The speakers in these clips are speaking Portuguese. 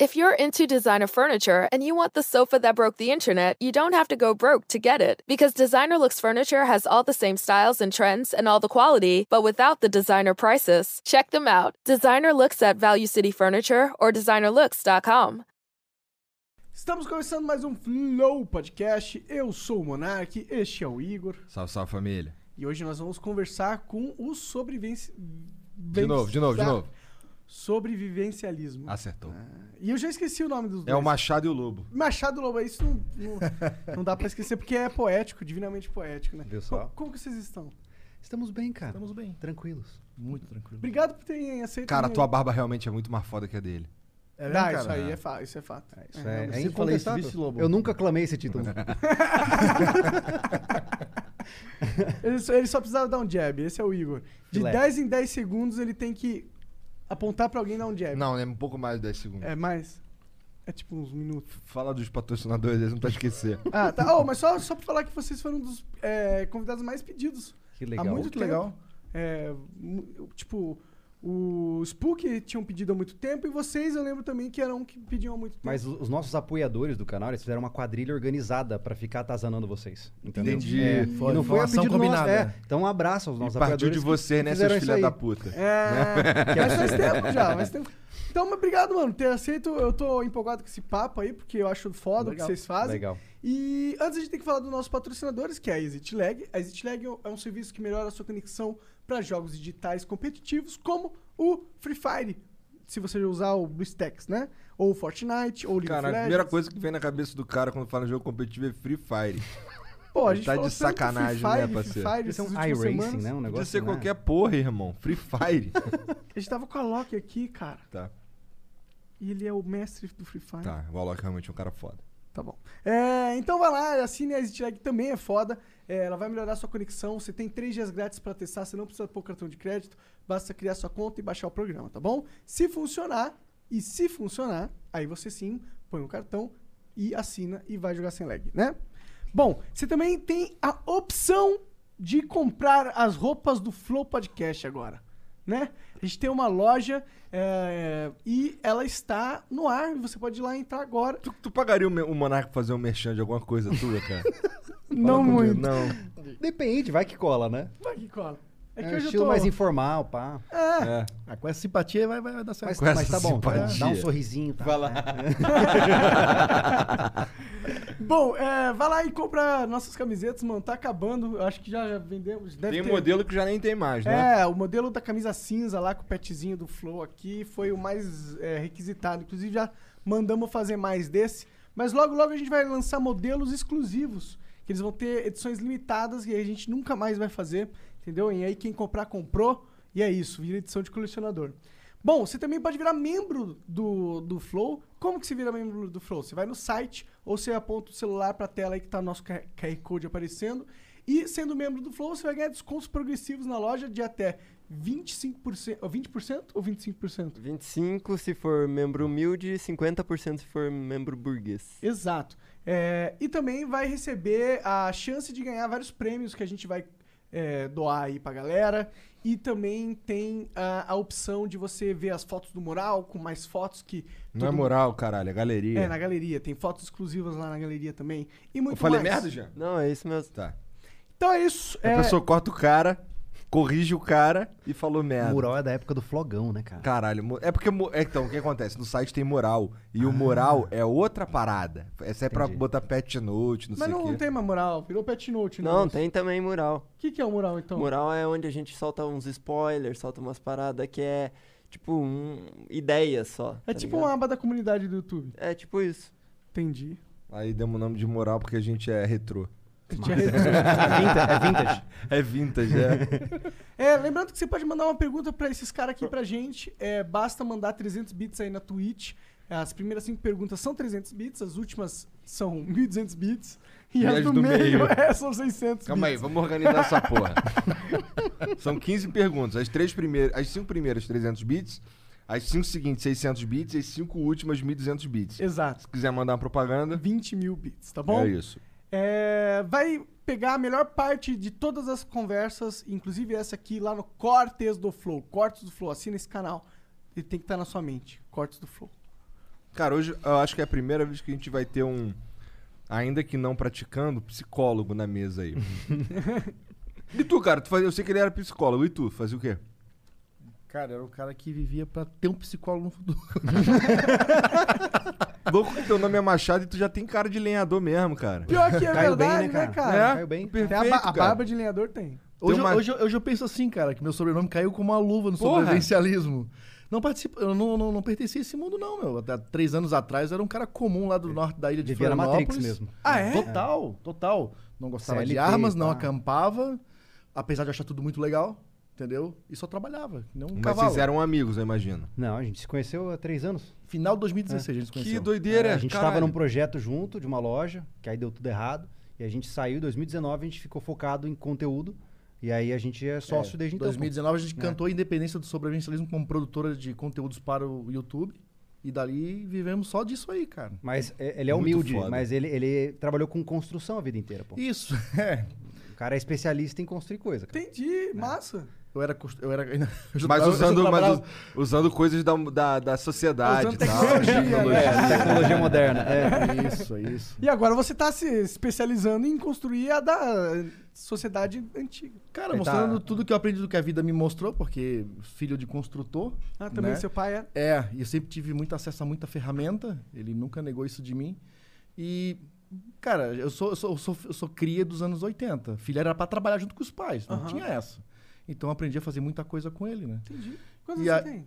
If you're into designer furniture and you want the sofa that broke the internet, you don't have to go broke to get it. Because Designer Looks Furniture has all the same styles and trends and all the quality, but without the designer prices. Check them out. Designer Looks at Value City Furniture or designerlooks.com. Estamos começando mais um Flow Podcast. Eu sou o Monark, este é o Igor. Salve, salve família. E hoje nós vamos conversar com o sobrevivenci... De novo, de novo, de novo. Sobrevivencialismo. Acertou. E eu já esqueci o nome dos É dois. o Machado e o Lobo. Machado Lobo, isso não, não, não dá pra esquecer, porque é poético, divinamente poético, né? Viu só? Co- Como que vocês estão? Estamos bem, cara. Estamos bem. Tranquilos. Muito tranquilo. Obrigado por terem aceito. Cara, a tua barba realmente é muito mais foda que a dele. É mesmo, isso aí é, fa isso é fato. Isso É, é, é isso? Eu nunca clamei esse título. Ele só, ele só precisava dar um jab, esse é o Igor. De Filé. 10 em 10 segundos ele tem que apontar pra alguém dar um jab. Não, é um pouco mais de 10 segundos. É mais. É tipo uns minutos. Fala dos patrocinadores, eles não pra esquecer. Ah, tá. Oh, mas só, só pra falar que vocês foram um dos é, convidados mais pedidos. Que legal. Há muito que tempo. legal. É, tipo, o Spook tinham pedido há muito tempo e vocês eu lembro também que eram que pediam há muito tempo. Mas o- os nossos apoiadores do canal, eles fizeram uma quadrilha organizada pra ficar atazanando vocês. Entendeu? Entendi. É, Foi- e não foi foi a ação pedido nosso. combinada. É, então um abraço aos E nossos partiu apoiadores. de que- você, que né, seus filha da puta. É, mas faz tempo já, faz tempo. Então, mas obrigado, mano, por ter aceito. Eu tô empolgado com esse papo aí, porque eu acho foda o Legal. que vocês fazem. Legal. E antes a gente tem que falar dos nossos patrocinadores, que é a ExitLag. A ExitLag é um serviço que melhora a sua conexão para jogos digitais competitivos, como o Free Fire, se você usar o BlueStacks, né? Ou o Fortnite, ou o League Cara, a of Legends. primeira coisa que vem na cabeça do cara quando fala em jogo competitivo é Free Fire. Pô, a gente tá falou de sacanagem, Free Fire, né, Free parceiro? Fire Isso é um iRacing, semanas. né? Um Podia negócio. ser né? qualquer porra, irmão. Free Fire. A gente tava com a Loki aqui, cara. tá, E ele é o mestre do Free Fire. tá. O Alok realmente é um cara foda. Tá bom. É, então vai lá, assine a ExitLag, também é foda. É, ela vai melhorar sua conexão. Você tem três dias grátis pra testar, você não precisa pôr cartão de crédito. Basta criar sua conta e baixar o programa, tá bom? Se funcionar, e se funcionar, aí você sim põe o cartão e assina e vai jogar sem lag, né? Bom, você também tem a opção de comprar as roupas do Flow Podcast agora, né? A gente tem uma loja é, e ela está no ar. Você pode ir lá entrar agora. Tu, tu pagaria o, me- o Monarca pra fazer um merchan de alguma coisa tua, cara? Não muito. Não. Depende, vai que cola, né? Vai que cola. É É, que um estilo tô... mais informal, pá. É, É. Ah, com essa simpatia vai, vai, vai dar Mas, certo. Mas essa tá bom, simpatia. dá um sorrisinho, tá? Vai lá. Bom, é, vai lá e compra nossas camisetas, mano. Tá acabando. Eu acho que já vendemos. Deve Tem um ter- modelo que já nem tem mais, né? É, o modelo da camisa cinza lá com o petzinho do Flow aqui foi o mais é, requisitado. Inclusive já mandamos fazer mais desse. Mas logo, logo a gente vai lançar modelos exclusivos. Que eles vão ter edições limitadas e a gente nunca mais vai fazer. Entendeu? E aí quem comprar, comprou. E é isso, vira edição de colecionador. Bom, você também pode virar membro do, do Flow. Como que se vira membro do Flow? Você vai no site ou você aponta o celular para a tela aí que tá nosso QR Code aparecendo. E sendo membro do Flow, você vai ganhar descontos progressivos na loja de até 25%, ou 20% ou 25%? 25 se for membro humilde e 50% se for membro burguês. Exato. É, e também vai receber a chance de ganhar vários prêmios que a gente vai é, doar aí pra galera. E também tem a, a opção de você ver as fotos do mural, com mais fotos que. Não é moral, caralho, é galeria. É, na galeria. Tem fotos exclusivas lá na galeria também. E muito Eu falei mais. merda, Jean? Não, é isso mesmo. Tá. Então é isso. A É, pessoa corta o cara, corrige o cara e falou O merda. mural é da época do flogão, né, cara? Caralho, é porque. é, Então, o que acontece? No site tem moral. E o moral é outra parada. Essa é pra Entendi. botar pet note, não mas sei o não, quê. tem mais mural. Virou pet note, né? Não, tem também mural. O que, que é o mural, então? Mural é onde a gente solta uns spoilers, solta umas paradas que é tipo um, ideias só. É tá tipo ligado? uma aba da comunidade do YouTube. É tipo isso. Entendi. Aí demos o nome de moral porque a gente é retrô. É vintage. É vintage. É vintage, é. É, lembrando que você pode mandar uma pergunta pra esses caras aqui pra gente. É, basta mandar 300 bits aí na Twitch. As primeiras cinco perguntas são 300 bits, as últimas são 1.200 bits. E, as do, meio, é, são 600 Calma aí, bits. vamos organizar essa porra. São 15 perguntas. As três primeiras, as cinco primeiras 300 bits, as cinco seguintes 600 bits e as cinco últimas 1200 bits. Exato. Se quiser mandar uma propaganda, 20 mil bits, tá bom? é isso. É, vai pegar a melhor parte de todas as conversas, inclusive essa aqui, lá no Cortes do Flow. Cortes do Flow, assina esse canal. Ele tem que estar na sua mente. Cortes do Flow. Cara, hoje eu acho que é a primeira vez que a gente vai ter um, ainda que não praticando, psicólogo na mesa aí. e tu, cara? Tu fazia, eu sei que ele era psicólogo. E tu? Fazia o quê? Cara, era o cara que vivia pra ter um psicólogo no futuro. Louco que teu nome é Machado e tu já tem cara de lenhador mesmo, cara. Pior que é Caiu bem, verdade, né, né, cara? cara? Caiu bem. Até a, ba- a cara. barba de lenhador tem. Hoje, uma- eu, hoje, eu- hoje eu penso assim, cara, que meu sobrenome caiu como uma luva no Porra. sobrevivencialismo. Não participo, eu não, não, não pertencia a esse mundo, não, meu. Até três anos atrás eu era um cara comum lá do norte da ilha de Vivia na Florianópolis. Matrix mesmo. Ah, é? Total, total. Não gostava de CLT, armas, não pá. acampava, apesar de achar tudo muito legal, entendeu? E só trabalhava, que nem um Mas cavalo. vocês eram amigos, eu imagino. Não, a gente se conheceu há três anos. Final de 2016 a gente se Que conheceu. doideira, É, a gente estava num projeto junto de uma loja, que aí deu tudo errado. E a gente saiu em 2019, a gente ficou focado em conteúdo. E aí a gente é sócio É, desde então. pô. 2019 a gente É. cantou a independência do sobrevivencialismo como produtora de conteúdos para o YouTube. E dali vivemos só disso aí, cara. Mas é- ele é humilde, mas ele, ele trabalhou com construção a vida inteira, pô. Isso, é. O cara é especialista em construir coisa, cara. Entendi, massa. Eu era. Eu era eu Mas eu usando, já mas usando coisas da, da, da sociedade Usando e tal. tecnologia, né? É, tecnologia moderna. É. Isso, isso. E agora você tá se especializando em construir a da sociedade antiga. Cara, Ele mostrando tá- tudo que eu aprendi do que a vida me mostrou, porque filho de construtor. Ah, também né? seu pai é. É, e eu sempre tive muito acesso a muita ferramenta, ele nunca negou isso de mim. E, cara, eu sou, eu sou, eu sou, eu sou cria dos anos 80. Filho era pra trabalhar junto com os pais, não Aham. tinha essa. Então eu aprendi a fazer muita coisa com ele, né? Entendi. Quantos E você a- tem?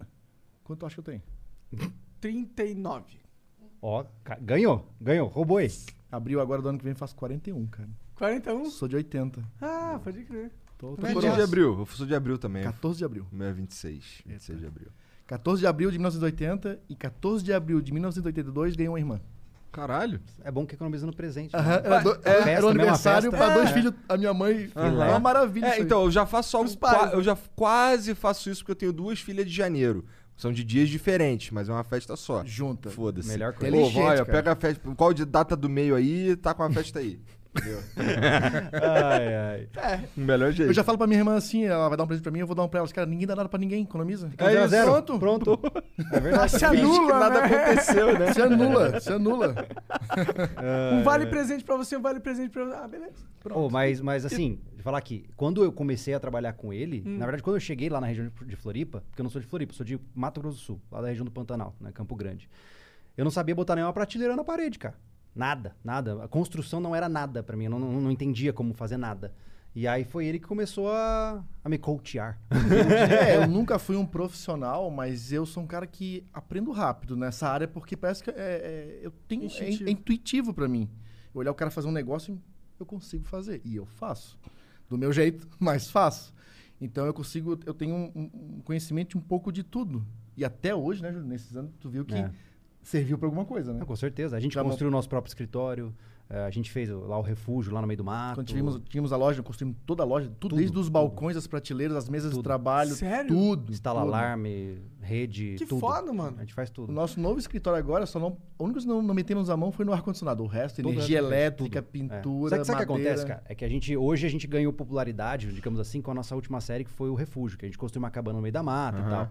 Quanto eu acho que eu tenho? 39. Ó, ganhou, ganhou, roubou esse. Abril agora do ano que vem faz 41, cara. 41? Sou de 80. Ah, pode crer. Tô, tô Eu sou coroado. de abril, eu sou de abril também. 14 de abril. O meu é 26, 26 de abril. 14 de abril de 1980 e 14 de abril de 1982 ganhei uma irmã. Caralho. É bom que economiza no presente. né? Aham, era, do- é, era festa, o mesma aniversário pra dois É. filhos, a minha mãe. Foi Filé. uma maravilha. É, isso aí. então, eu já faço só Os pais, qua- né? Eu já quase faço isso porque eu tenho duas filhas de janeiro. São de dias diferentes, mas é uma festa só. Junta. Foda-se. Melhor Pô, coisa. Inteligente, olha, pega a festa. Qual de data do meio aí, tá com a festa aí. Ai, ai. O melhor jeito. Eu já falo pra minha irmã assim, ela vai dar um presente pra mim, eu vou dar um pra ela. Cara, ninguém dá nada pra ninguém, economiza. É Zero zero. pronto. Pronto. É verdade. Se anula, nada né? aconteceu, né? Se anula, se anula. Um vale presente pra você, um vale presente pra você. Ah, beleza. Oh, mas, mas assim, de falar aqui, quando eu comecei a trabalhar com ele, na verdade, quando eu cheguei lá na região de- de Floripa, porque eu não sou de Floripa, sou de Mato Grosso do Sul, lá da região do Pantanal, né, Campo Grande. Eu não sabia botar nenhuma prateleira na parede, cara. Nada, nada. A construção não era nada pra mim, eu não, não, não entendia como fazer nada. E aí foi ele que começou a, a me coachear. É, eu nunca fui um profissional, mas eu sou um cara que aprendo rápido nessa área, porque parece que é, é- eu tenho, é, Instintivo. é intuitivo pra mim. Eu olhar o cara fazer um negócio, eu consigo fazer. E eu faço. Do meu jeito, mas faço. Então eu consigo, eu tenho um, um conhecimento de um pouco de tudo. E até hoje, né, Júlio, nesses anos, tu viu que É. serviu pra alguma coisa, né? Não, com certeza. A gente Já construiu o nosso próprio escritório, eh, a gente fez o- lá o refúgio, lá no meio do mato. Quando tivemos, tínhamos a loja, construímos toda a loja, tudo, Tudo, desde os tudo. balcões, as prateleiras, as mesas de Tudo. trabalho, Sério? tudo. Instala tudo. alarme, rede, Que tudo. foda, mano. A gente faz O tudo. nosso novo escritório agora, só não, o único que não, não metemos a mão foi no ar-condicionado. O resto, Todo energia o elétrica, tudo. pintura, É. Sabe, sabe o que acontece, cara? É que a gente, hoje a gente ganhou popularidade, digamos assim, com a nossa última série, que foi o Refúgio, que a gente construiu uma cabana no meio da mata e Aham. tal.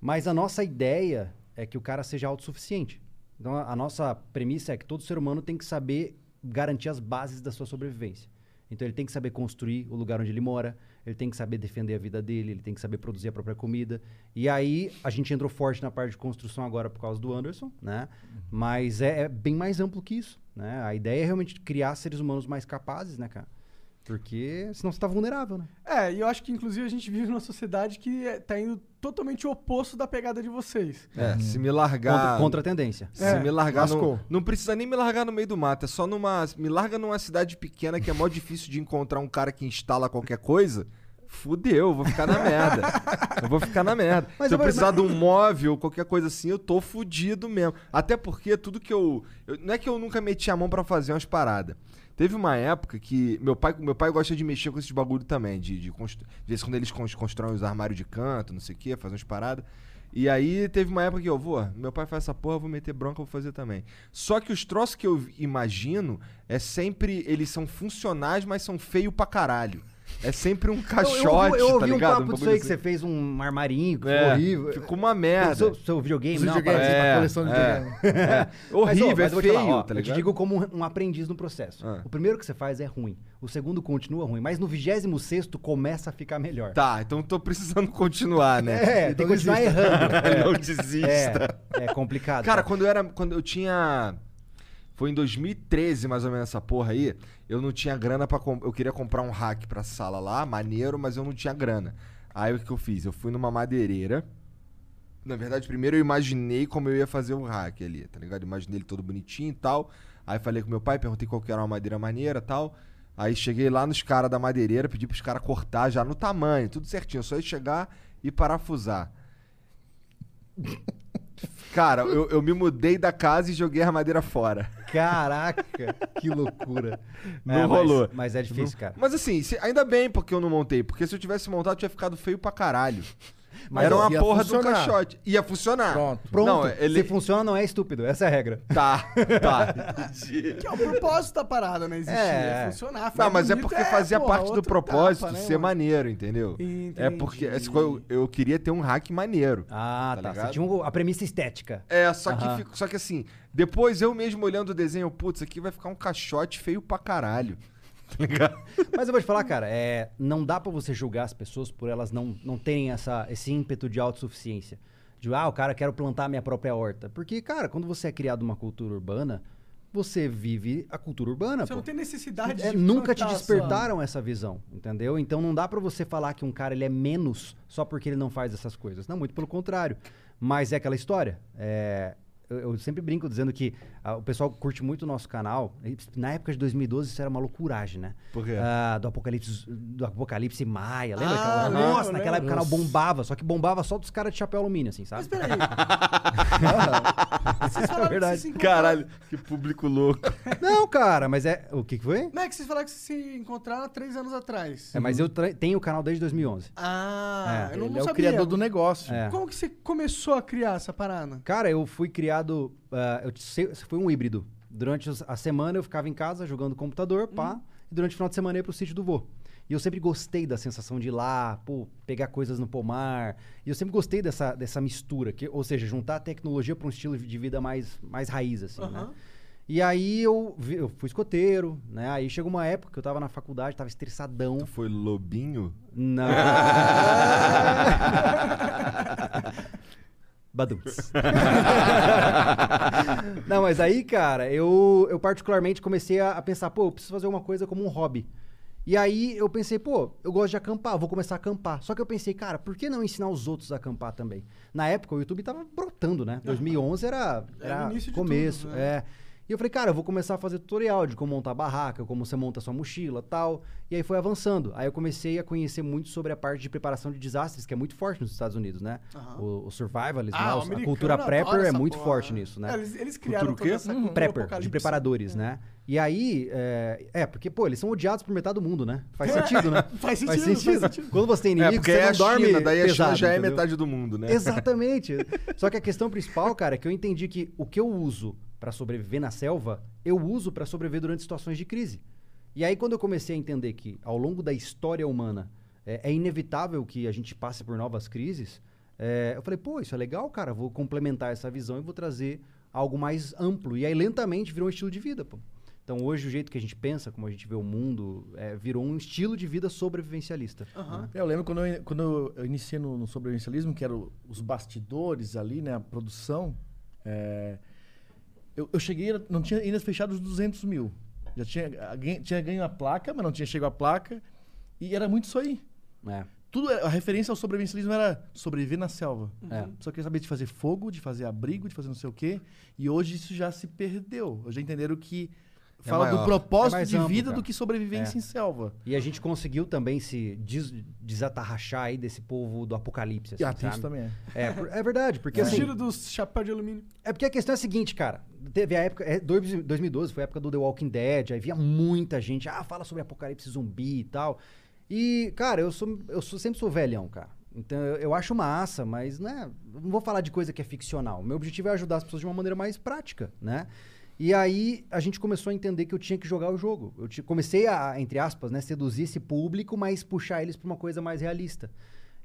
Mas a nossa ideia é que o cara seja autossuficiente. Então a, a nossa premissa é que todo ser humano tem que saber garantir as bases da sua sobrevivência. Então ele tem que saber construir o lugar onde ele mora, ele tem que saber defender a vida dele, ele tem que saber produzir a própria comida. E aí a gente entrou forte na parte de construção agora por causa do Anderson, né? Mas é, é bem mais amplo que isso, né? A ideia é realmente criar seres humanos mais capazes, né, cara? Porque senão você tá vulnerável, né? É, e eu acho que inclusive a gente vive numa sociedade que é- tá indo totalmente o oposto da pegada de vocês. É, se me largar. Contra, contra a tendência. Se É, me largar no. Não precisa nem me largar no meio do mato. É só numa. Me larga numa cidade pequena que é mó difícil de encontrar um cara que instala qualquer coisa. Fudeu, eu vou ficar na merda. Eu vou ficar na merda. Mas Se eu eu precisar de um móvel, qualquer coisa assim, eu tô fudido mesmo. Até porque tudo que eu. eu- não é que eu nunca meti a mão pra fazer umas paradas. Teve uma época que. Meu pai, meu pai gosta de mexer com esses bagulho também. De, de, constru- de vez quando eles cons- constroem os armários de canto, não sei o quê, fazem umas paradas. E aí teve uma época que eu vou, meu pai faz essa porra, vou meter bronca, vou fazer também. Só que os troços que eu imagino é sempre. Eles são funcionais, mas são feios pra caralho. É sempre um Eu- caixote, eu, eu, tá ouvi um ligado? papo disso bagulho aí que assim. você fez um armarinho que É, ficou horrível. Ficou uma merda. Seu, seu videogame, Os não, videogames, parece- É, uma coleção de é. videogame. Mas, ó, Horrível, mas é eu vou te feio, falar, ó, tá Eu te ligado? digo como um, um aprendiz no processo. Ah. O primeiro que você faz é ruim. O segundo continua ruim. Mas no 26 começa a ficar melhor. Tá, então tô precisando continuar, né? É, tem que continuar errando. Não desista. É, é complicado. Cara, quando eu era. Quando eu tinha. Foi em 2013, mais ou menos, essa porra aí. Eu não tinha grana pra. Com... Eu queria comprar um hack pra sala lá, maneiro, mas eu não tinha grana. Aí o que eu fiz? Eu fui numa madeireira. Na verdade, primeiro eu imaginei como eu ia fazer o hack ali, tá ligado? Imaginei ele todo bonitinho e tal. Aí falei com meu pai, perguntei qual que era uma madeira maneira e tal. Aí cheguei lá nos caras da madeireira, pedi pros caras cortar já no tamanho, tudo certinho. Só ia chegar e parafusar. Cara, eu, eu me mudei da casa e joguei a madeira fora. Caraca, que loucura. Não É, mas- rolou. Mas, é difícil, cara. Mas assim, se- ainda bem porque eu não montei. Porque se eu tivesse montado, tinha ficado feio pra caralho. Mas Era uma porra do funcionar. caixote. Ia funcionar. Pronto. Pronto, Não, ele... se funciona não é estúpido, essa é a regra. Tá, tá. Que é o propósito da parada, né? Existir, É. é, funcionar. Não, mas é bonito, porque fazia porra, parte do outra propósito etapa, né, ser mano? maneiro, entendeu? Entendi. É porque esse co- eu, eu queria ter um hack maneiro. Ah, Tá tá. Você tinha um- a premissa estética. É, só que, Aham. só que assim, depois eu mesmo olhando o desenho, putz, aqui vai ficar um caixote feio pra caralho. Tá ligado? Mas eu vou te falar, cara, é, não dá pra você julgar as pessoas por elas não, não terem essa, esse ímpeto de autossuficiência. De, ah, o cara quer plantar minha própria horta. Porque, cara, quando você é criado numa cultura urbana, você vive a cultura urbana, Você pô. não tem necessidade É, de nunca te despertaram essa visão, entendeu? Então não dá pra você falar que um cara ele é menos só porque ele não faz essas coisas. Não, muito pelo contrário. Mas é aquela história. É, eu, eu sempre brinco dizendo que ah, o pessoal curte muito o nosso canal. E, Na época de 2012 isso era uma loucuragem, né? Por quê? Ah, do Apocalipse do Apocalipse Maia, lembra? Ah, Aquela- lembro, Nossa, naquela época o canal lembro. bombava, só que bombava só dos caras de chapéu alumínio, assim, sabe? Mas peraí. Vocês falaram verdade. que vocês se encontraram- Caralho, que público louco. Não, cara, mas é. O que, que foi? Não é que vocês falaram que vocês se encontraram há três anos atrás. É, mas eu tra- tenho o canal desde 2011. Ah, É, eu não, Ele não é o sabia. criador do negócio. É. Como que você começou a criar essa parada? Cara, eu fui criado. Ah, eu sei- foi um híbrido. Durante a semana eu ficava em casa jogando computador, pá. E durante o final de semana eu ia pro sítio do vô. E eu sempre gostei da sensação de ir lá, pô, pegar coisas no pomar. E eu sempre gostei dessa, dessa mistura, que, ou seja, juntar a tecnologia para um estilo de vida mais, mais raiz, assim, né? Aham. E aí eu, vi- eu fui escoteiro, né? Aí chegou uma época que eu tava na faculdade, tava estressadão. Tu foi lobinho? Não. Baduns. Não, mas aí, cara, eu, eu particularmente comecei a, a pensar, pô, eu preciso fazer uma coisa como um hobby. E aí eu pensei, pô, eu gosto de acampar, vou começar a acampar. Só que eu pensei, cara, por que não ensinar os outros a acampar também? Na época o YouTube tava brotando, né? 2011 era, Era era o início de começo, tudo, né? é. E eu falei, cara, eu vou começar a fazer tutorial de como montar barraca, como você monta sua mochila tal. E aí foi avançando. Aí eu comecei a conhecer muito sobre a parte de preparação de desastres, que é muito forte nos Estados Unidos, né? Aham. O, o survivalism, Ah, o os- a cultura prepper é muito porra, forte né? nisso, né? É, eles, eles criaram Cultura toda Uhum. cultura Prepper, de preparadores, né? E aí, é, é, porque, pô, eles são odiados por metade do mundo, né? Faz sentido, né? Faz sentido, faz sentido. Quando você tem É, inimigo, porque você é não a dorme China, daí a China pesado, já é entendeu? metade do mundo, né? Exatamente. Só que a questão principal, cara, é que eu entendi que o que eu uso pra sobreviver na selva, eu uso pra sobreviver durante situações de crise. E aí, quando eu comecei a entender que, ao longo da história humana, é, é inevitável que a gente passe por novas crises, é, eu falei, pô, isso é legal, cara, vou complementar essa visão e vou trazer algo mais amplo. E aí, lentamente, virou um estilo de vida, pô. Então, hoje, o jeito que a gente pensa, como a gente vê o mundo, é, virou um estilo de vida sobrevivencialista. Aham. né? Eu lembro quando eu, quando eu iniciei no, no sobrevivencialismo, que eram os bastidores ali, né? A produção. é, eu, eu cheguei, não tinha ainda fechado os 200 mil. Já tinha, tinha ganho a placa, mas não tinha chegado a placa. E era muito isso aí. É. Tudo, a referência ao sobrevivencialismo era sobreviver na selva. É. Só queria saber de fazer fogo, de fazer abrigo, de fazer não sei o quê. E hoje isso já se perdeu. Hoje já entenderam que É fala do propósito É mais de amplo, vida cara. do que sobrevivência É. em selva. E a gente conseguiu também se des desatarrachar aí desse povo do apocalipse. Assim, E sabe? também é. É, é verdade, porque assim. Fugiram dos chapéus de alumínio. É porque a questão é a seguinte, cara. Teve a época. É, dois- 2012 foi a época do The Walking Dead. Aí via muita gente. Ah, fala sobre apocalipse zumbi e tal. E, cara, eu sou. Eu sou, sempre sou velhão, cara. Então eu, eu acho massa, mas né, não vou falar de coisa que é ficcional. O meu objetivo é ajudar as pessoas de uma maneira mais prática, né? E aí a gente começou a entender que eu tinha que jogar o jogo. Eu ti- comecei a, entre aspas, né, seduzir esse público, mas puxar eles pra uma coisa mais realista.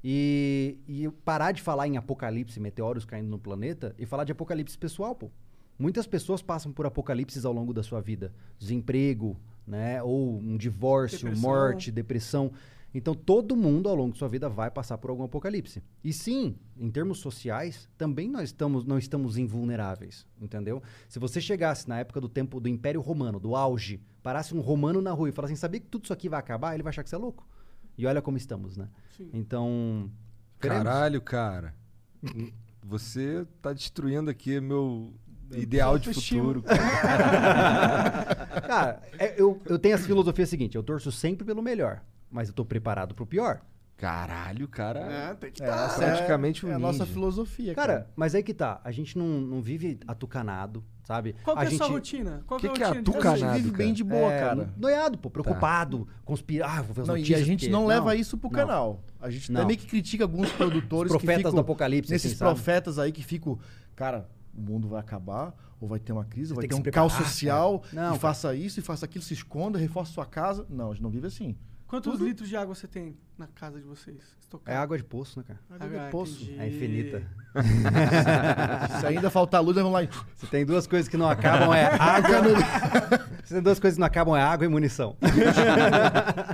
E, e parar de falar em apocalipse, meteoros caindo no planeta, e falar de apocalipse pessoal, pô. Muitas pessoas passam por apocalipses ao longo da sua vida. Desemprego, né? Ou um divórcio, Depressão. morte, depressão. Então todo mundo ao longo da sua vida vai passar por algum apocalipse. E sim, em termos sociais, também nós estamos, não estamos invulneráveis, entendeu? Se você chegasse na época do tempo do Império Romano, do auge, parasse um romano na rua e falasse assim, sabia que tudo isso aqui vai acabar? Ele vai achar que você é louco. E olha como estamos, né? Sim. Então, queremos. Caralho, cara. Você tá destruindo aqui meu ideal de futuro. Cara, é- eu, eu tenho essa filosofia seguinte, eu torço sempre pelo melhor, mas eu tô preparado pro pior. Caralho, cara. É, tem que É, estar. essa praticamente um é, é a nossa filosofia, Cara, cara. mas aí que tá, a gente não, não vive atucanado, sabe? Qual que a é a gente... sua rotina? Qual Que que, que é a rotina de atucanado? a gente vive cara. bem de boa, é, cara. Noiado, pô, preocupado, conspirar, ah, vou ver as Não, e notícias. a gente porque- não leva Não, isso pro não. canal. A gente Não. também que critica alguns produtores Os que profetas ficam do apocalipse, nesses assim, sabe? profetas aí que ficam, cara, o mundo vai acabar ou vai ter uma crise, Você vai ter que um caos social. Não, e cara. faça isso e faça aquilo, se esconda, reforça sua casa. Não, a gente não vive assim. Quantos litros de água você tem na casa de vocês? É água de poço, né, cara? Água de Ah, poço. entendi. É infinita. Se ainda faltar luz, vamos lá. Se tem duas coisas que não acabam, é água. Se tem duas coisas que não acabam, é água e munição.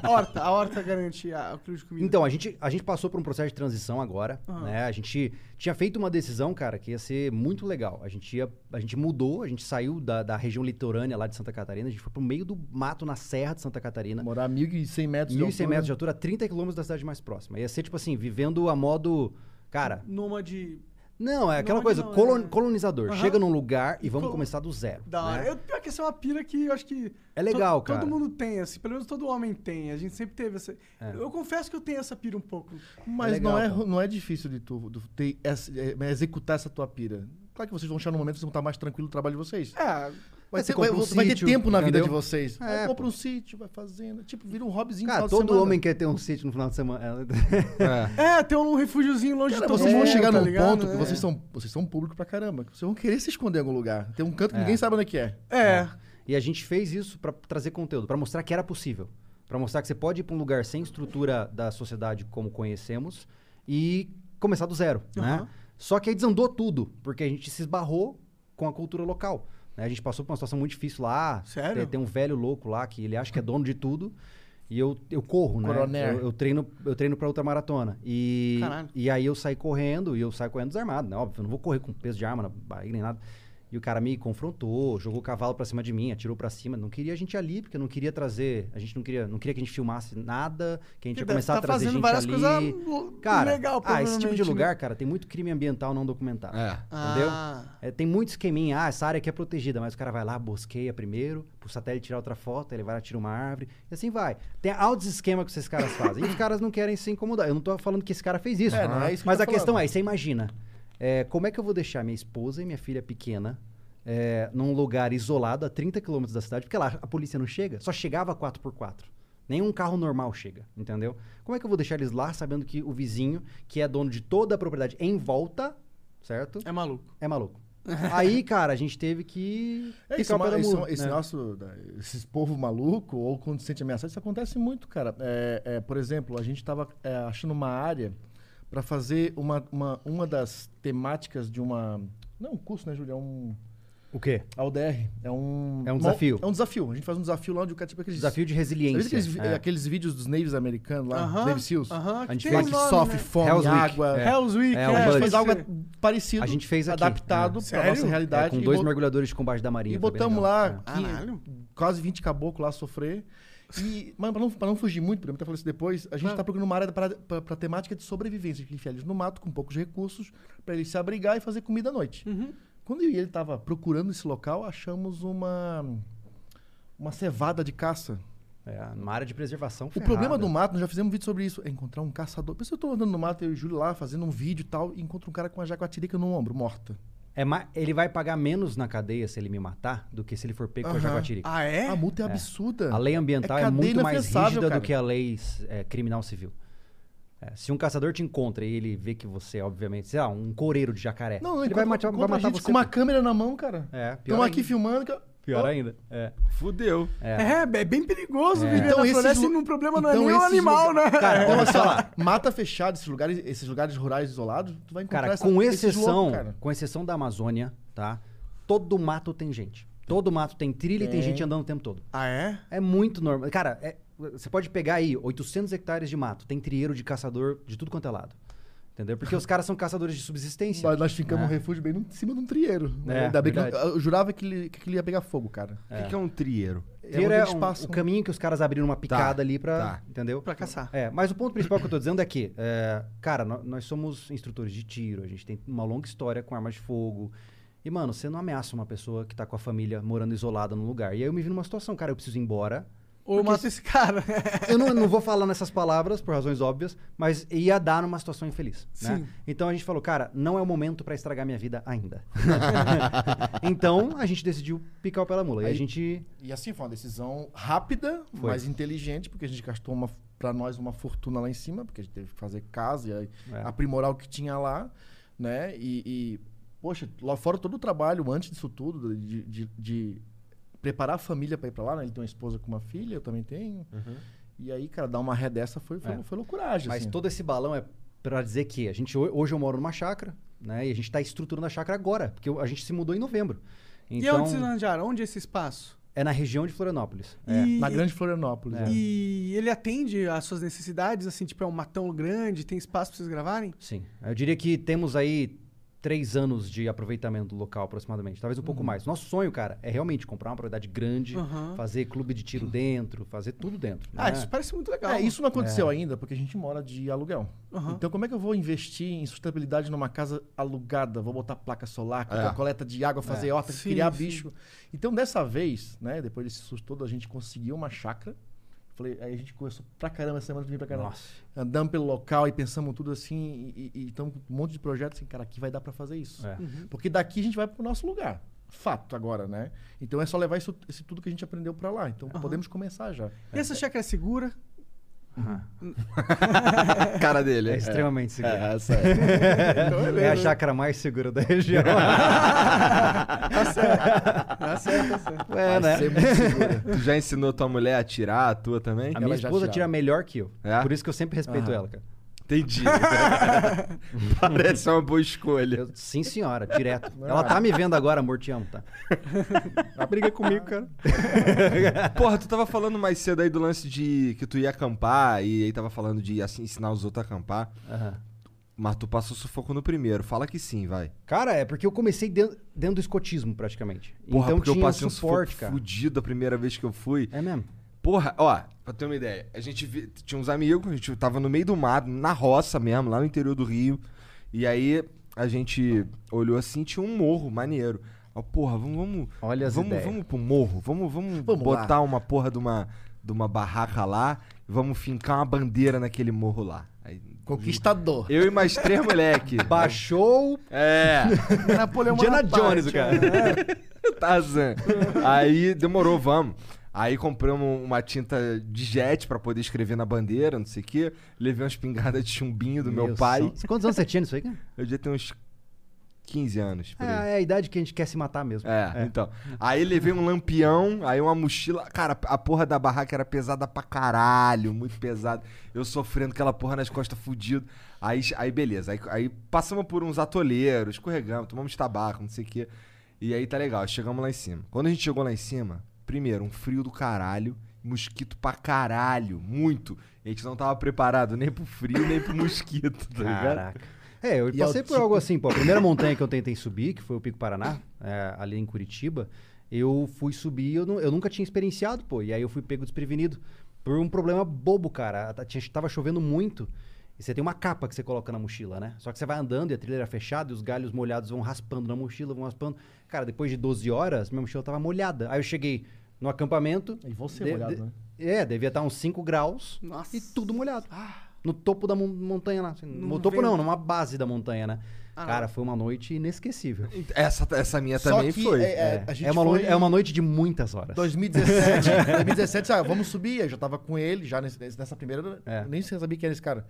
A horta, a horta garante a, quilo de comida. Então, a gente, a gente passou por um processo de transição agora, Aham. né? A gente tinha feito uma decisão, cara, que ia ser muito legal. A gente ia, a gente mudou, a gente saiu da, da região litorânea lá de Santa Catarina, a gente foi pro meio do mato na serra de Santa Catarina. Morar 1.100 metros 1.100 metros de altura, 30 quilômetros da cidade mais próxima. Ia ser, tipo assim, vivendo a modo... Cara, Nômade não, é aquela Nômade coisa, não, colon- é- colonizador. Aham. Chega num lugar e vamos colo- começar do zero. da hora. né? Eu, pior que essa é uma pira que eu acho que. É legal, to- cara. Todo mundo tem, assim. Pelo menos todo homem tem. A gente sempre teve essa. É. Eu confesso que eu tenho essa pira um pouco. Mas legal, não, é, não é difícil de tu de ter é, executar essa tua pira. Claro que vocês vão chegar num momento que vocês vão estar mais tranquilo no trabalho de vocês. É. Vai, Você ter, vai, compra um vai ter sítio, tempo na vida entendeu? de vocês. É, Vai, compra pô. um sítio, vai fazendo. Tipo, vira um hobbyzinho no Cara, final de todo semana. homem quer ter um sítio no final de semana. É. É, tem um refúgiozinho longe Cara, de todo vocês vão mundo, chegar tá num ligado? ponto que É. vocês são, vocês são público pra caramba. Vocês vão querer se esconder em algum lugar. Tem um canto que É. ninguém sabe onde é que é. É. E a gente fez isso pra trazer conteúdo, pra mostrar que era possível. Pra mostrar que você pode ir pra um lugar sem estrutura da sociedade como conhecemos e começar do zero, né? Aham. Só que aí desandou tudo, porque a gente se esbarrou com a cultura local. Né? A gente passou por uma situação muito difícil lá. Sério? Tem, tem um velho louco lá que ele acha que é dono de tudo. E eu, eu corro, né? Coroner. Eu, eu treino, eu treino pra ultramaratona. E, Caralho. e aí eu saí correndo, e eu saio correndo desarmado, né? Óbvio, eu não vou correr com peso de arma na barriga nem nada. E o cara me confrontou, jogou o cavalo pra cima de mim, atirou pra cima. Não queria a gente ali, porque eu não queria trazer. A gente não queria, não queria que a gente filmasse nada, que a gente ia começar tá a trazer fazendo gente várias ali. coisas Cara, legal, ah, esse tipo de né? lugar, cara, tem muito crime ambiental não documentado. É. Entendeu? Ah. É, tem muito esqueminha, ah, essa área aqui é protegida, mas o cara vai lá, bosqueia primeiro, pro satélite tirar outra foto, ele vai lá, tira uma árvore, e assim vai. Tem altos esquemas que esses caras fazem. e os caras não querem se incomodar. Eu não tô falando que esse cara fez isso. É, não é isso que mas a tô questão falando. é, você imagina, é, como é que eu vou deixar minha esposa e minha filha pequena é, num lugar isolado a 30 quilômetros da cidade? Porque lá a polícia não chega, só chegava 4x4. Nenhum carro normal chega, entendeu? Como é que eu vou deixar eles lá sabendo que o vizinho, que é dono de toda a propriedade em volta, certo? É maluco. É maluco. Aí, cara, a gente teve que. É isso, o pé da esse, né? nosso, da- esses povo maluco, ou quando se sente ameaçado, isso acontece muito, cara. É, é, por exemplo, a gente tava é, achando uma área para fazer uma, uma, uma das temáticas de uma. Não é um curso, né, Júlio? É um. O quê? A UDR. É um. É um uma- desafio. É um desafio. A gente faz um desafio lá onde o cara, tipo, aqueles. Desafio de Sabe resiliência. aqueles, é. aqueles vídeos dos navies americanos lá, Aham. Navy SEAls? Aham. A gente Lá um que nome, sofre né? fome, Hell's Week, água. é. Hell's Week. É, um a gente fez algo parecido, A gente fez aqui, adaptado é. para nossa realidade. É, com e dois bot- mergulhadores de combate da Marinha. E botamos lá É. 15 Caralho. quase 20 caboclos lá sofrer. E, mano, pra não, pra não fugir muito, podemos até falar isso depois, a gente Ah. tá procurando uma área pra temática de sobrevivência, que enfiar eles no mato com poucos recursos, pra eles se abrigar e fazer comida à noite. Uhum. Quando eu e ele tava procurando esse local, achamos uma uma cevada de caça. É, uma área de preservação O ferrada. problema do mato, nós já fizemos um vídeo sobre isso, é encontrar um caçador. Por isso eu tô andando no mato, eu e o Júlio lá, fazendo um vídeo e tal, e encontro um cara com uma jaguatirica no ombro, morta. É ma- Ele vai pagar menos na cadeia se ele me matar do que se ele for pego com a Aham. jaguatirica. Ah, é? A multa é, absurda. A lei ambiental é, cadeia muito mais rígida cara. do que a lei é, criminal civil. É, se um caçador te encontra e ele vê que você, obviamente, sei lá, um coreiro de jacaré, Não, ele vai matar, vai matar gente você. com uma câmera na mão, cara. É, pior Estamos aqui filmando. que- Pior Ó, ainda. É. Fudeu. É. É, é bem perigoso É. viver Então na floresta lu- e um problema não então é nem o esses animal, lugar- né? Cara, olha assim, só. ó, mata fechada, esses lugares, esses lugares rurais isolados, tu vai encontrar Cara, essa- com esses exceção, loucos, cara. com exceção da Amazônia, tá? Todo mato tem gente. Todo mato tem trilha e tem Tem. gente andando o tempo todo. Ah, é? É muito normal. Cara, é- você pode pegar aí 800 hectares de mato, tem trieiro de caçador de tudo quanto é lado. Entendeu? Porque os caras são caçadores de subsistência. Nós, nós ficamos É. um refúgio bem no- em cima de um trieiro. É, Ainda bem que eu, jurava que ele, que ele ia pegar fogo, cara. O que, que é um trieiro? Trieiro onde é eles um- passam. o caminho que os caras abriram uma picada Tá, ali pra. tá. Entendeu? Pra caçar. É, mas o ponto principal que eu tô dizendo é que, é, cara, nó- nós somos instrutores de tiro, a gente tem uma longa história com armas de fogo. E, mano, você não ameaça uma pessoa que tá com a família morando isolada num lugar. E aí eu me vi numa situação, cara, eu preciso ir embora. Ou eu mato esse cara. Eu não, não vou falar nessas palavras por razões óbvias, mas ia dar numa situação infeliz. Né? Então a gente falou, cara, não é o momento pra estragar minha vida ainda. então a gente decidiu picar o pé da mula. E a Aí- gente. E assim, foi uma decisão rápida, Foi. mas inteligente, porque a gente gastou uma, pra nós uma fortuna lá em cima, porque a gente teve que fazer casa e aí É. aprimorar o que tinha lá, né? E, e, poxa, lá fora todo o trabalho antes disso tudo, de, de- de preparar a família pra ir pra lá, né? Ele tem uma esposa com uma filha, eu também tenho. E aí, cara, dar uma ré dessa foi, foi, É. foi loucuragem, Mas assim. todo esse balão é pra dizer que a gente ho- hoje eu moro numa chácara, né? E a gente tá estruturando a chácara agora, porque a gente se mudou em novembro. E Então, onde vocês arranjaram? Onde é esse espaço? é na região de Florianópolis. É. E, Na Grande Florianópolis. É. né? e ele atende às suas necessidades, assim, tipo, é um matão grande, tem espaço pra vocês gravarem? Sim. Eu diria que temos aí três anos de aproveitamento do local, aproximadamente. Talvez um pouco Uhum. mais. Nosso sonho, cara, é realmente comprar uma propriedade grande, Aham. fazer clube de tiro dentro, fazer tudo dentro. Ah, né? isso parece muito legal. É, isso não aconteceu ainda, porque a gente mora de aluguel. Aham. Então, como é que eu vou investir em sustentabilidade numa casa alugada? Vou botar placa solar, É. coleta de água, fazer horta, Sim, criar sim. bicho. Então, dessa vez, né, depois desse susto todo, a gente conseguiu uma chácara. Falei, aí a gente começou pra caramba essa semana de vir pra caramba. Nossa. Andamos pelo local e pensamos tudo assim, e- e então um monte de projetos assim, cara, aqui vai dar pra fazer isso. É. Porque daqui a gente vai pro nosso lugar. Fato agora, né? Então é só levar isso, esse tudo que a gente aprendeu pra lá. Então podemos começar já. E essa chácara é segura? A cara dele. É extremamente seguro. É, sério. É a chácara mais segura da região. Tá certo, tá certo. é, Vai né? ser muito segura. tu já ensinou tua mulher a atirar, a tua também? A Ela minha já esposa tira melhor que eu. É? Por isso que eu sempre respeito Aham. ela, cara. Entendi. Parece uma boa escolha. Eu- sim, senhora, direto. Ela tá me vendo agora, amor, te amo, tá? Ela briga comigo, cara. Porra, tu tava falando mais cedo aí do lance de que tu ia acampar e aí tava falando de assim, ensinar os outros a acampar. Aham. Mas tu passou sufoco no primeiro. Fala que sim, vai. Cara, é porque eu comecei dentro, dentro do escotismo, praticamente. Porra, então porque tinha eu passei um um suporte, sufoco cara. fudido a primeira vez que eu fui. É mesmo? Porra, ó, pra ter uma ideia, a gente vi- tinha uns amigos, a gente tava no meio do mato, na roça mesmo, lá no interior do Rio. E aí a gente olhou assim, tinha um morro maneiro. Ó, porra, vamos, vamos, Olha as vamos, ideias. vamos pro morro, vamos, vamos, Vamos botar lá. uma porra de uma, de uma barraca lá, vamos fincar uma bandeira naquele morro lá. Aí, Conquistador. eu e mais três moleque. Baixou É. Napoleão Indiana Bonaparte, Jones, cara. Tarzan. Aí demorou, vamos. Aí compramos uma tinta de jet pra poder escrever na bandeira, não sei o quê. Levei uma espingarda de chumbinho do meu, pai. Deus, são- Quantos anos você tinha nisso aí, cara? Eu devia ter uns 15 anos. É, é a idade que a gente quer se matar mesmo. É, então. Aí levei um lampião, aí uma mochila. Cara, a porra da barraca era pesada pra caralho, muito pesada. Eu sofrendo aquela porra nas costas fudido. Aí, aí beleza. Aí, aí passamos por uns atoleiros, escorregamos, tomamos tabaco, não sei o quê. E aí tá legal, chegamos lá em cima. Quando a gente chegou lá em cima, primeiro, um frio do caralho, mosquito pra caralho, muito. A gente não tava preparado nem pro frio, nem pro mosquito, tá ligado? Caraca. É, eu E é passei por tipo- algo assim, pô. A primeira montanha que eu tentei subir, que foi o Pico Paraná, é, ali em Curitiba, eu fui subir eu, nu- eu nunca tinha experienciado, pô. E aí eu fui pego desprevenido. Por um problema bobo, cara. Tava chovendo muito. E você tem uma capa que você coloca na mochila, né? Só que você vai andando e a trilha era fechada e os galhos molhados vão raspando na mochila, vão raspando. Cara, depois de 12 horas, minha mochila tava molhada. Aí eu cheguei no acampamento. E você de- molhado, de- né? É, devia estar uns 5 graus Nossa. e tudo molhado. No topo da mon- montanha lá. assim, Não no topo veio- não, numa base da montanha, né? Ah. Cara, foi uma noite inesquecível. Essa, essa minha Só também que foi. é- É, a gente é uma, foi noite, é uma noite de muitas horas. 2017, 2017, ah, vamos subir. Eu já tava com ele, já nesse- nessa primeira. É. Nem sabia quem era esse cara.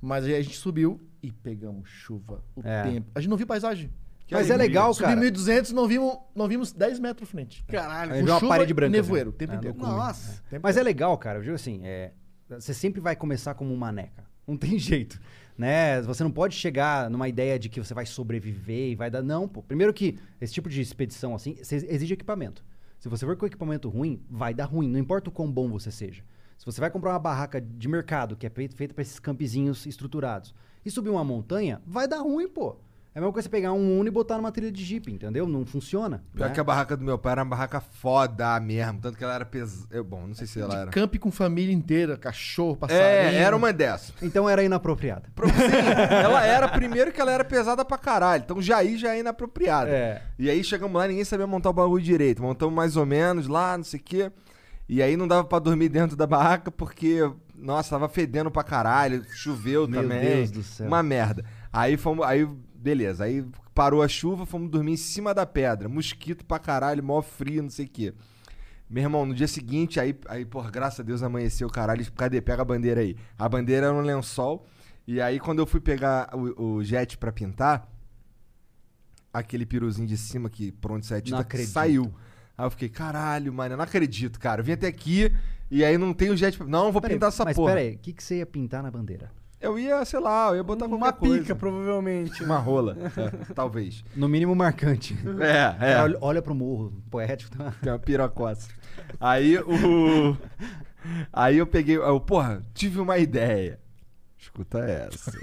Mas aí a gente subiu e pegamos chuva o É. tempo. A gente não viu paisagem. Mas é legal, Subi cara. 1.200, não vimos, não vimos 10 metros à frente. Caralho. Aí Com viu uma chuva parede e branca. nevoeiro, assim. o tempo É, inteiro. loucura. Nossa. Tempo Mas é legal, cara. Eu digo assim, é, você sempre vai começar como um maneca. Não tem jeito, né? Você não pode chegar numa ideia de que você vai sobreviver e vai dar... Não, pô. Primeiro que esse tipo de expedição, assim, você exige equipamento. Se você for com equipamento ruim, vai dar ruim. Não importa o quão bom você seja. Se você vai comprar uma barraca de mercado, que é feita para esses campezinhos estruturados, e subir uma montanha, vai dar ruim, pô. É a mesma coisa você pegar um Uno e botar numa trilha de Jeep, entendeu? Não funciona. Pior né? que a barraca do meu pai era uma barraca foda mesmo. Tanto que ela era pesada. Bom, não sei se ela era. Camp com família inteira, cachorro, passarinho. É, era uma dessas. Então era inapropriada. Pro- Sim, ela era, primeiro que ela era pesada pra caralho. Então já aí já é inapropriada. É. E aí chegamos lá, ninguém sabia montar o bagulho direito. Montamos mais ou menos lá, não sei o quê. E aí não dava pra dormir dentro da barraca porque, nossa, tava fedendo pra caralho, choveu Meu também. Deus do céu. Uma merda. Aí fomos, aí beleza, aí parou a chuva, fomos dormir em cima da pedra, mosquito pra caralho, mó frio, não sei o quê. Meu irmão, no dia seguinte, aí, aí por graças a Deus amanheceu, caralho, cadê? Pega a bandeira aí. A bandeira era um lençol, e aí quando eu fui pegar o, o jet pra pintar, aquele piruzinho de cima que Não acredito. saiu. Aí eu fiquei, caralho, mano, eu não acredito, cara. Eu vim até aqui e aí não tem o jet. Não, vou Peraí, pintar essa mas porra. peraí, o que, que você ia pintar na bandeira? Eu ia, sei lá, eu ia botar Uma qualquer pica, coisa. provavelmente. Uma rola, é, talvez. No mínimo marcante. É, é. Olha, olha pro morro, poético. Tá? Tem uma pirocossa. Aí o. Aí eu peguei. Eu, porra, tive uma ideia. Escuta essa.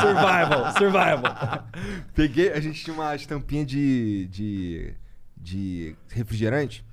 survival, survival. Peguei, a gente tinha uma estampinha de, de, de refrigerante.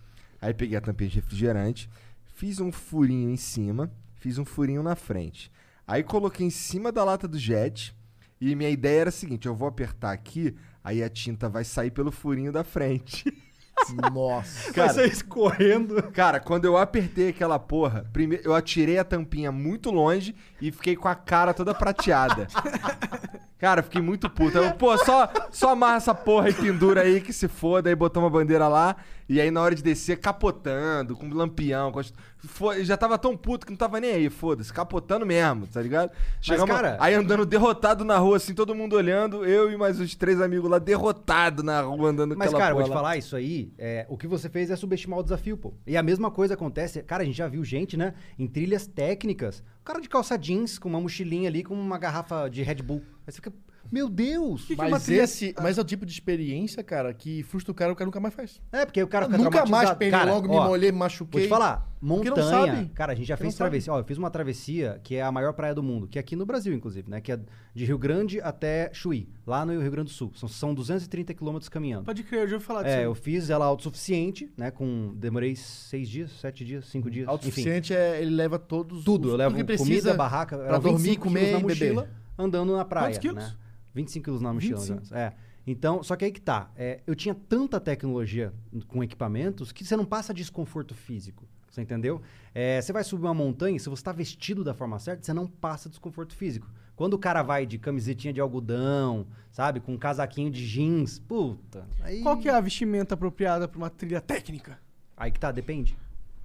Aí peguei a tampinha de refrigerante, fiz um furinho em cima, fiz um furinho na frente. Aí coloquei em cima da lata do jet. E minha ideia era a seguinte: eu vou apertar aqui, aí a tinta vai sair pelo furinho da frente. Nossa. Cara, Vai sair escorrendo. Cara, quando eu apertei aquela porra, primeiro eu atirei a tampinha muito longe e fiquei com a cara toda prateada. Cara, fiquei muito puto. Eu, pô, só, só amarra essa porra e pendura aí que se foda. Aí botamos a bandeira lá. E aí na hora de descer, capotando, com lampião. Com as... Fo- eu já tava tão puto que não tava nem aí, foda-se. Capotando mesmo, tá ligado? Chegamos, cara- Aí andando derrotado na rua, assim, todo mundo olhando. Eu e mais os três amigos lá, derrotado na rua, andando Mas, cara, vou te lá. falar, isso aí, é, o que você fez é subestimar o desafio, pô. E a mesma coisa acontece, cara, a gente já viu gente, né, em trilhas técnicas, o cara de calça jeans, com uma mochilinha ali, com uma garrafa de Red Bull. Aí você fica, meu Deus! que é uma Mas, trilha- esse, mas é o tipo de experiência, cara, que frustra o cara, o cara nunca mais faz. É, porque o cara fica nunca mais Cara, logo, me ó, molhei, me Vou machuquei. te falar, Porque não montanha. sabe. Cara, a gente já Porque fez não sabe. travessia. Ó, eu fiz uma travessia que é a maior praia do mundo, que é aqui no Brasil, inclusive, né? Que é de Rio Grande até Chuí, lá no Rio Grande do Sul. São, são 230 quilômetros caminhando. Pode crer, eu já ouvi falar disso. É, eu fiz ela autossuficiente, né? Com. Demorei seis dias, sete dias, cinco dias. Enfim, Autossuficiente é, ele leva todos tudo. os- Eu levo que comida, precisa barraca, pra dormir, 25 comer na e beber. mochila, andando na praia. Quantos quilos? Né? 25 quilos na mochila. 25. mais ou menos. É. Então, só que aí que tá. é, eu tinha tanta tecnologia com equipamentos que você não passa desconforto físico. Você entendeu? É, você vai subir uma montanha, se você está vestido da forma certa, você não passa desconforto físico. Quando o cara vai de camisetinha de algodão, sabe? Com um casaquinho de jeans, puta. Aí, Qual que é a vestimenta apropriada pra uma trilha técnica? Aí que tá, depende.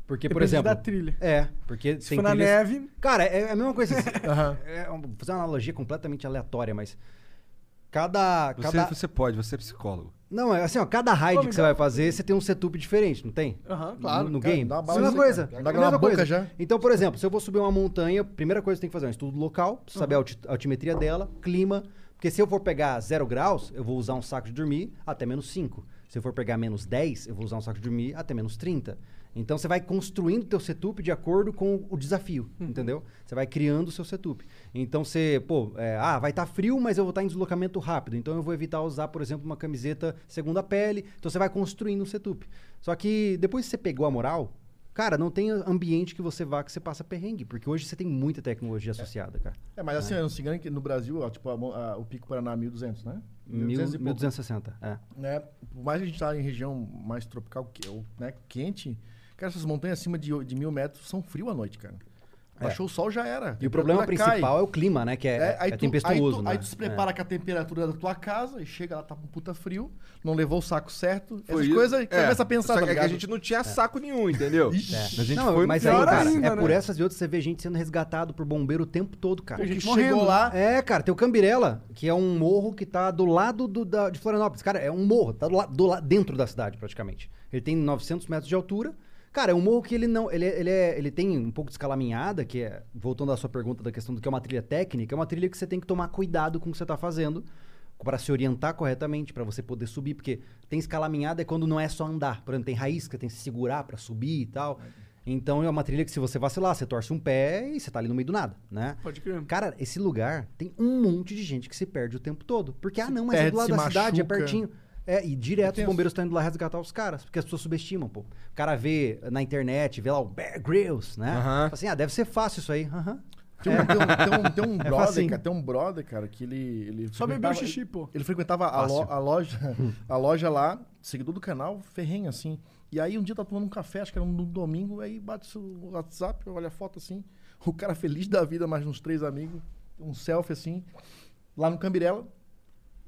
Porque, por Depende exemplo. da trilha. É, porque Se for na trilhas- neve, Cara, é a mesma coisa. Aham. é, um- vou fazer uma analogia completamente aleatória, mas. Cada. Você, cada... você pode, você é psicólogo. Não, é assim, ó, cada raid que você vai fazer, você tem um setup diferente, não tem? Aham, claro, No, no cara, game. dá uma bala mesma coisa. cara. Dá a água na mesma boca coisa. já. Então, por exemplo, se eu vou subir uma montanha, a primeira coisa que você tem que fazer é um estudo local, pra saber a alti- a altimetria dela, clima. Porque se eu for pegar zero graus, eu vou usar um saco de dormir até menos 5. Se eu for pegar menos 10, eu vou usar um saco de dormir até menos 30. Então você vai construindo teu setup de acordo com o desafio, entendeu? Você vai criando o seu setup. Então você, pô, é, ah, vai estar frio, mas eu vou estar em deslocamento rápido. Então eu vou evitar usar, por exemplo, uma camiseta segunda pele. Então você vai construindo um setup. Só que depois que você pegou a moral, cara, não tem ambiente que você vá que você passa perrengue, porque hoje você tem muita tecnologia associada, cara. É, mas assim, não se engane que no Brasil, ó, tipo, a a- o Pico Paraná é 1.200, né? Mil- 1200 e pouco. 1260, é. né? Por mais que a gente tá em região mais tropical, que, ou, né, quente, cara, essas montanhas acima de, de mil metros são frio à noite, cara. Baixou o sol já era. E o problema A principal é o clima, né? Que é, cai. é, aí, tu, aí, tempestuoso, tu, né? aí tu se prepara com a temperatura da tua casa e chega lá, tá com puta frio, não levou o saco certo. Foi Essas isso. coisas, É, começa a pensar, Só tá que é que a gente não tinha saco nenhum, entendeu? Ixi. A gente Não, foi mas aí, cara, ainda, é né? por essas e outras você vê gente sendo resgatado por bombeiro o tempo todo, cara. Tem que gente chegou morrendo. lá, É, cara, tem o Cambirela, que é um morro que tá do lado do, da, de Florianópolis. Cara, é um morro, tá do, la- do la- dentro da cidade, praticamente. Ele tem 900 metros de altura. Cara, é um morro que ele não. Ele, é- ele, é, ele tem um pouco de escalaminhada, que é. Voltando à sua pergunta da questão do que é uma trilha técnica, é uma trilha que você tem que tomar cuidado com o que você tá fazendo para se orientar corretamente, para você poder subir, porque tem escalaminhada é quando não é só andar. Por exemplo, tem raiz que tem que se segurar para subir e tal. Então é uma trilha que se você vacilar, você torce um pé e você tá ali no meio do nada, né? Pode crer. Cara, esse lugar tem um monte de gente que se perde o tempo todo. Porque, ah, não, mas é perde, do lado se da cidade, é machuca. pertinho. É, e direto os bombeiros estão indo lá resgatar os caras, porque as pessoas subestimam, pô. O cara vê na internet, vê lá o Bear Grylls, né? Aham. Fala assim, ah, deve ser fácil isso aí. Aham. Tem um, tem um, tem um, tem um É brother, facinho. cara, tem um brother, cara, que ele. ele Só bebeu xixi, pô. Ele frequentava a, lo- a loja, a loja lá, seguidor do canal, ferrenho, assim. E aí um dia tá tomando um café, acho que era no domingo, aí bate o WhatsApp, olha a foto assim. O cara feliz da vida, mais uns três amigos, um selfie assim, lá no Cambirela.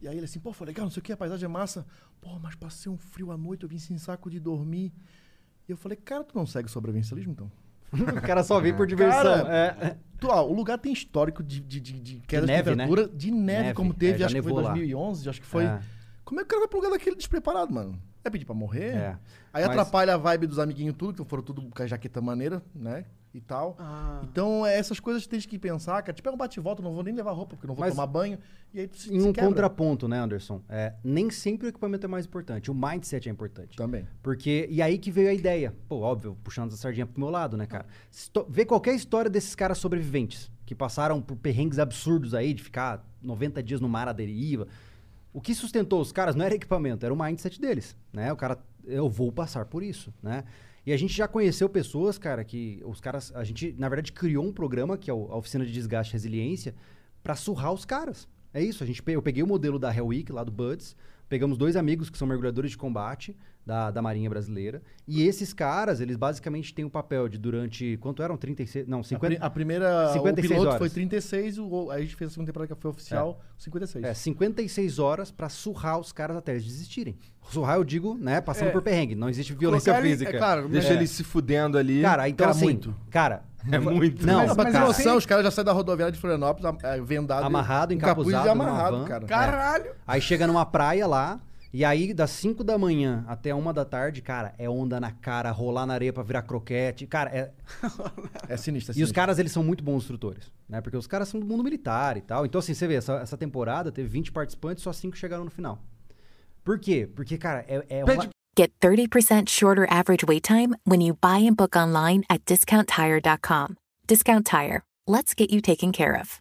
E aí ele assim, pô, foi legal, não sei o que, a paisagem é massa. Pô, mas passei um frio à noite, eu vim sem saco de dormir. E eu falei, cara, tu não segue sobrevivencialismo então? o cara só vem por diversão. Cara, é. Tu, ó, o lugar tem histórico de, de, de, de queda de, neve, né? temperatura, de neve, Neve, como é, teve, já acho que foi em nevou lá. 2011, acho que foi. É. Como é que o cara vai pro lugar daquele despreparado, mano? É pedir pra morrer? É. Aí Mas- atrapalha a vibe dos amiguinhos tudo, que foram tudo com a jaqueta maneira, né? E tal. Ah. Então, é essas coisas que tem que pensar, cara. Tipo, é um bate-volta, não vou nem levar roupa, porque não vou Mas- tomar banho. E aí tu se, Em um quebra. contraponto, né, Anderson? É, nem sempre o equipamento é mais importante, o mindset é importante. Também. Porque, e aí que veio a ideia. Pô, óbvio, puxando a sardinha pro meu lado, né, cara? Esto- Vê qualquer história desses caras sobreviventes, que passaram por perrengues absurdos aí, de ficar 90 dias no mar à deriva. O que sustentou os caras não era equipamento, era o mindset deles, né? O cara, eu vou passar por isso, né? E a gente já conheceu pessoas, cara, que os caras, a gente, na verdade, criou um programa, que é a Oficina de Desgaste e Resiliência, pra surrar os caras. É isso, a gente, eu peguei o modelo da Hell Week, lá do Buds, pegamos dois amigos que são mergulhadores de combate da, da Marinha Brasileira, e esses caras, eles basicamente têm o papel de durante, quanto eram? 36, não, A, 50... pri- a primeira, 56 o piloto horas. foi 36, o, a gente fez a segunda temporada que foi oficial, 56. É, 56 horas pra surrar os caras até eles desistirem. Surrar, eu digo, né, passando É. por perrengue. Não existe violência Colocar ele- física. é claro, Deixa É. ele se fudendo ali. Cara, então Cara, assim, muito. cara... É muito. Não, Mas- Mas, pra mas ter eu noção, sei- os caras já saem da rodoviária de Florianópolis é, vendado. Amarrado, com capuz encapuzado e numa amarrado, van. cara. Caralho! Aí chega numa praia lá, e aí das 5 da manhã até uma da tarde, cara, é onda na cara, rolar na areia pra virar croquete. Cara, é... É sinistro, é E os sinistro. caras, eles são muito bons instrutores, né? Porque os caras são do mundo militar e tal. Então, assim, você vê, essa, essa temporada teve 20 participantes, só 5 chegaram no final. Por quê? Porque, cara, é, é uma... Pede- Get 30% shorter average wait time when you buy and book online at discounttire.com. Discount Tire. Let's get you taken care of.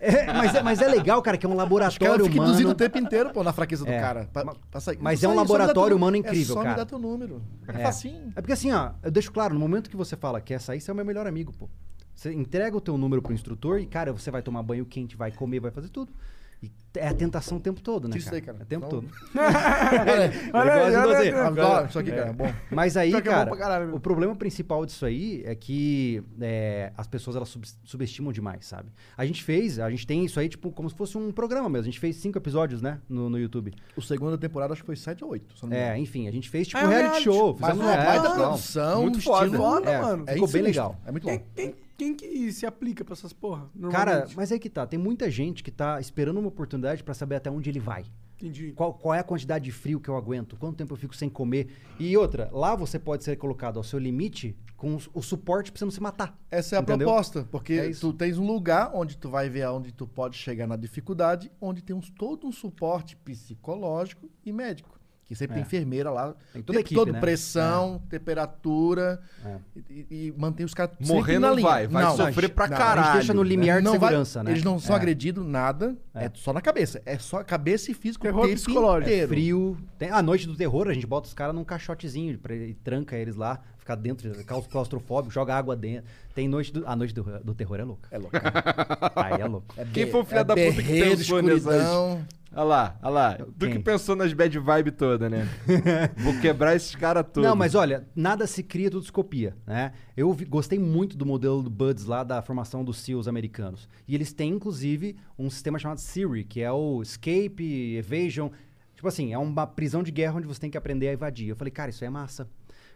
É, mas, é, mas é legal, cara, que é um laboratório humano. induzindo o tempo inteiro, pô, na fraqueza do É. cara. Pra, Ma- pra sair. mas Isso é um aí, só me dá laboratório teu- humano incrível, é só cara. me dá teu número. É, É. facinho. É porque assim, ó, eu deixo claro, no momento que você fala que quer sair, você é o meu melhor amigo, pô. Você entrega o teu número pro instrutor e, cara, você vai tomar banho quente, vai comer, vai fazer tudo. E é a tentação o tempo todo, né, Isso cara? aí, cara. É o tempo Não- todo. Olha, olha, olha, Adoro isso aqui, cara. É bom. Mas aí, é cara, mesmo. o problema principal disso aí é que é, as pessoas elas sub- subestimam demais, sabe? A gente fez, a gente tem isso aí, tipo, como se fosse um programa mesmo. A gente fez cinco episódios, né, no, no YouTube. O segunda temporada acho que foi 7 ou 8. Se eu não me É, enfim, a gente fez tipo É um reality reality. show. Mas Fizemos uma um baita reality, tal. produção, Muito estilo- foda. Foda, É, mano. É Ficou bem sinistro. legal. É muito bom. Quem, quem, quem que se aplica pra essas porra? Cara, mas aí que tá. Tem muita gente que tá esperando uma oportunidade pra saber até onde ele vai. Entendi. Qual, qual é a quantidade de frio que eu aguento? Quanto tempo eu fico sem comer? E outra, lá você pode ser colocado ao seu limite com o suporte pra você não se matar. Essa é a Entendeu? proposta, porque É tu tens um lugar onde tu vai ver aonde tu pode chegar na dificuldade, onde tem todo um suporte psicológico e médico, Que sempre É. tem enfermeira lá. Tem toda equipe, todo né? pressão, temperatura. É. E, e mantém os caras Morrer não linha. vai, vai Não, sofrer pra não, caralho. A gente deixa no né? limiar de não vai- segurança, né? Eles não são É. agredidos, nada. É. só na cabeça. É só cabeça e físico Terror o tempo psicológico. inteiro. Frio. Tem, a noite do terror, a gente bota os caras num caixotezinho pra, e tranca eles lá, ficar dentro, claustrofóbico, joga água dentro. Tem noite do, a noite do, do terror é louca. É louco. Aí é louco. É Quem foi o filho é da puta que pensou nessas-. Olha lá, olha lá. Tu Quem? que pensou nas bad vibe toda, né? Vou quebrar esses caras todos. Não, mas olha, nada se cria, tudo se copia, né? Eu vi- gostei muito do modelo do Buds lá da formação dos SEALs americanos. E eles têm, inclusive, um sistema chamado Siri, que é o Escape, Evasion. Tipo assim, é uma prisão de guerra onde você tem que aprender a evadir. Eu falei, cara, isso é massa.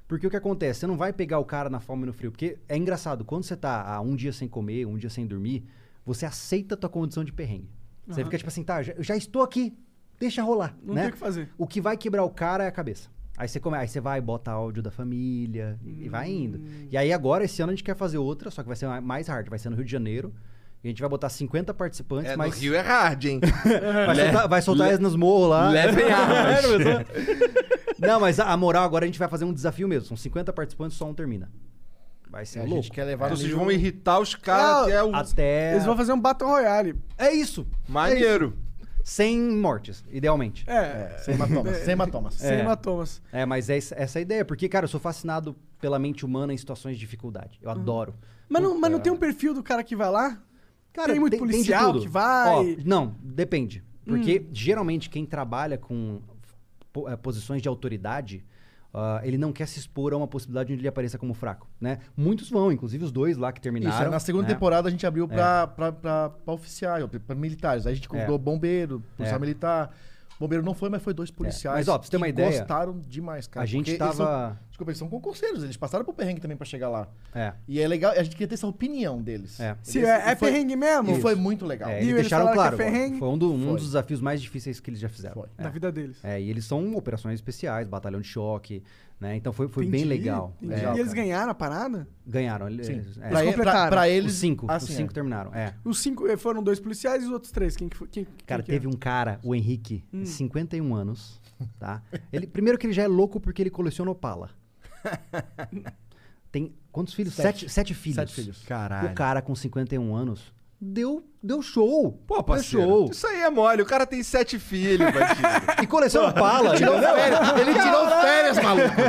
Porque o que acontece? Você não vai pegar o cara na fome e no frio. Porque é engraçado, quando você tá um dia sem comer, um dia sem dormir, você aceita a tua condição de perrengue. Você fica tipo assim, tá, já, eu já estou aqui, deixa rolar. Não né? tem o que fazer. O que vai quebrar o cara é a cabeça. Aí você, come, aí você vai, bota áudio da família e- e vai indo. E aí agora, esse ano, a gente quer fazer outra, só que vai ser ma- mais hard. Vai ser no Rio de Janeiro. A gente vai botar 50 participantes, É, mas no Rio é hard, hein? vai soltar, vai soltar eles nos morros lá. Levem armas. Não, mas a, a moral agora a gente vai fazer um desafio mesmo. São 50 participantes, só um termina. Vai ser A louco. gente quer levar Então vocês vão irritar os caras até o... Até... Eles vão fazer um Battle Royale. É isso. Maneiro. Sem mortes, idealmente. É, É, sem hematomas, sem hematomas. sem É. hematomas. É, mas é essa a ideia. Porque, cara, eu sou fascinado pela mente humana em situações de dificuldade. Eu adoro. Mas não, mas não tem um perfil do cara que vai lá? Cara, Tem muito de policial tudo. que vai? Ó, não, depende. Porque geralmente quem trabalha com eh, posições de autoridade, ah, ele não quer se expor a uma possibilidade onde ele apareça como fraco, né? Muitos vão, inclusive os dois lá que terminaram. Isso, na segunda né? temporada a gente abriu pra, pra oficiais, pra militares. Aí a gente convidou É. bombeiro, policial É. militar. Bombeiro não foi, mas foi dois policiais. Mas, ó, pra você ter uma que ideia, gostaram demais, cara. a gente eles tava- são- desculpa, eles são concurseiros, eles passaram por perrengue também pra chegar lá. É. E é legal, a gente queria ter essa opinião deles. É. Se Eles- é, é e foi- perrengue mesmo? E foi muito legal. É, E eles deixaram falaram claro. que é? Foi um, do- um Foi. dos desafios mais difíceis que eles já fizeram. Foi. É. Da vida deles. É, e eles são operações especiais, batalhão de choque, né? Então foi, foi bem legal. É, e eles cara. ganharam a parada? ganharam. Eles, Sim. é. Pra, ele- pra- completaram. pra Os eles. cinco, Ah, os sim, cinco é. terminaram. É. Os cinco eh, foram dois policiais e os outros três. Quem? Quem, Cara, quem teve é? um cara, o Henrique, 51 anos, tá? Ele, primeiro que ele já é louco porque ele coleciona Opala. Tem quantos filhos? Sete. Sete, sete filhos. Sete filhos. Caralho. O cara com 51 anos deu, deu show. Pô, deu parceiro, show. isso aí é mole. O cara tem sete filhos, Bandido. E coleciona Opala. Tirou férias, ele tirou férias, maluco.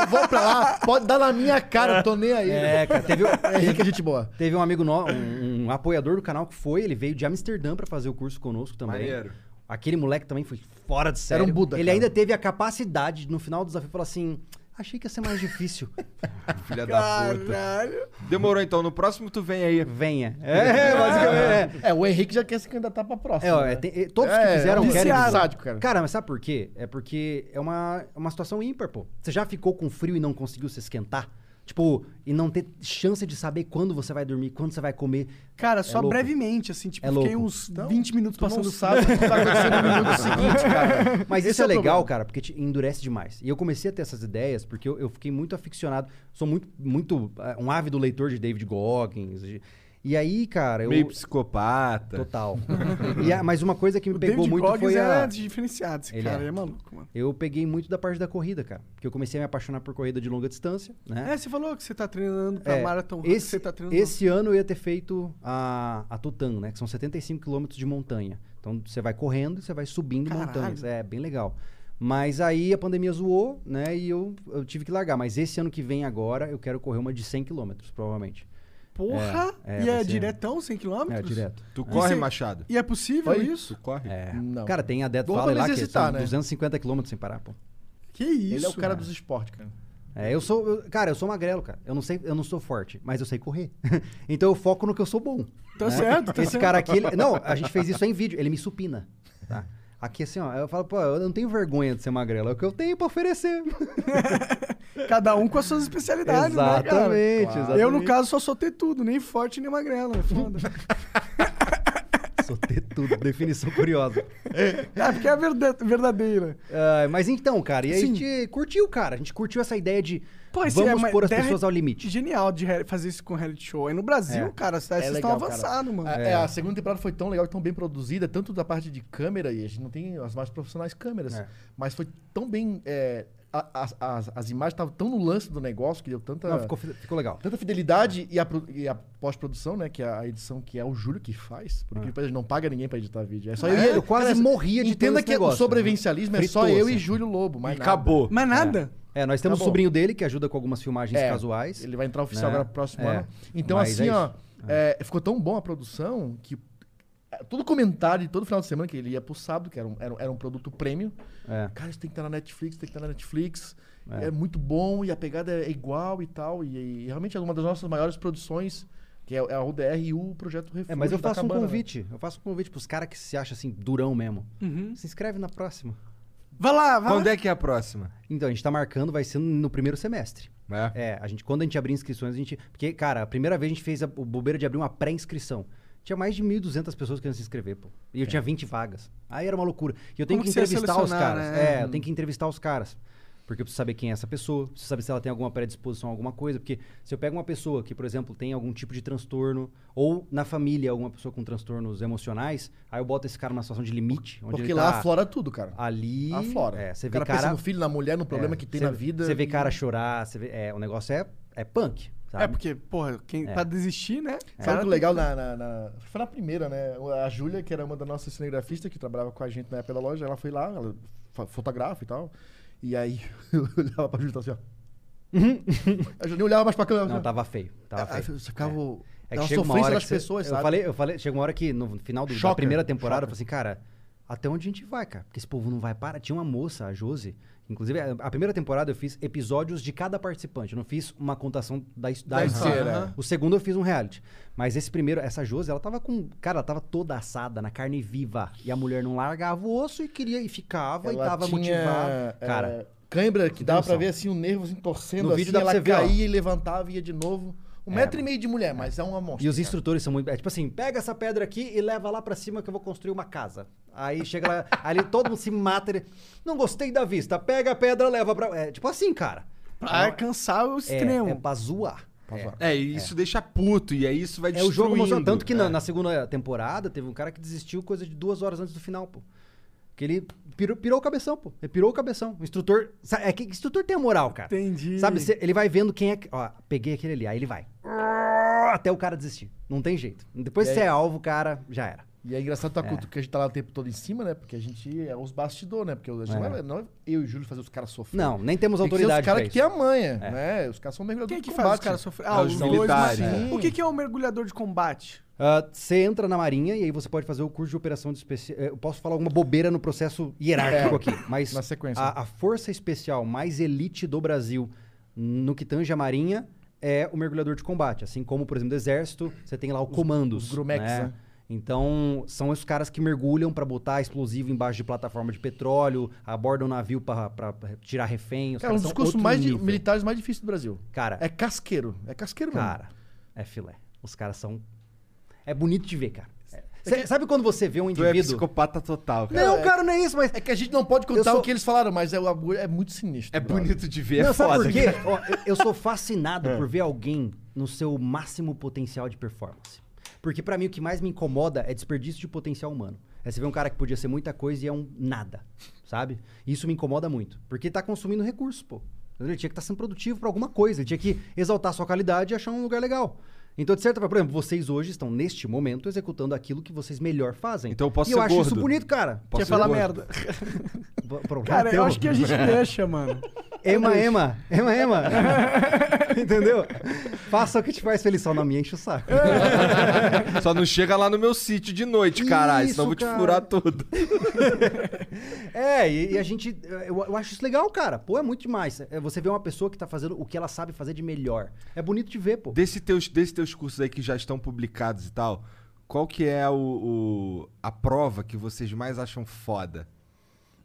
Eu vou pra lá, pode dar na minha cara, eu tô nem aí. É, cara, teve, Henrique é gente boa. teve um amigo nosso, um, um apoiador do canal que foi, ele veio de Amsterdã pra fazer o curso conosco também. Maneiro. Aquele moleque também foi fora de série. Era um Buda, Ele cara. ainda teve a capacidade, no final do desafio, falar assim: achei que ia ser mais difícil. Filha da puta. Caralho. Demorou então. No próximo tu vem aí. Venha. É, basicamente. É. É, o Henrique já quer se candidatar pra próxima. É, ó, né? é, tem- é, todos É, que fizeram é um querem. Sádico, cara. Cara, mas sabe por quê? É porque é uma, é uma situação ímpar, pô. Você já ficou com frio e não conseguiu se esquentar? Tipo, e não ter chance de saber quando você vai dormir, quando você vai comer. Cara, só louco. brevemente, assim, tipo, É fiquei louco. uns Então, 20 minutos passando o que tá acontecendo no minuto seguinte, cara. Mas Esse isso é, é legal, problema. cara, porque te endurece demais. E eu comecei a ter essas ideias porque eu, eu fiquei muito aficionado. Sou muito, muito eh, um ávido leitor de David Goggins. de- e aí, cara, eu. Meio psicopata. Total. E a- mas uma coisa que me O pegou David muito Goggins foi a. é diferenciado, esse Ele cara é. aí é maluco, mano. Eu peguei muito da parte da corrida, cara. Porque eu comecei a me apaixonar por corrida de longa distância, né? É, você falou que você tá treinando pra É, Marathon esse, você tá treinando... esse ano eu ia ter feito a, a Tutan, né? Que são 75 quilômetros de montanha. Então você vai correndo e você vai subindo Caralho. montanhas. É bem legal. Mas aí a pandemia zoou, né? E eu, eu tive que largar. Mas esse ano que vem agora, eu quero correr uma de 100 quilômetros, provavelmente. Porra! É, é, e é diretão, 100 km? É, direto. Tu corre, você- Machado? E é possível Oi? isso? Tu corre? É. Não. Cara, tem a Bom pra lá que exercitar, são né? 250 quilômetros sem parar, pô. Que isso? Ele é o cara cara. dos esportes, cara. É, eu sou. eu- cara, eu sou magrelo, cara. Eu não sei, eu não sou forte, mas eu sei correr. então eu foco no que eu sou bom. Tá né? certo, tá Esse certo. cara aqui, ele- não, a gente fez isso em vídeo, ele me supina. Tá? Aqui assim, ó, eu falo, pô, eu não tenho vergonha de ser magrelo, é o que eu tenho pra oferecer. Cada um com as suas especialidades, né, cara? exatamente, exatamente. Eu, no caso, só sou ter tudo, nem forte nem magrelo, é foda. Sou tetudo, definição curiosa. É, porque é verda- verdadeira. Ah, mas então, cara, e a gente curtiu, cara. A gente curtiu essa ideia de Pô, esse é vamos uma pôr as ideia pessoas ao limite. Genial de fazer isso com reality show. Aí no Brasil, É. cara, vocês É estão avançados, mano. É, é, a segunda temporada foi tão legal, tão bem produzida, tanto da parte de câmera, e a gente não tem as mais profissionais câmeras, É. mas foi tão bem. é, a- as, as, as imagens estavam tão no lance do negócio que deu tanta, Não, ficou, fi- ficou legal. tanta fidelidade e a, e a pós-produção, né? Que é a edição que é o Júlio que faz, porque depois ele não paga ninguém pra editar vídeo. É só eu e É, ele. eu quase Cara, morria de ter Entenda esse que negócio, o sobrevivencialismo é só eu e assim. Júlio Lobo, E mas nada. acabou. Mas nada. É, nós temos o Acabou. sobrinho dele que ajuda com algumas filmagens É, casuais. Ele vai entrar oficial né? agora pro próximo É. ano. Então, Mas assim, é ó, é, ficou tão bom a produção que é, todo comentário de todo final de semana que ele ia pro sábado, que era um, era, um- era um produto prêmio. É. Cara, isso tem que estar na Netflix, tem que estar na Netflix. É. É. muito bom e a pegada é igual e tal. E, e realmente é uma das nossas maiores produções, que é, é a UDR e o Projeto Refúgio. É, mas eu da faço um né? convite. Eu faço um convite pros caras que se acham assim, durão mesmo. Uhum. Se inscreve na próxima. Vai lá, vai Quando lá. é que é a próxima? Então, a gente tá marcando, vai ser no primeiro semestre. É. É, a gente, quando a gente abrir inscrições, a gente. Porque, cara, a primeira vez a gente fez a, o bobeira de abrir uma pré-inscrição. Tinha mais de 1.200 pessoas querendo se inscrever, pô. E eu tinha 20 vagas. Aí era uma loucura. E eu tenho Como que entrevistar os caras. né? É, eu tenho que entrevistar os caras. Porque eu preciso saber quem é essa pessoa, preciso saber se ela tem alguma predisposição a alguma coisa. Porque se eu pego uma pessoa que, por exemplo, tem algum tipo de transtorno, ou na família alguma pessoa com transtornos emocionais, aí eu boto esse cara numa situação de limite. Onde Porque ele lá tá aflora tudo, cara. Ali. Aflora. É, você o vê cara, cara. pensa no filho, na mulher, no problema é, que tem você- na vida. Você vê e- cara chorar, você vê, é, o negócio é, é punk. Sabe? É, porque, porra, quem, É. pra desistir, né? Sabe o que legal na, na- na- Foi na primeira, né? A Júlia, que era uma das nossas cinegrafistas, que trabalhava com a gente na época da loja, ela foi lá, ela fa- fotografa e tal. E aí eu olhava pra Júlia e tava assim, ó. a Júlia nem olhava mais pra câmera. Não, assim, ó. tava feio. Tava Aí feio. Você ficava. É É que uma chega uma hora das que você- pessoas, eu falei, eu falei, chega uma hora que no final do- da primeira temporada choca. eu falei assim, cara, até onde a gente vai, cara? Porque esse povo não vai parar. Tinha uma moça, a Josi, inclusive a primeira temporada eu fiz episódios de cada participante, eu não fiz uma contação da, his- da Da história. Aham. O segundo eu fiz um reality. Mas esse primeiro, essa Josi, ela tava com, cara, ela tava toda assada na carne viva e a mulher não largava o osso e queria e ficava e Ela tava tinha, motivada. é, Cara, Cãibra que dava pra noção. ver assim o nervo assim, torcendo No assim, vídeo dá ela você ver, ó. caía e levantava e ia de novo. Um É, metro e meio de mulher, mas é uma monstro. E os cara. instrutores são muito. É tipo assim, pega essa pedra aqui e leva lá pra cima que eu vou construir uma casa. Aí chega lá, aí ele- todo mundo se mata. Ele, não gostei da vista, pega a pedra, leva pra. É tipo assim, cara. Pra alcançar o extremo. É, é pra zoar. É, e isso deixa puto, e aí isso vai É o jogo destruindo. emocionante. Tanto que na, É. na segunda temporada teve um cara que desistiu coisa de duas horas antes do final, pô. Que ele pirou, pirou o cabeção, pô. Ele pirou o cabeção. O instrutor. É que instrutor tem a moral, cara. Entendi. Sabe, ele vai vendo quem é. Ó, peguei aquele ali. Aí ele vai. Até o cara desistir. Não tem jeito. Depois que você é alvo, cara, já era. E é engraçado tá com- que a gente tá lá o tempo todo em cima, né? Porque a gente é os bastidores, né? Porque a gente É. não, é, não é eu e o Júlio fazer os caras sofrer. Não, nem temos Tem que ser autoridade os caras que têm a manha, É. né? Os caras são mergulhadores Quem que de faz os combate. caras sofrer? É, os militares. mas- Sim. O que, que é um mergulhador de combate? Ah, Você entra na Marinha e aí você pode fazer o curso de operação de especial. Eu posso falar alguma bobeira no processo hierárquico É, aqui, mas na sequência. A, a força especial mais elite do Brasil no que tange a Marinha é o mergulhador de combate. Assim como, por exemplo, do Exército, você tem lá o comandos. os grumex, né? Então, são os caras que mergulham pra botar explosivo embaixo de plataforma de petróleo, abordam o navio pra tirar refém. Os Cara, um dos cursos mais de- militares mais difíceis do Brasil. Cara, É casqueiro. É casqueiro mesmo. Cara, é filé. Os caras são. É bonito de ver, cara. É. Cê- Sabe quando você vê um Tu é indivíduo. psicopata total, cara. Não, É- cara, não é isso, mas. É que a gente não pode contar sou- o que eles falaram, mas é, é muito sinistro. É brother. bonito de ver, é não, sabe foda. por quê? Ó, eu, eu sou fascinado por ver alguém no seu máximo potencial de performance. Porque pra mim o que mais me incomoda é desperdício de potencial humano. É você ver um cara que podia ser muita coisa e é um nada, sabe? Isso me incomoda muito. Porque tá consumindo recurso, pô. Ele tinha que estar sendo produtivo pra alguma coisa. Ele tinha que exaltar a sua qualidade e achar um lugar legal. Então, de certa forma, por exemplo, vocês hoje estão, neste momento, executando aquilo que vocês melhor fazem. Então eu posso e eu ser acho isso gordo. bonito, cara. Posso Quer ser falar gordo. merda. Pro- problema Cara, teu. eu acho que a gente deixa, mano. Ema, ema, ema, ema. Entendeu? Faça o que te faz feliz, só não me enche o saco. Só não chega lá no meu sítio de noite, caralho, senão eu vou te cara. furar tudo. É, e, e a gente. Eu, eu acho isso legal, cara. Pô, é muito demais. É você vê uma pessoa que tá fazendo o que ela sabe fazer de melhor. É bonito de ver, pô. Desse teus, desses teus cursos aí que já estão publicados e tal, qual que é o, o- a prova que vocês mais acham foda?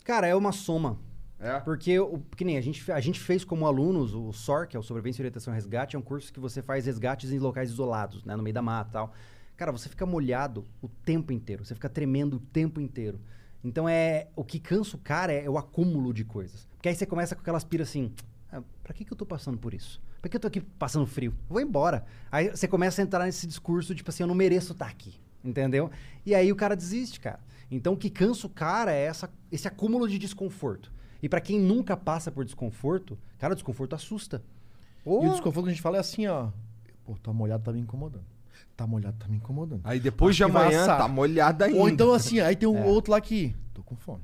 Cara, é uma soma. É? Porque, o, que nem a gente, a gente fez como alunos, o SOR, que é o Sobrevivência, Orientação e Resgate, é um curso que você faz resgates em locais isolados, né? No meio da mata e tal. cara, você fica molhado o tempo inteiro. Você fica tremendo o tempo inteiro. Então é. O que cansa o cara é, o acúmulo de coisas. Porque aí você começa com aquelas piras assim. Ah, pra que, que eu tô passando por isso? Pra que eu tô aqui passando frio? Eu vou embora. Aí você começa a entrar nesse discurso, tipo assim, eu não mereço estar aqui. Entendeu? E aí o cara desiste, cara. Então o que cansa o cara é essa, esse acúmulo de desconforto. E pra quem nunca passa por desconforto, cara, o desconforto assusta. E o desconforto que a gente fala é assim, ó. Pô, tá molhado, tá me incomodando. Tá molhado, tá me incomodando. Aí depois de Acho que vai amanhã tá molhada ainda. Ou então assim, aí tem um É. outro lá que. Tô com fome.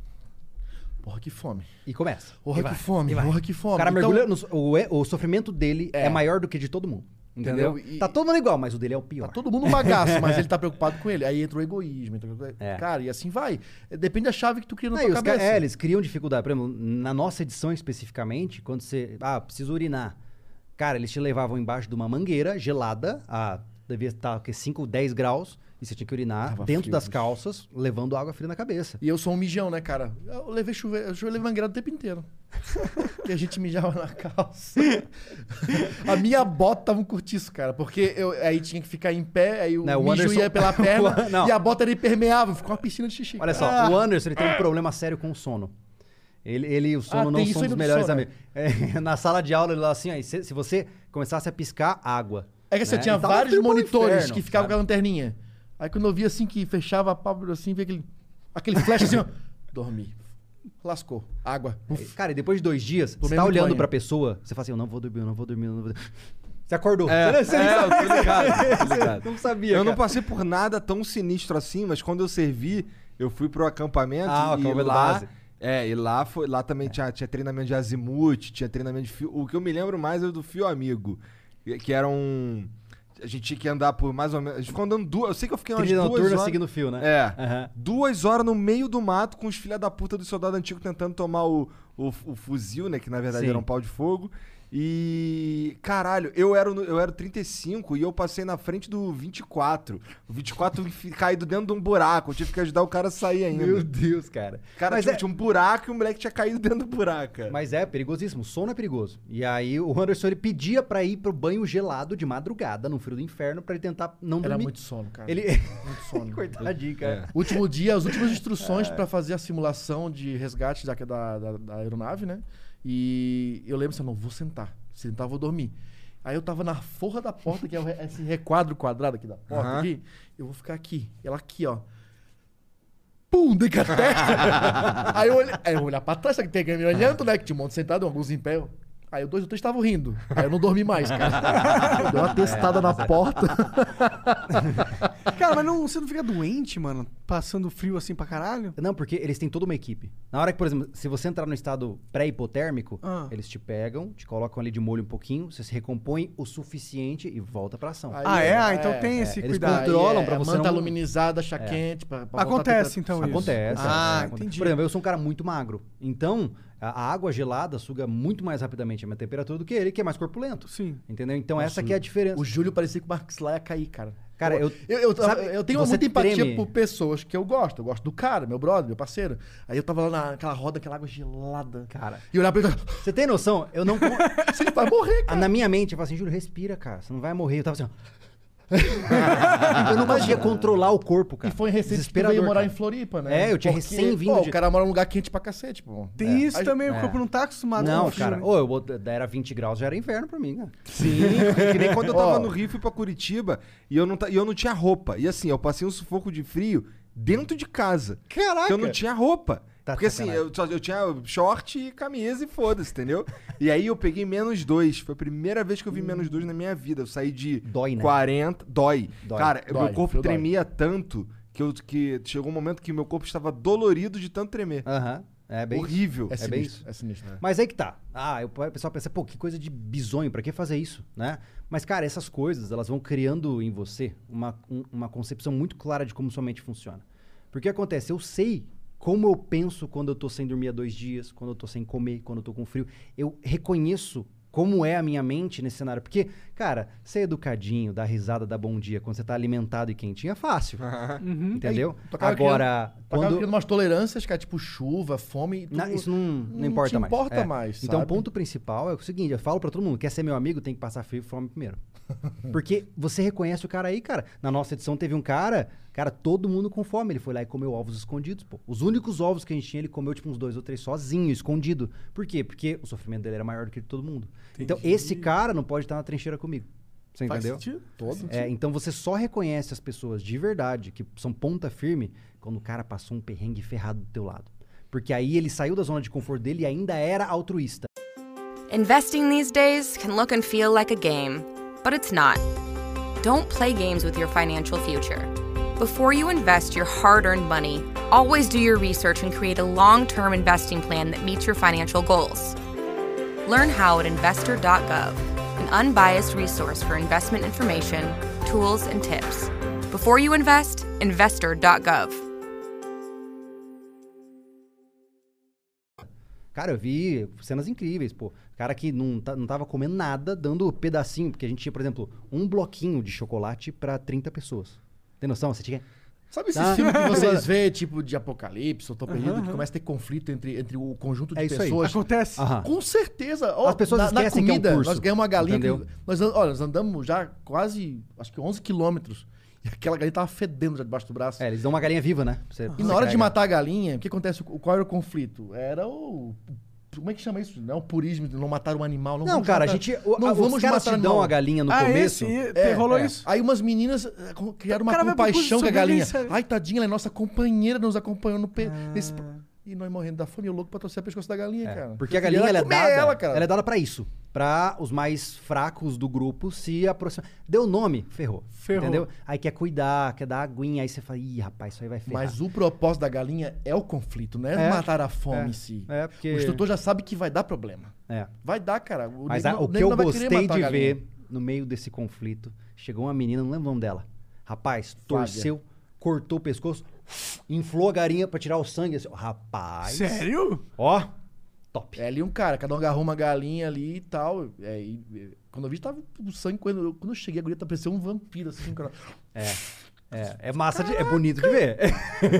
Porra, que fome. E começa. Porra, que fome. Porra, que fome. O cara Então- mergulha. No, o, o sofrimento dele é. É. maior do que de todo mundo. Entendeu? Entendeu? E- Tá todo mundo igual, mas o dele é o pior. Tá todo mundo um bagaço, mas ele tá preocupado com ele. Aí entra o egoísmo. Entra... É. Cara, e assim vai. Depende da chave que tu cria na Não, tua ca- cabeça. é, eles criam dificuldade. Por exemplo, na nossa edição especificamente, quando você. Ah, preciso urinar. Cara, eles te levavam embaixo de uma mangueira gelada, a, devia estar o quê? 5, 10 graus, e você tinha que urinar Tava dentro frio, das bicho. calças, levando água fria na cabeça. E eu sou um mijão, né, cara? Eu levei chuveiro, eu levei mangueira o tempo inteiro. e a gente mijava na calça. a minha bota tava um curtiço, cara. Porque eu, aí tinha que ficar em pé, aí o Não, o mijo Anderson- ia pela perna Não. e a bota era impermeável. Ficou uma piscina de xixi. Olha só, cara. o Anderson ele tem um problema sério com o sono. Ele, ele e o sono Ah, não são dos melhores amigos. É, na sala de aula, ele lá assim, ó, se, se você começasse a piscar, água. É que você né? tinha vários monitores inferno, que ficavam com a lanterninha. Aí quando eu via assim que fechava a pálpebra assim, via aquele, aquele flash assim, ó. Dormi. Lascou. Água. Uf. Cara, e depois de dois dias, você tá muito olhando banho. pra pessoa, você fala assim, eu não vou dormir, eu não vou dormir, eu não vou dormir. Você acordou. É, você, é, eu tô ligado, tô ligado. não sabia, Eu não cara. passei por nada tão sinistro assim, mas quando eu servi, eu fui pro acampamento Ah, o e acampamento lá, base. é, e lá foi, lá também tinha, tinha treinamento de azimuth, tinha treinamento de fio. O que eu me lembro mais é do fio amigo, que era um a gente tinha que andar por mais ou menos, a gente ficou andando duas, eu sei que eu fiquei umas Trilha duas horas. seguindo o fio, né? É. Aham. Duas horas no meio do mato com os filha da puta do soldado antigo tentando tomar o, o, o fuzil, né? Que na verdade Sim. era um pau de fogo. E. Caralho, eu era, eu era o 35 e eu passei na frente do 24. O 24 fi- caído dentro de um buraco. Eu tive que ajudar o cara a sair ainda. Meu Deus, cara. Cara, mas, tipo, é, tinha um buraco e o moleque tinha caído dentro do buraco, cara. mas é perigosíssimo. O sono é perigoso. E aí o Anderson ele pedia pra ir pro banho gelado de madrugada, no frio do inferno, pra ele tentar não Era dormir. muito sono, cara. Ele... Muito sono. Coitadinho, cara. Último dia, as últimas É. instruções pra fazer a simulação de resgate da, da, da- da aeronave, né? E eu lembro assim, eu não vou sentar. Se sentar, eu vou dormir. Aí eu tava na forra da porta, que é esse requadro quadrado aqui da porta Aham. aqui. Eu vou ficar aqui. Ela aqui, ó. Pum, dei com a testa. aí eu olhei, aí eu olhar pra trás, que peguei me olhando, né? Que tinha um monte sentado, alguns em pé. Aí os dois ou três estavam rindo. Aí eu não dormi mais, cara. Deu uma testada na porta. Cara, mas não, você não fica doente, mano? Passando frio assim pra caralho? Não, porque eles têm toda uma equipe. Na hora que, por exemplo, se você entrar no estado pré-hipotérmico, Ah. eles te pegam, te colocam ali de molho um pouquinho, você se recompõe o suficiente e volta pra ação. Aí ah, é? é, Ah, então é, tem é. esse Eles cuidado. controlam Aí pra é você manta não- aluminizada, chá quente. Pra, pra Acontece, então, isso. Acontece. Ah, é, entendi. Por exemplo, eu sou um cara muito magro. Então, a água gelada suga muito mais rapidamente a minha temperatura do que ele, que é mais corpulento. Sim. Entendeu? Então, essa que é a diferença. O Júlio parecia que o Marcos lá ia cair, cara. Cara, eu- eu, eu, sabe, eu tenho muita empatia treme. por pessoas que eu gosto. Eu gosto do cara, meu brother, meu parceiro. Aí eu tava lá naquela roda, aquela água gelada. Cara, E olhar pra ele você tem noção? Eu não. você vai morrer, cara. Na minha mente, eu falava assim, Júlio, respira, cara. Você não vai morrer. Eu tava assim, ó. eu não conseguia controlar o corpo, E cara. foi recente que veio morar cara. em Floripa, né? É, eu tinha recém vindo pô, de- O cara mora num lugar quente pra cacete, pô. Tem É. isso Aí- também, o é. corpo não tá acostumado Não, cara. né? Ô, eu bot- era 20 graus, já era inverno pra mim, cara. Sim, que nem quando eu tava no Rio, fui pra Curitiba e eu, não, ta- e eu não tinha roupa. E assim, eu passei um sufoco de frio dentro de casa. Caraca! Que eu não tinha roupa. Tá Porque assim, sacanagem. eu, só- eu tinha short e camisa e foda-se, entendeu? e aí eu peguei menos dois. Foi a primeira vez que eu vi menos dois na minha vida. Eu saí de Dói, né? 40. Dói. Dói. Cara, Dói, meu corpo dói. tremia tanto que, eu, que chegou um momento que meu corpo estava dolorido de tanto tremer. Aham. É bem. Horrível. É É bem sinistro, isso. é sinistro. né? Mas aí que tá. Ah, eu- o pessoal pensa, pô, que coisa de bizonho, pra que fazer isso, né? Mas, cara, essas coisas, elas vão criando em você uma, um- uma concepção muito clara de como sua mente funciona. Porque acontece, eu sei como eu penso quando eu tô sem dormir há dois dias, quando eu tô sem comer, quando eu tô com frio. Eu reconheço como é a minha mente nesse cenário. Porque, cara, ser educadinho, dar risada, dar bom dia quando você tá alimentado e quentinho é fácil. Entendeu? Aí, Agora, criando, quando. criando umas tolerâncias, cara, tipo chuva, fome. tu- Não, isso não, não, não importa te mais. importa É. mais, Então, o ponto principal é o seguinte: eu falo pra todo mundo: quer ser meu amigo, tem que passar frio e fome primeiro. Porque você reconhece o cara aí, cara. Na nossa edição teve um cara, cara, todo mundo com fome. Ele foi lá e comeu ovos escondidos, pô. Os únicos ovos que a gente tinha, ele comeu tipo uns dois ou três sozinho, escondido. Por quê? Porque o sofrimento dele era maior do que de todo mundo. Então, esse cara não pode estar na trincheira comigo. Você Faz entendeu? sentido? Todo. É, então você só reconhece as pessoas de verdade, que são ponta firme, quando o cara passou um perrengue ferrado do teu lado. Porque aí ele saiu da zona de conforto dele e ainda era altruísta. Investing these days can look and feel like a game, but it's not. Don't play games with your financial future. Before you invest your hard earned money, always do your research and create a long term investing plan that meets your financial goals. Learn how at investor.gov, an unbiased resource for investment information, tools, and tips. Before you invest, investor.gov. Cara, eu vi cenas incríveis, pô. Cara que não, não tava comendo nada, dando pedacinho, porque a gente tinha, por exemplo, um bloquinho de chocolate pra 30 pessoas. Tem noção? Você tinha. Sabe esses Tá. filmes que vocês vê, tipo, de apocalipse, ou tô perdido, que começa a ter conflito entre, entre o conjunto de É isso aí. pessoas? Acontece. Aham. Com certeza. Ó, As pessoas na, na esquecem que é um comida, curso, nós ganhamos uma galinha. que- nós, olha, nós andamos já quase, acho que 11 quilômetros. E aquela galinha tava fedendo já debaixo do braço. É, eles dão uma galinha viva, né? Você- E na hora de matar a galinha, o que acontece? O- Qual era o conflito? Era o. Como é que chama isso? Não é o purismo de não matar um animal. Não, Não, cara, a matar- gente. o- não a- vamos matar dão animal. a galinha no ah, começo. esse? É, rolou é. isso? Aí umas meninas eh, criaram uma compaixão com a galinha. Ai, tadinha, ela é nossa companheira, nos acompanhou no pe... Ah. nesse... E nós morrendo da fome, eu louco pra torcer a pescoço da galinha, É, cara. porque a Eu queria galinha ela é dada. Ela, cara. ela é dada pra isso. Pra os mais fracos do grupo se aproximar. Deu nome, ferrou. Ferrou. Entendeu? Aí quer cuidar, quer dar aguinha, aí você fala, ih, rapaz, isso aí vai ferrar. Mas o propósito da galinha é o conflito, não é, É. matar a fome É. em si. É, porque- O instrutor já sabe que vai dar problema. É. Vai dar, cara. O Mas nego a- o que eu gostei a de ver no meio desse conflito, chegou uma menina, não lembro o nome dela. Rapaz, torceu, cortou o pescoço, inflou a galinha pra tirar o sangue. Assim, rapaz. Sério? Ó, top. É ali um cara, cada um agarrou uma galinha ali e tal. É, e, e, quando eu vi, tava o sangue. Quando eu, quando eu cheguei, a guria tá parecendo um vampiro, assim, cara. É, é massa, de, é bonito de ver.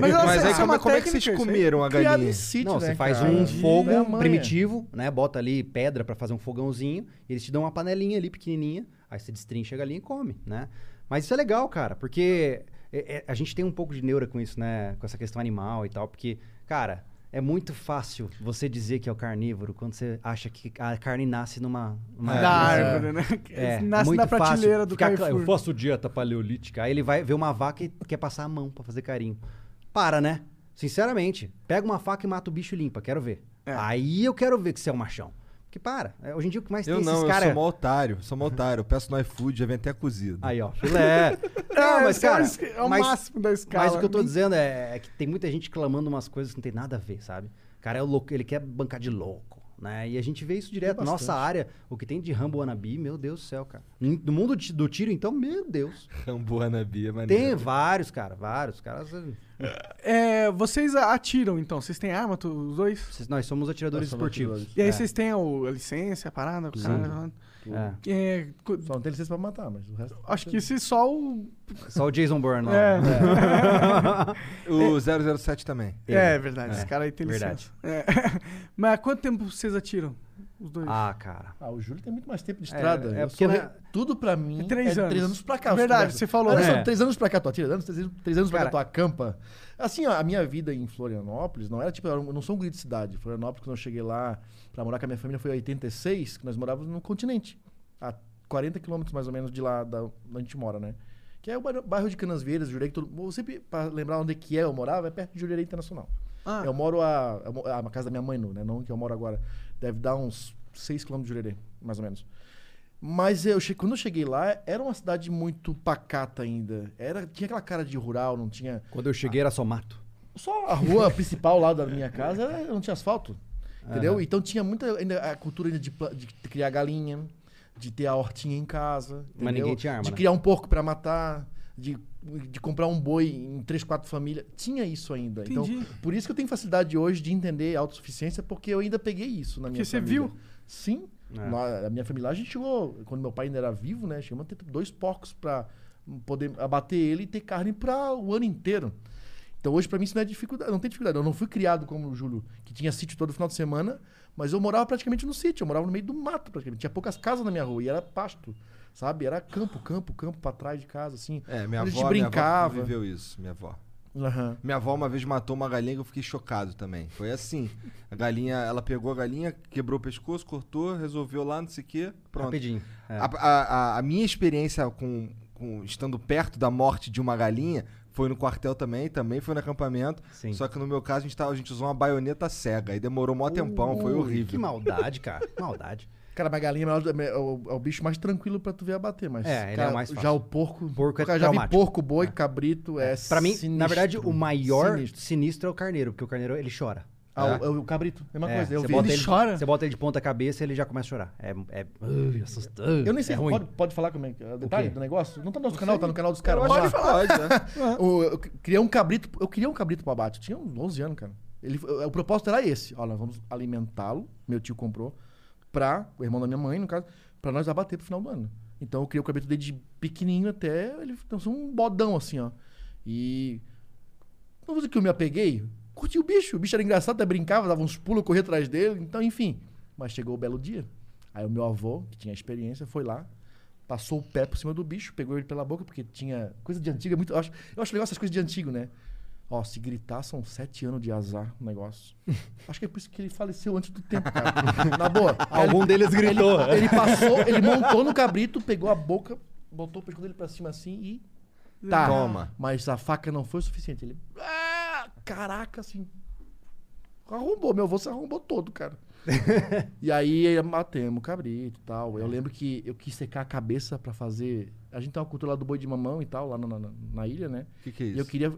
Mas, Mas aí é como, como é que vocês comeram a galinha? sítio, Não, né, você faz cara? um De- fogo é primitivo, né? Bota ali pedra pra fazer um fogãozinho, e eles te dão uma panelinha ali pequenininha, aí você destrincha a galinha e come, né? Mas isso é legal, cara, porque é- é- a gente tem um pouco de neura com isso, né? Com essa questão animal e tal, porque, cara, é muito fácil você dizer que é o carnívoro quando você acha que a carne nasce numa... numa Da árvore. árvore, né? É, Nasce muito na prateleira fácil do ficar Carrefour. Eu faço dieta paleolítica. Aí ele vai ver uma vaca e quer passar a mão pra fazer carinho. Para, né? Sinceramente, pega uma faca e mata o bicho e limpa, quero ver. É. Aí eu quero ver que você é um machão. Porque para, é, hoje em dia o que mais Eu tem não, esses eu caras... sou mó otário, sou mó otário. Eu peço no iFood, já vem até cozido. Aí, ó, filé. não, mas é o cara, é o mas, máximo da escala. mas o que eu tô dizendo é, é que tem muita gente clamando umas coisas que não tem nada a ver, sabe? O cara é o louco, ele quer bancar de louco, né? E a gente vê isso direto. Nossa área, o que tem de Rambo Wannabe, meu Deus do céu, cara. No mundo de- do tiro, então, meu Deus. Rambo na Bia, maneiro. Tem vários, cara, vários. Caras, É, vocês atiram, então? Vocês têm arma, tu- os dois? Vocês- nós somos atiradores Nós somos esportivos. atiradores. E aí É. vocês têm o- a licença, a parada? o caralho? É. É, co- Só não tem licença pra matar, mas o resto. acho que se só o... Só o Jason Bourne lá. É. O 007 também. É, verdade, É, esse cara aí tem verdade. licença. É. Mas há quanto tempo vocês atiram? Os dois? Ah, cara. Ah, o Júlio tem muito mais tempo de É, estrada. é Eu porque, re- Tudo pra mim É três é anos. três anos pra cá. Verdade, você falou. Olha só, É. três anos pra cá, tu atira anos, três, anos- três anos pra cá, Cara. tu acampa. Assim, ó, a minha vida em Florianópolis não era tipo, eu não sou um grito de cidade. Florianópolis, quando eu cheguei lá pra morar com a minha família, foi em 86, que nós morávamos no continente. A 40 quilômetros mais ou menos de lá, da, onde a gente mora, né? Que é o bairro- de Canasvieiras, Jurerê, que todo, eu sempre, pra lembrar onde que é eu morava, é perto de Jurerê Internacional. Ah, Eu moro a, mo- a, a casa da minha mãe, não, né? Não que eu moro agora. Deve dar uns 6 km de Jurerê, mais ou menos. Mas eu che... quando eu cheguei lá, era uma cidade muito pacata ainda. Era... Tinha aquela cara de rural, não tinha. Quando eu cheguei era só mato. Só a rua principal lá da minha casa era- não tinha asfalto. Entendeu? Então tinha muita ainda a cultura ainda de, de criar galinha, de ter a hortinha em casa. Mas entendeu? ninguém tinha arma, De né? criar um porco pra matar, de, de comprar um boi em três, quatro famílias. Tinha isso ainda. Entendi. Então, por isso que eu tenho facilidade hoje de entender autossuficiência, porque eu ainda peguei isso na minha Porque você família. viu? Sim. É. A minha família a gente chegou, quando meu pai ainda era vivo, né? Chegamos a ter dois porcos pra poder abater ele e ter carne para o ano inteiro. Então hoje pra mim isso não é dificuldade, não tem dificuldade. Eu não fui criado como o Júlio, que tinha sítio todo final de semana, mas eu morava praticamente no sítio, eu morava no meio do mato praticamente. Tinha poucas casas na minha rua e era pasto, sabe? Era campo, campo, campo pra trás de casa, assim. É, minha a avó, gente minha avó brincava. viveu isso, minha avó. Aham. Minha avó uma vez matou uma galinha que eu fiquei chocado também. Foi assim. A galinha, ela pegou a galinha, quebrou o pescoço, cortou, resolveu lá, não sei o quê. Pronto. Rapidinho. É. A, a- a- a minha experiência com, com- estando perto da morte de uma galinha foi no quartel também, também foi no acampamento. Sim. Só que no meu caso a gente, tava, a gente usou uma baioneta cega. Aí demorou mó tempão, foi Ui, horrível. Que maldade, cara. Que maldade. Cara, mas galinha é, melhor- é o, é o bicho mais tranquilo pra tu ver abater, mas É, ele é cara, o mais fácil. já o porco, Porco é cara, já vi porco, boi, cabrito, é, Pra mim, na sinistro, verdade, o maior sinistro. sinistro. é o carneiro, porque o carneiro ele chora. Ah, o, o cabrito, mesma É, coisa, eu você vi. bota Ele ele, chora? Você bota ele de ponta cabeça ele já começa a chorar. É, é ui, assustador. Eu nem sei, é ruim. pode, pode falar como é que é o detalhe do negócio? Não tá no nosso canal, tá no canal dos caras. Pode, né? O- eu queria um cabrito, eu queria um cabrito pro abate. Eu tinha uns 11 anos, cara. Ele, o propósito era esse. Nós vamos alimentá-lo, meu tio comprou, pra, o irmão da minha mãe, no caso, pra nós abater pro final do ano. Então eu criei o cabrito desde pequenininho até ele então, um bodão assim, ó. E não vou dizer que eu me apeguei, curti o bicho, o bicho era engraçado, até brincava, dava uns pulos, corria atrás dele, então enfim. Mas chegou o belo dia. Aí o meu avô, que tinha experiência, foi lá, passou o pé por cima do bicho, pegou ele pela boca, porque tinha coisa de antigo, é muito, eu acho, eu acho legal essas coisas de antigo, né? Ó, se gritar, são sete anos de azar o negócio. Acho que é por isso que ele faleceu antes do tempo, cara. Na boa. Algum deles gritou. Ele, ele passou, ele montou no cabrito, pegou a boca, botou o pescoço dele pra cima assim e. Tá. Toma. Mas a faca não foi o suficiente. Ele. Ah, caraca, assim. Arrombou, meu avô se arrombou todo, cara. e aí matemos o cabrito e tal. Eu lembro que eu quis secar a cabeça pra fazer. A gente tem uma cultura lá do boi de mamão e tal, lá na, na, na ilha, né? O que, que é E isso? eu queria.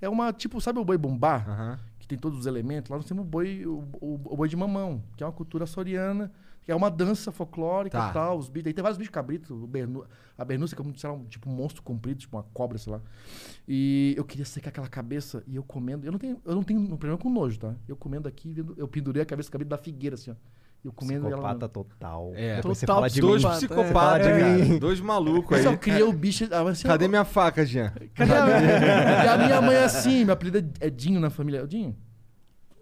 É uma, tipo, sabe o boi bombar? Aham. que tem todos os elementos, lá nós temos o boi, o, o- o boi de mamão, que é uma cultura açoriana, que é uma dança folclórica Tá. e tal. Os bichos, aí tem vários bichos cabritos, bernu, a bernúcia, que é um, sei lá, um tipo um monstro comprido, tipo uma cobra, sei lá. E eu queria secar aquela cabeça e eu comendo. Eu não tenho, eu não tenho um problema com nojo, tá? Eu comendo aqui, vendo, eu pendurei a cabeça do cabrito da figueira, assim, ó. Eu comendo e ela. Psicopata total. É. Depois Total fala de Dois mim. psicopata, psicopatas, é. Dois malucos Eu aí. só queria o bicho. ah, assim, Cadê eu- minha faca, Jean? Cadê a... E a minha mãe é assim, meu apelido é- é Dinho na família. Dinho,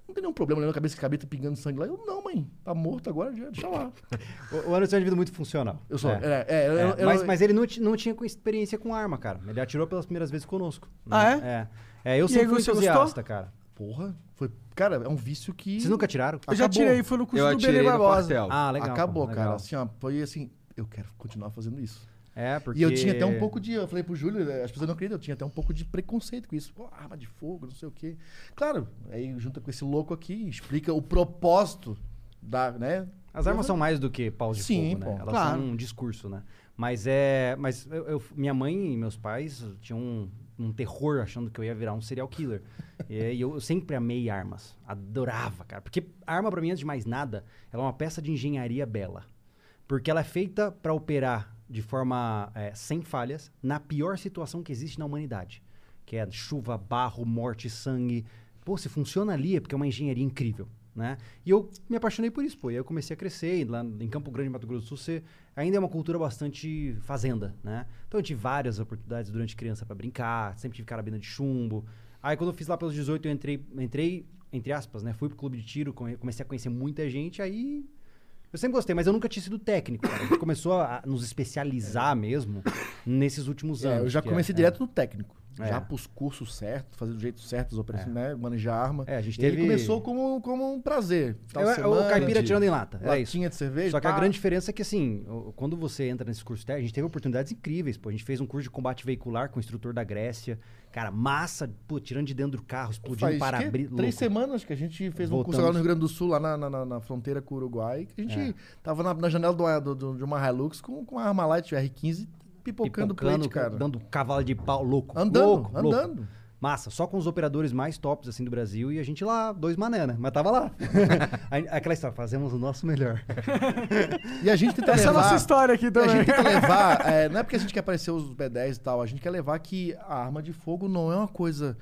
não tem nenhum problema, olhando a cabeça que cabrito pingando sangue lá. Eu, não, mãe, tá morto agora, já, deixa lá. O o Anderson é um indivíduo muito funcional. Eu sou. É. É, é, eu- É, eu- mas, mas ele não, não tinha experiência com arma, cara. Ele atirou pelas primeiras vezes conosco. né? Ah, é? É, eu E sempre aí, fui entusiasta, gostou? cara. Porra, foi. Cara, é um vício que. Vocês nunca tiraram? Eu já Acabou. tirei, foi no curso Eu do atirei Benê no Barbosa. quartel. Ah, legal. Acabou, pô, cara. legal. Assim, ó, foi assim. Eu quero continuar fazendo isso. É, porque... E eu tinha até um pouco de. Eu falei pro Júlio, né, as pessoas não acreditam, eu tinha até um pouco de preconceito com isso. Pô, arma de fogo, não sei o quê. Claro, aí junta com esse louco aqui, explica o propósito da, né? As armas são mais do que paus de Sim, fogo, né? pô, Elas claro. são um discurso, né? Mas é... Mas eu, eu- minha mãe e meus pais tinham um, um terror achando que eu ia virar um serial killer. e eu, sempre amei armas. Adorava, cara. Porque arma, pra mim, antes de mais nada, ela é uma peça de engenharia bela. Porque ela é feita pra operar de forma é, sem falhas na pior situação que existe na humanidade. Que é chuva, barro, morte, sangue. Pô, se funciona ali é porque é uma engenharia incrível, né? E eu me apaixonei por isso, pô. E aí eu comecei a crescer. e Lá em Campo Grande, Mato Grosso do Sul, você ainda é uma cultura bastante fazenda, né? Então eu tive várias oportunidades durante criança pra brincar. Sempre tive carabina de chumbo. Aí quando eu fiz lá pelos 18, eu entrei, entrei entre aspas, né? Fui pro clube de tiro, come- comecei a conhecer muita gente. Aí eu sempre gostei, mas eu nunca tinha sido técnico. Cara. A gente começou a nos especializar mesmo nesses últimos É, anos. eu já que comecei é, direto no técnico. É. Já pros cursos certos, fazer do jeito certo, as operações, né? Manejar arma. É, a gente teve- começou como, como um prazer. Final É, é o semana, caipira de tirando em lata. É isso. Latinha de cerveja. Só que a grande diferença é que, assim, o- quando você entra nesse curso a gente teve oportunidades incríveis, pô. A gente fez um curso de combate veicular com o instrutor da Grécia. Cara, massa, pô, tirando de dentro do carro, explodindo para-brisa. quê? Três semanas que a gente fez um curso Voltamos. agora no Rio Grande do Sul, lá na, na- na- fronteira com o Uruguai, que a gente É. tava na, na janela do- do- do- de uma Hilux com, com a arma light R15 pipocando, plate, cara. Dando cavalo de pau louco. Andando, louco, louco. andando. Massa, só com os operadores mais tops, assim, do Brasil. E a gente lá, dois mané, né? Mas tava lá. Aquela história, fazemos o nosso melhor. E a gente tenta Essa é a levar... nossa história aqui E a também. gente tenta levar, é, não é porque a gente quer aparecer os B10 e tal, a gente quer levar que a arma de fogo não é uma coisa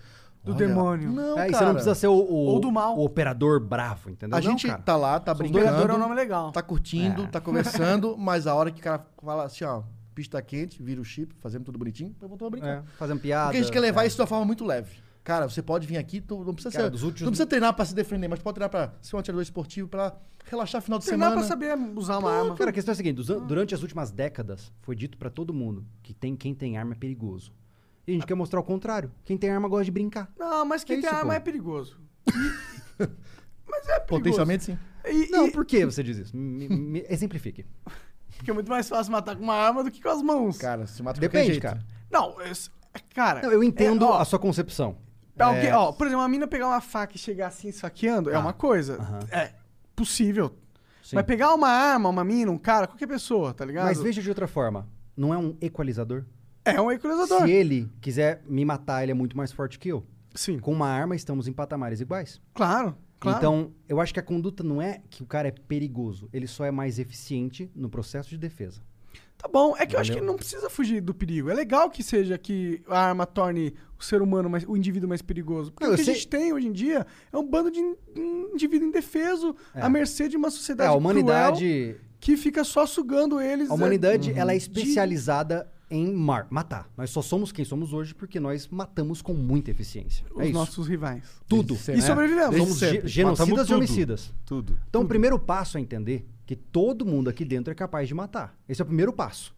Do Olha, demônio. Não, É, e cara. você não precisa ser o, o- Ou do mal. o operador bravo, entendeu? A Não, gente cara. tá lá, tá Doador é um brincando, nome legal. tá curtindo, É. tá conversando, mas a hora que o cara fala assim, ó, pista quente, vira o chip, fazendo tudo bonitinho, eu voltou a brincar. É, fazendo piada. Porque a gente quer levar é. isso de uma forma muito leve. Cara, você pode vir aqui, tu não precisa, Cara, ser, dos últimos- não precisa treinar pra se defender, mas pode treinar pra ser um atirador esportivo, pra relaxar final de Treinar semana. pra saber usar uma arma. Cara, a questão é a seguinte: dusa- durante as últimas décadas, foi dito pra todo mundo que tem, quem tem arma é perigoso. E a gente quer mostrar o contrário. Quem tem arma gosta de brincar. Não, mas quem É tem isso, arma pô. é perigoso. Mas é perigoso. Potencialmente, sim. E- Não, e- por que você diz isso? Me, me- exemplifique. Porque é muito mais fácil matar com uma arma do que com as mãos. Cara, se mata Depende, jeito. cara. Não, es- cara. Não, eu entendo é, ó, a sua concepção. É, ó, por exemplo, uma mina pegar uma faca e chegar assim esfaqueando é Ah, uma coisa. É possível. sim. Mas pegar uma arma, uma mina, um cara, qualquer pessoa, tá ligado? Mas veja de outra forma. Não é um equalizador? É um equalizador. Se ele quiser me matar, ele é muito mais forte que eu. Sim. Com uma arma, estamos em patamares iguais. Claro, claro. Então, eu acho que a conduta não é que o cara é perigoso. Ele só é mais eficiente no processo de defesa. Tá bom, é que eu acho que Entendeu? não precisa fugir do perigo. É legal que seja que a arma torne o ser humano, mais, o indivíduo mais perigoso. Porque Não, o que a sei- gente tem hoje em dia é um bando de in- indivíduo indefeso, É. à mercê de uma sociedade É, a cruel humanidade, que fica só sugando eles. a humanidade é, ela é de- especializada em mar, matar. Nós só somos quem somos hoje porque nós matamos com muita eficiência. os é isso. nossos rivais. Tudo. Desde E sempre, né? sobrevivemos. Desde Somos ge- genocidas Matamos e tudo. homicidas. Tudo. Então, o primeiro passo é entender que todo mundo aqui dentro é capaz de matar. Esse é o primeiro passo.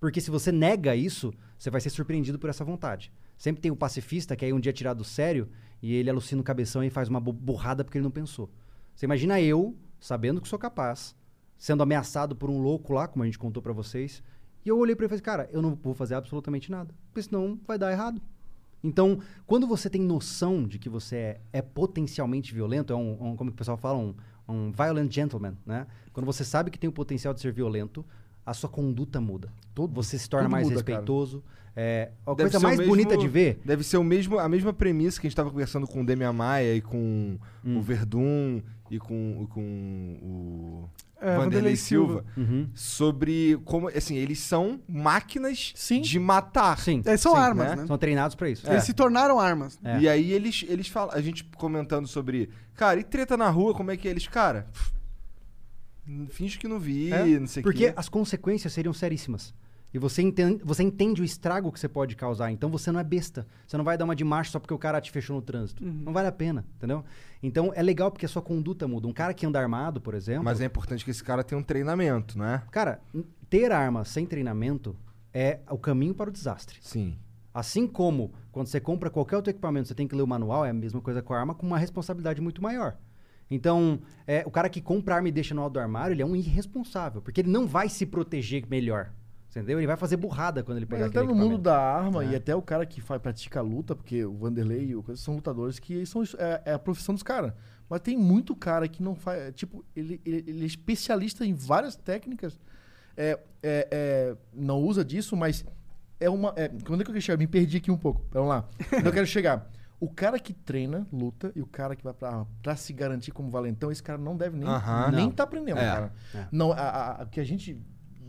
Porque se você nega isso, você vai ser surpreendido por essa vontade. Sempre tem o pacifista que aí um dia é tirado sério e ele alucina o cabeção e faz uma bu- burrada porque ele não pensou. Você imagina eu, sabendo que sou capaz, sendo ameaçado por um louco lá, como a gente contou pra vocês, e eu olhei pra ele e falei, cara, eu não vou fazer absolutamente nada, porque senão vai dar errado. Então, quando você tem noção de que você é, é potencialmente violento, é um, um- como o pessoal fala, um, um violent gentleman, né? Quando você sabe que tem o potencial de ser violento, a sua conduta muda. você se torna mais muda, respeitoso. É, a Deve coisa mais mesmo- bonita de ver Deve ser o mesmo, a mesma premissa que a gente tava conversando com o Demian Maia e com Hum. o Verdun e com, com o É, Vanderlei Silva, Uhum. sobre como, assim, eles são máquinas Sim. de matar. Sim. Eles são Sim, armas, né? né? São treinados pra isso. Eles se tornaram armas. É. E aí eles, eles falam, a gente comentando sobre, cara, e treta na rua, como é que é? eles, cara, finge que não vi, É, não sei o Porque quê. as consequências seriam seríssimas. E você entende, você entende o estrago que você pode causar. Então você não é besta. Você não vai dar uma de macho só porque o cara te fechou no trânsito. Não vale a pena, entendeu? Então é legal porque a sua conduta muda. Um cara que anda armado, por exemplo. Mas é importante que esse cara tenha um treinamento, né? Cara, ter arma sem treinamento é o caminho para o desastre. Sim. Assim como quando você compra qualquer outro equipamento, você tem que ler o manual, é a mesma coisa com a arma, com uma responsabilidade muito maior. Então, é, o cara que compra arma e deixa no alto do armário, ele é um irresponsável, porque ele não vai se proteger melhor. Entendeu? Ele vai fazer burrada quando ele Mas pegar até aquele no mundo da arma É. e até o cara que faz, pratica a luta, porque o Vanderlei e o coisa são lutadores que são, é, é a profissão dos caras. Mas tem muito cara que não faz. é, Tipo, ele, ele, ele é especialista em várias técnicas. É, é, é, não usa disso, mas é uma. É, quando é que eu quero chegar? Me perdi aqui um pouco. Vamos lá. Eu quero chegar? O cara que treina, luta, e o cara que vai pra pra se garantir como valentão, esse cara não deve nem, Aham. nem Não. tá aprendendo, É. cara. É. Não, a, a- a- o que a gente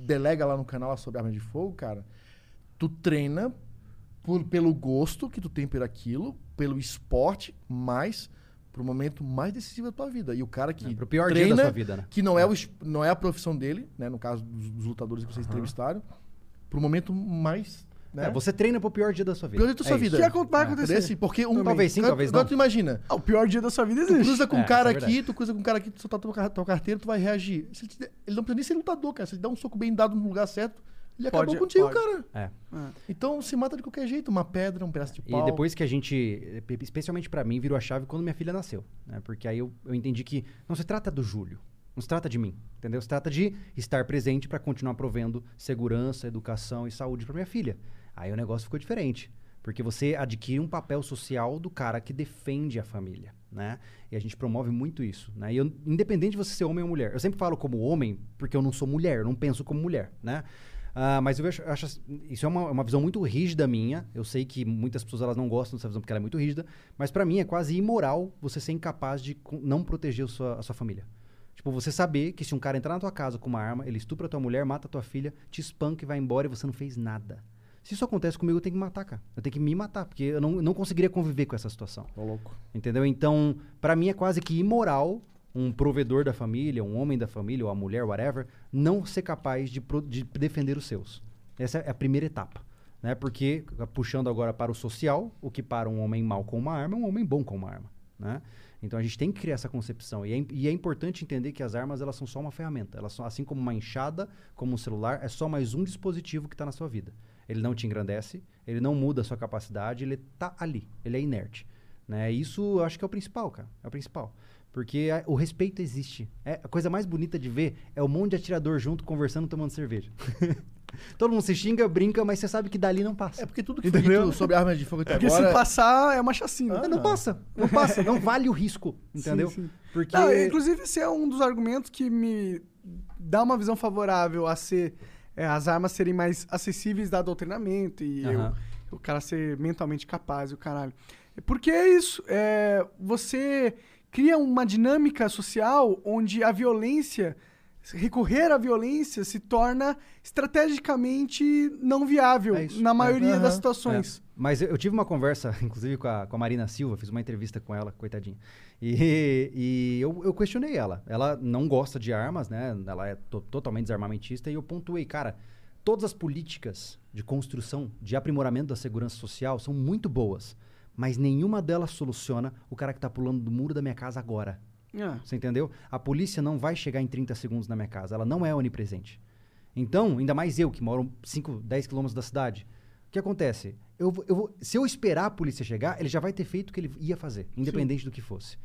delega lá no canal sobre arma de fogo, cara, tu treina por- pelo gosto que tu tem por aquilo, pelo esporte, mas pro momento mais decisivo da tua vida. E o cara que É, pro pior treina, dia da sua vida, né? que não é, o, es- não é a profissão dele, né, no caso dos, dos lutadores que vocês entrevistaram, pro momento mais, né, É, você treina pro pior dia da sua vida. pior dia da sua É vida. Que vai acontecer. Desse, porque um Talvez sim, talvez agora não. tu imagina, Ah, o pior dia da sua vida Tu existe. cruza com É, um cara é aqui, tu cruza com um cara aqui, tu soltar tua, tua carteira, tu vai reagir. Se ele, te der- ele não precisa nem ser lutador, cara. Se ele dá um soco bem dado no lugar certo, ele Pode- acabou contigo, pode. cara. É. Então se mata de qualquer jeito, uma pedra, um pedaço de E pau. depois que a gente, especialmente pra mim, virou a chave quando minha filha nasceu, né? Porque aí eu, eu entendi que não se trata do Júlio, não se trata de mim, entendeu? Se trata de estar presente pra continuar provendo segurança, educação e saúde pra minha filha. Aí o negócio ficou diferente, porque você adquire um papel social do cara que defende a família, né? E a gente promove muito isso, né? E eu, independente de você ser homem ou mulher, eu sempre falo como homem porque eu não sou mulher, eu não penso como mulher, né? Ah, mas eu acho, acho isso é uma, uma visão muito rígida minha. Eu sei que muitas pessoas elas não gostam dessa visão porque ela é muito rígida, mas pra mim é quase imoral você ser incapaz de não proteger a sua, a sua família. Tipo, você saber que se um cara entrar na tua casa com uma arma, ele estupra tua mulher, mata tua filha, te espanca e vai embora e você não fez nada. Se isso acontece comigo, eu tenho que matar, cara. Eu tenho que me matar, porque eu não, não conseguiria conviver com essa situação. Ô, louco. Entendeu? Então, pra mim é quase que imoral um provedor da família, um homem da família, ou a mulher, whatever, não ser capaz de, pro- de defender os seus. Essa é a primeira etapa. Né? Porque, puxando agora para o social, o que para um homem mau com uma arma é um homem bom com uma arma. Né? Então a gente tem que criar essa concepção. E é, e é importante entender que as armas elas são só uma ferramenta. Elas são, assim como uma enxada, como um celular, é só mais um dispositivo que está na sua vida. Ele não te engrandece, ele não muda a sua capacidade, ele está ali, ele é inerte. Né? Isso eu acho que é o principal, cara. É o principal. Porque a- o respeito existe. É, a coisa mais bonita de ver é um monte de atirador junto, conversando, tomando cerveja. Todo mundo se xinga, brinca, mas você sabe que dali não passa. É porque tudo que Entendeu? foi sobre armas de fogo até Porque agora... se passar, é uma chacina. Ah, não passa, não passa, não vale o risco, entendeu? sim. Porque Não, inclusive, esse é um dos argumentos que me dá uma visão favorável a ser é, as armas serem mais acessíveis dado ao treinamento e Aham. o, o cara ser mentalmente capaz e o caralho. Porque é isso, é, você cria uma dinâmica social onde a violência, recorrer à violência se torna estrategicamente não viável É na maioria É. das situações. Mas eu, eu tive uma conversa, inclusive, com a, com a Marina Silva, fiz uma entrevista com ela, coitadinha. E, e eu, eu questionei ela. Ela não gosta de armas, né? Ela é to- totalmente desarmamentista. E eu pontuei, cara, todas as políticas de construção, de aprimoramento da segurança social são muito boas. Mas nenhuma delas soluciona o cara que tá pulando do muro da minha casa agora. É. Você entendeu? A polícia não vai chegar em 30 segundos na minha casa. Ela não é onipresente. Então, ainda mais eu, que moro 5, 10 quilômetros da cidade. O que acontece? Eu, eu vou- se eu esperar a polícia chegar, ele já vai ter feito o que ele ia fazer, independente do que fosse.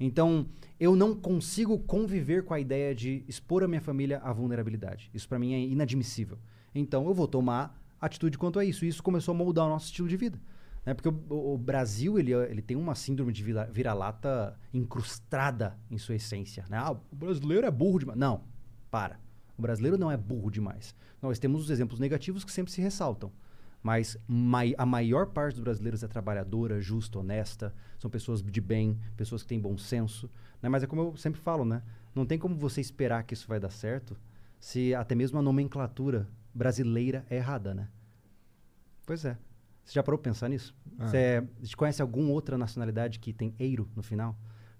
Então, eu não consigo conviver com a ideia de expor a minha família à vulnerabilidade. Isso pra mim é inadmissível. Então, eu vou tomar atitude quanto a isso. E isso começou a moldar o nosso estilo de vida. Né? Porque o, o- Brasil ele, ele tem uma síndrome de vira- vira-lata incrustada em sua essência. Né? Ah, o brasileiro é burro demais. Não, para. O brasileiro não é burro demais. Nós temos os exemplos negativos que sempre se ressaltam. Mas mai- a maior parte dos brasileiros é trabalhadora, justa, honesta. São pessoas de bem, pessoas que têm bom senso. Né? Mas é como eu sempre falo, né? Não tem como você esperar que isso vai dar certo se até mesmo a nomenclatura brasileira é errada, né? Pois é. Você já parou pra pensar nisso? Você, você conhece alguma outra nacionalidade que tem eiro no final?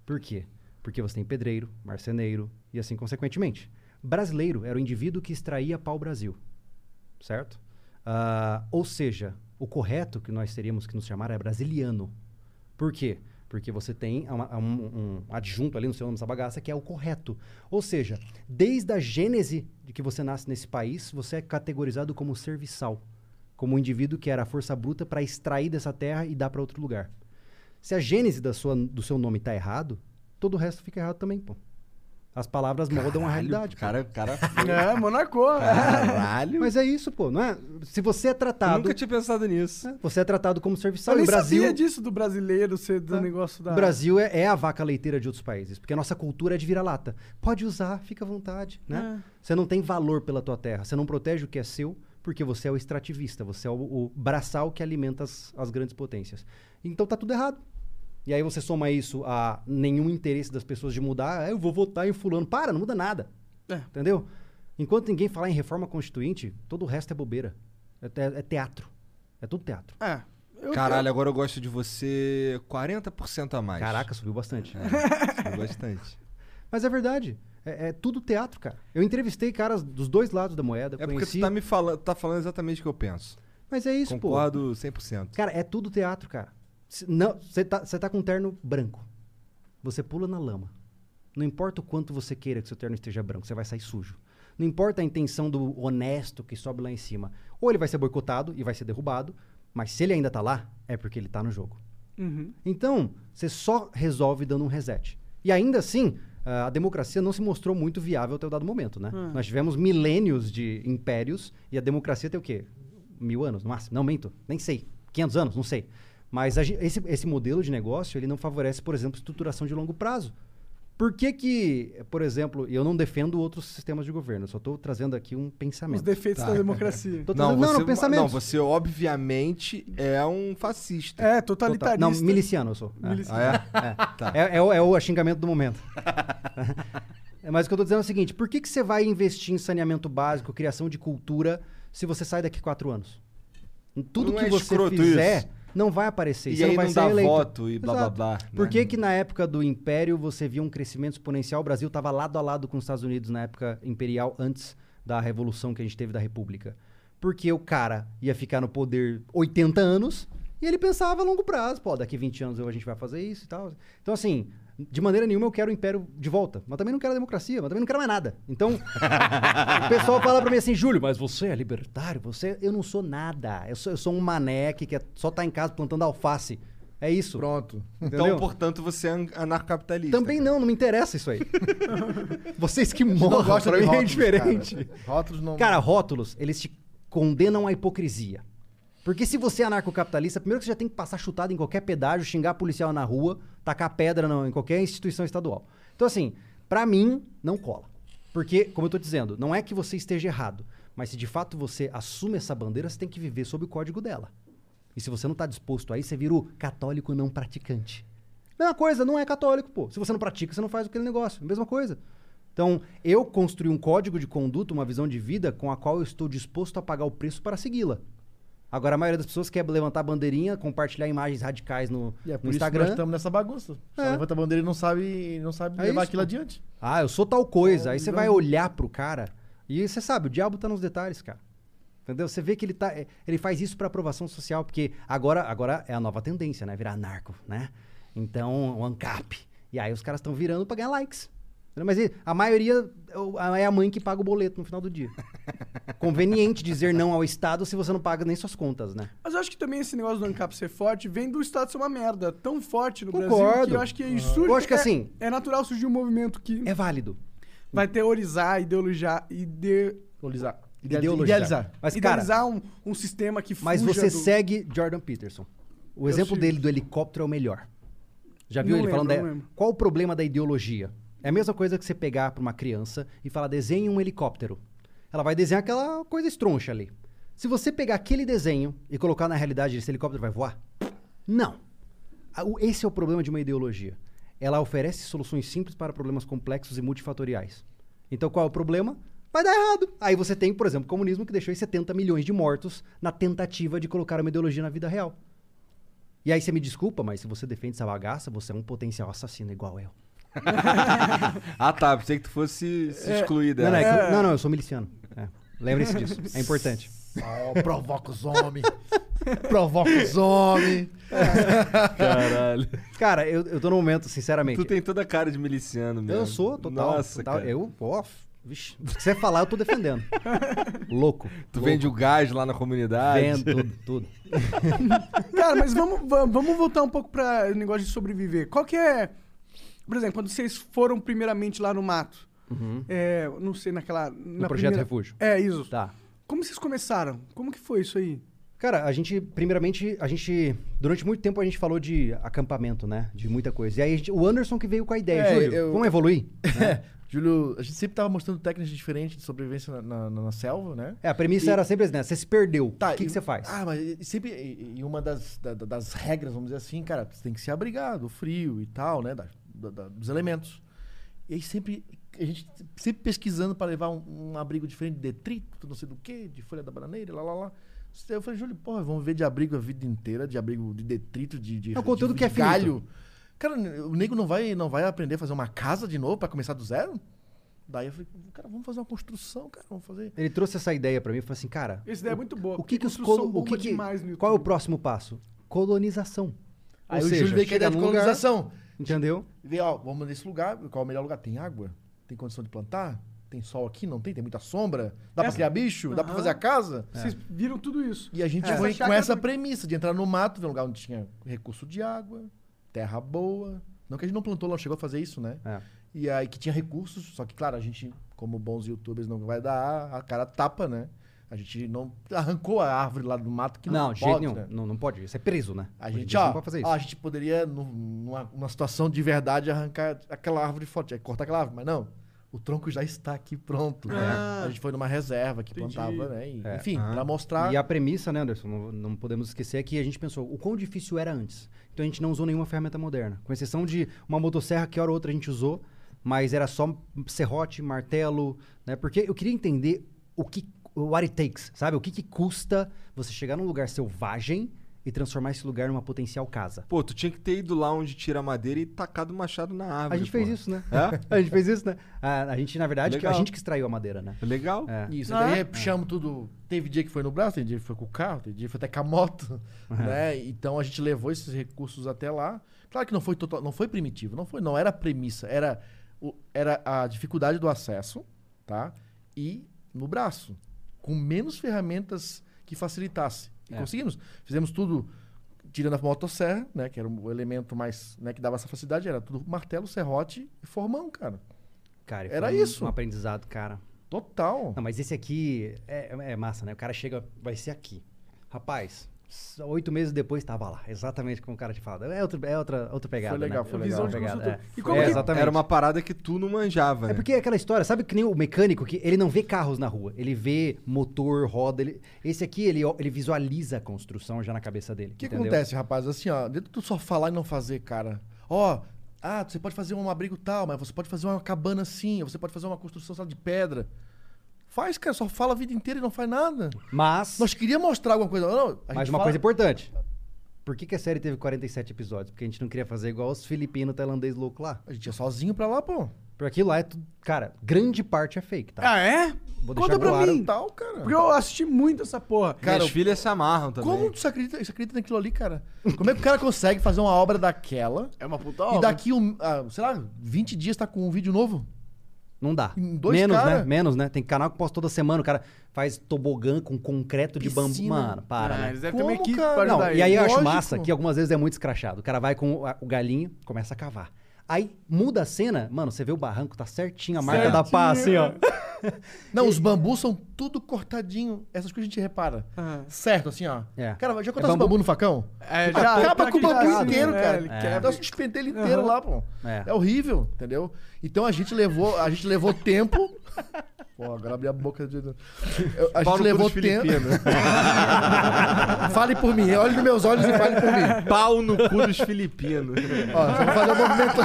Por quê? Porque você tem pedreiro, marceneiro e assim consequentemente. Brasileiro era o indivíduo que extraía pau-brasil, certo? Ah, ou seja, o correto que nós teríamos que nos chamar é brasiliano. Por quê? Porque você tem uma- um, um adjunto ali no seu nome dessa bagaça que é o correto. Ou seja, desde a gênese de que você nasce nesse país, você é categorizado como serviçal. Como um indivíduo que era a força bruta para extrair dessa terra e dar para outro lugar. Se a gênese da sua, do seu nome tá errado, todo o resto fica errado também, pô. As palavras moldam a realidade. pô. Cara, cara. É, Monaco. Caralho. Mas é isso, pô, não é? Se você é Eu tratado, nunca tinha pensado nisso. né, você é tratado como serviçal. Eu nem Brasil, sabia disso do brasileiro ser do É. negócio da... o Brasil é, é a vaca leiteira de outros países, porque a nossa cultura é de vira-lata. Pode usar, fica à vontade, né? Você não tem valor pela tua terra, você não protege o que é seu, porque você é o extrativista, você é o, o braçal que alimenta as, as grandes potências. Então tá tudo errado. E aí você soma isso a nenhum interesse das pessoas de mudar, "Ah, eu vou votar em fulano. Para, não muda nada. É. Entendeu? Enquanto ninguém falar em reforma constituinte, todo o resto é bobeira. É, te- é teatro. É tudo teatro. É. Eu- Caralho, agora eu gosto de você 40% a mais. Caraca, subiu bastante. É, subiu bastante. Mas é verdade. É, é tudo teatro, cara. Eu entrevistei caras dos dois lados da moeda. É porque conheci... tu tá me falando, tá falando exatamente o que eu penso. Mas é isso, pô. Concordo 100%. Cara, é tudo teatro, cara. Se- Não, você tá, você tá com um terno branco. Você pula na lama. Não importa o quanto você queira que seu terno esteja branco, você vai sair sujo. Não importa a intenção do honesto que sobe lá em cima. Ou ele vai ser boicotado e vai ser derrubado, mas se ele ainda tá lá, é porque ele tá no jogo. Uhum. Então, você só resolve dando um reset. E ainda assim, a democracia não se mostrou muito viável até o dado momento, né? Nós tivemos milênios de impérios e a democracia tem o quê? Mil anos, no máximo? Não, minto. Nem sei. 500 anos? Não sei. Mas a esse, esse modelo de negócio, ele não favorece, por exemplo, estruturação de longo prazo. Por que que, por exemplo, e eu não defendo outros sistemas de governo, eu só estou trazendo aqui um Os pensamento. defeitos da democracia. Tô Não, trazendo- você, não, não, pensamento. não, você obviamente é um fascista. É, Total- totalitarista. Não, miliciano eu sou. É. Miliciano. Ah, é? É. Tá. É, é o, é o xingamento do momento. É, Mas o que eu tô dizendo é o seguinte: por que, que você vai investir em saneamento básico, criação de cultura, se você sai daqui quatro anos? Tudo Não que é você fizer isso? Não vai aparecer. E você aí não vai não ser dá eleito. voto e blá, blá, Exato. blá, Por né? que que na época do Império você via um crescimento exponencial? O Brasil estava lado a lado com os Estados Unidos na época imperial, antes da revolução que a gente teve da República. Porque o cara ia ficar no poder 80 anos e ele pensava a longo prazo. Pô, daqui 20 anos a gente vai fazer isso e tal. Então, assim, de maneira nenhuma eu quero o Império de volta. Mas também não quero a democracia, mas também não quero mais nada. Então, o pessoal fala pra mim assim, Júlio, mas você é libertário? Você... Eu não sou nada. Eu sou, eu sou um mané que quer só tá em casa plantando alface. É isso. Pronto. Então, Entendeu? portanto, você é an- anarcapitalista. Também não, não me interessa isso aí. Vocês que morram, gosta pra de mim é rótulos, diferente. Cara. Rótulos não. Cara, rótulos, eles te condenam à hipocrisia. Porque se você é anarcocapitalista, primeiro que você já tem que passar chutado em qualquer pedágio, xingar policial na rua, tacar pedra no- em qualquer instituição estadual. Então, assim, pra mim, não cola. Porque, como eu tô dizendo, não é que você esteja errado, mas se de fato você assume essa bandeira, você tem que viver sob o código dela. E se você não tá disposto a isso, você vira o católico não praticante. Mesma coisa, não é católico, pô. Se você não pratica, você não faz aquele negócio. Mesma coisa. Então, eu construí um código de conduta, uma visão de vida com a qual eu estou disposto a pagar o preço para segui-la. Agora, a maioria das pessoas quer levantar a bandeirinha, compartilhar imagens radicais no, E é no por isso que nós Instagram. estamos nessa bagunça. Só É. levanta a bandeira e não sabe, não sabe É levar isso, aquilo adiante. Ah, eu sou tal coisa. É, Aí você vai olhar pro cara e você sabe, o diabo tá nos detalhes, cara. Entendeu? Você vê que ele tá. é, Ele faz isso pra aprovação social, porque agora, agora é a nova tendência, né? Virar narco, né? Então, o ANCAP. E aí os caras estão virando pra ganhar likes. Mas a maioria a- é a mãe que paga o boleto no final do dia. Conveniente dizer não ao Estado se você não paga nem suas contas, né? Mas eu acho que também esse negócio do ANCAP ser forte vem do Estado ser uma merda. Tão forte no Brasil Concordo. que eu acho que isso surge. Eu acho que é- assim- É natural surgir um movimento que É válido. vai teorizar, ideologizar, ide... Idealizar. Ideologizar. Idealizar. Mas, cara, idealizar um, um sistema que Mas você do... segue Jordan Peterson. O exemplo sigo. dele do helicóptero é o melhor. Já viu Não ele lembro, falando? da- qual o problema da ideologia? É a mesma coisa que você pegar pra uma criança e falar desenhe um helicóptero. Ela vai desenhar aquela coisa estroncha ali. Se você pegar aquele desenho e colocar na realidade, esse helicóptero vai voar? Não. Esse é o problema de uma ideologia. Ela oferece soluções simples para problemas complexos e multifatoriais. Então qual é o problema? Vai dar errado. Aí você tem, por exemplo, o comunismo que deixou aí 70 milhões de mortos na tentativa de colocar uma ideologia na vida real. E aí você me desculpa, mas se você defende essa bagaça, você é um potencial assassino igual eu. Ah, tá. Pensei que tu fosse se excluir Não, dela. não, é que- não, não, eu sou miliciano. É. Lembre-se disso. É importante. Oh, provoca os homens. provoca os homens. Caralho. Cara, eu, eu tô num momento, sinceramente. Tu tem toda a cara de miliciano mesmo. Eu sou, total. Nossa, total. cara. Eu, ó, vixe, se você falar, eu tô defendendo. Louco. Tu louco. vende o gás lá na comunidade. Vendo tudo, tudo. Cara, mas vamos, va- vamos voltar um pouco pra o negócio de sobreviver. Qual que é... Por exemplo, quando vocês foram primeiramente lá no mato, é, não sei, naquela... No na projeto primeira- Refúgio. É, isso. Tá. Como vocês começaram? Como que foi isso aí? Cara, a gente, primeiramente, a gente, durante muito tempo a gente falou de acampamento, né? De muita coisa. E aí a gente- o Anderson que veio com a ideia, É, Júlio, eu- vamos evoluir? Júlio, a gente sempre tava mostrando técnicas diferentes de sobrevivência na, na- na selva, né? É, a premissa E- era sempre assim, né? Você se perdeu, Tá, o que, e- que você faz? Ah, mas e- sempre. E, e uma das, da- da- das regras, vamos dizer assim, cara, você tem que se abrigar do frio e tal, né? da- da- da- dos elementos. E aí sempre. A gente sempre pesquisando para levar um, um abrigo diferente de detrito, não sei do que, de folha da bananeira, lá, lá, lá. Eu falei, Júlio, porra, vamos viver de abrigo a vida inteira, de abrigo de detrito, de, de, É conteúdo de, que é de finito. galho. Cara, o nego não vai, não vai aprender a fazer uma casa de novo para começar do zero? Daí eu falei, cara, vamos fazer uma construção, cara, vamos fazer. Ele trouxe essa ideia pra mim e falou assim, cara, Essa ideia é muito boa. o que que os colo- o que que, qual é o próximo passo? Colonização. Aí Ou o seja, Júlio veio com a ideia de num lugar- colonização. Entendeu? Ver, ó, vamos nesse lugar, qual é o melhor lugar? Tem água? Tem condição de plantar? Tem sol aqui? Não tem? Tem muita sombra? Dá pra Essa- criar bicho? Dá pra fazer a casa? Vocês viram tudo isso. E a gente É. foi Essa com essa premissa de entrar no mato, ver um lugar onde tinha recurso de água, terra boa. Não que a gente não plantou, não chegou a fazer isso, né? É. E aí que tinha recursos, só que, claro, a gente, como bons youtubers, não vai dar a cara tapa, né? A gente não arrancou a árvore lá do mato que não, Não, de pode, nenhum. né? Não, não pode. Isso é preso, né? A Hoje gente, ó, não pode fazer isso. ó, a gente poderia, nu- numa, numa situação de verdade, arrancar aquela árvore forte, cortar aquela árvore, mas não. O tronco já está aqui pronto. né? Ah. A gente foi numa reserva que Entendi. plantava, né? E, É. Enfim, Aham. pra mostrar. E a premissa, né, Anderson, não, não podemos esquecer é que a gente pensou o quão difícil era antes. Então a gente não usou nenhuma ferramenta moderna. Com exceção de uma motosserra que hora ou outra a gente usou, mas era só serrote, martelo, né? Porque eu queria entender o que, what it takes, sabe? O que, que custa você chegar num lugar selvagem e transformar esse lugar numa potencial casa. Pô, tu tinha que ter ido lá onde tira a madeira e tacado o machado na árvore. A gente fez pô. isso, né? É? A gente fez isso, né? A, a gente, na verdade, Legal. a gente que extraiu a madeira, né? Legal. É. Isso, Ah, daí é? puxamos tudo. Teve dia que foi no braço, teve dia que foi com o carro, teve dia que foi até com a moto, né? Então a gente levou esses recursos até lá. Claro que não foi total, não foi primitivo, não foi, não era a premissa, era o- era a dificuldade do acesso, tá? E no braço, com menos ferramentas que facilitasse. E É. conseguimos. Fizemos tudo tirando a motosserra, né, que era o elemento mais, né, que dava essa facilidade, era tudo martelo, serrote e formão, cara. Cara, Era um- isso. Um aprendizado, cara. Total. Não, mas esse aqui é, é massa, né? O cara chega, vai ser aqui. Rapaz, oito meses depois tava lá. Exatamente como o cara te fala. É outra, é outra, outra pegada. Foi legal, né? foi É legal. Visão de pegada, é. E como É, que- exatamente. Era uma parada que tu não manjava, É né? porque é aquela história, sabe que nem o mecânico que ele não vê carros na rua, ele vê motor, roda, ele... esse aqui ele, ele visualiza a construção já na cabeça dele. O que entendeu? acontece, rapaz? Assim, ó, dentro do só falar e não fazer, cara. Ó, ah, você pode fazer um abrigo tal, mas você pode fazer uma cabana assim, você pode fazer uma construção só de pedra. Faz, cara, só fala a vida inteira e não faz nada. Mas, Nós queríamos mostrar alguma coisa. Não, a mas uma fala- coisa importante. Por que, que a série teve 47 episódios? Porque a gente não queria fazer igual os filipinos tailandês loucos lá. A gente ia sozinho pra lá, pô. Por aquilo lá é tudo. Cara, grande parte é fake, tá? Ah, é? Vou Conta deixar pra claro. mim. Tal, cara. Porque eu assisti muito essa porra. Cara, Minhas filhas se amarram também. Como você acredita, você acredita naquilo ali, cara? Como é que o cara consegue fazer uma obra daquela É uma puta e obra. daqui, um, ah, sei lá, 20 dias tá com um vídeo novo? Não dá. Em dois Menos, cara- né? Menos, né? Tem canal que posta toda semana, o cara faz tobogã com concreto de bambu. Piscina. Mano, para, Ah, né? eles devem ter uma equipe cara? pra Não, e aí eu acho massa que algumas vezes é muito escrachado. O cara vai com o, o galinho, começa a cavar. Aí muda a cena, mano, você vê o barranco, tá certinho a marca da pá, assim, ó. Não, os bambus são tudo cortadinho. Essas coisas a gente repara. Aham. Certo, assim, ó. É. Cara, já É cortasse bambu- bambu no facão? É, já, Acaba tá com o bambu ligado, inteiro, né? cara. Ele É. quebra. Dá um despentelho inteiro Aham. lá, pô. É. É. horrível, entendeu? Então a gente levou, a gente levou tempo. Pô, agora abri a boca de. Eu- a Pau gente levou dos tempo. filipinos. fale por mim, olhe nos meus olhos e fale por mim. Pau no cu dos filipinos. Ó, vamos fazer o movimento.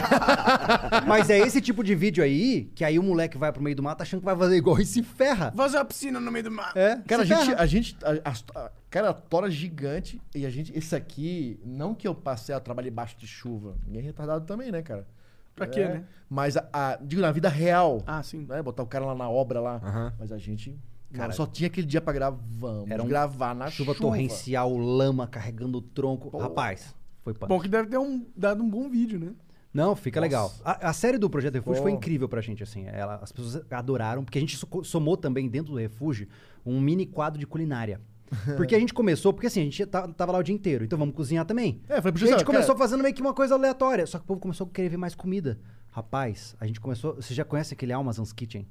Mas é esse tipo de vídeo aí, que aí o moleque vai pro meio do mato achando que vai fazer igual e se ferra. Fazer uma piscina no meio do mar. É, Cara, a gente, ferra. a gente, a, a- cara, a tora gigante e a gente, esse aqui, não que eu passei a trabalhar debaixo de chuva, ninguém é retardado também, né, cara? Pra quê, É, né? Mas, a, a- digo, na vida real, Ah, sim. né, botar o cara lá na obra lá, Aham. mas a gente, Cara, cara, só tinha aquele dia pra gravar, vamos era um gravar na Chuva, chuva. torrencial, lama carregando o tronco. Rapaz, foi punk. Bom que deve ter um, dado um bom vídeo, né? Não, fica legal. A, a série do Projeto Refúgio foi Pô. incrível pra gente, assim. Ela, as pessoas adoraram, porque a gente so- somou também dentro do Refúgio um mini quadro de culinária. Porque a gente começou, porque assim, a gente ta- tava lá o dia inteiro, então vamos cozinhar também. É, foi pro a gente começou cara, fazendo meio que uma coisa aleatória, só que o povo começou a querer ver mais comida. Rapaz, a gente começou. Você já conhece aquele Amazon's Kitchen?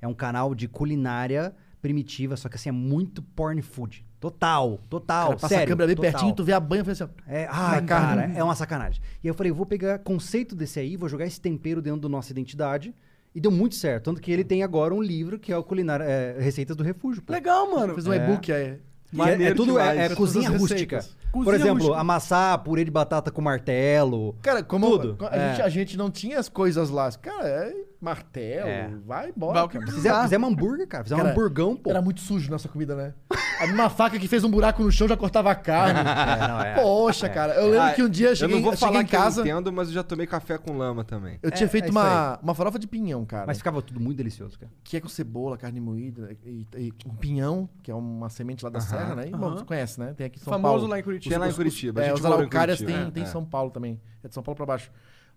É um canal de culinária primitiva, só que assim, é muito porn food. Total, total. cara, passa sério, a câmera bem total. pertinho, tu vê a banha e fala assim, É, ai, cara, é uma sacanagem. E aí eu falei, eu vou pegar conceito desse aí, vou jogar esse tempero dentro da nossa identidade. E deu muito certo. Tanto que ele tem agora um livro que é o Culinária é, Receitas do Refúgio. pô. Legal, mano. fez um É. e-book aí. E é- é, Maneiro tudo é, é cozinha rústica. receitas. Por Cozinha exemplo, rústica. amassar purê de batata com martelo. Cara, como Tudo. a, É. gente, a gente não tinha as coisas lá. Cara, é martelo, É. vai Vai embora. o que cara. precisa. Fizemos, fizemos hambúrguer, cara. Fizemos um Cara, hamburgão, pô. Era muito sujo nossa comida, né? A mesma faca que fez um buraco no chão já cortava a carne. É, não, é. Poxa, cara. Eu lembro Ah, que um dia eu cheguei, eu não vou eu cheguei falar em que casa. eu entendo, mas eu já tomei café com lama também. Eu tinha É, feito é isso uma, uma farofa de pinhão, cara. Mas ficava tudo muito delicioso, cara. Que é com cebola, carne moída e, e um pinhão, que é uma semente lá da serra, né? E, bom, Aham. você conhece, né? Tem aqui em São Famoso Paulo. lá em Curitiba. Tem lá em Os- Curitiba. a É, gente os morou em araucárias tem, Curitiba. tem É, em São Paulo também. É de São Paulo pra baixo.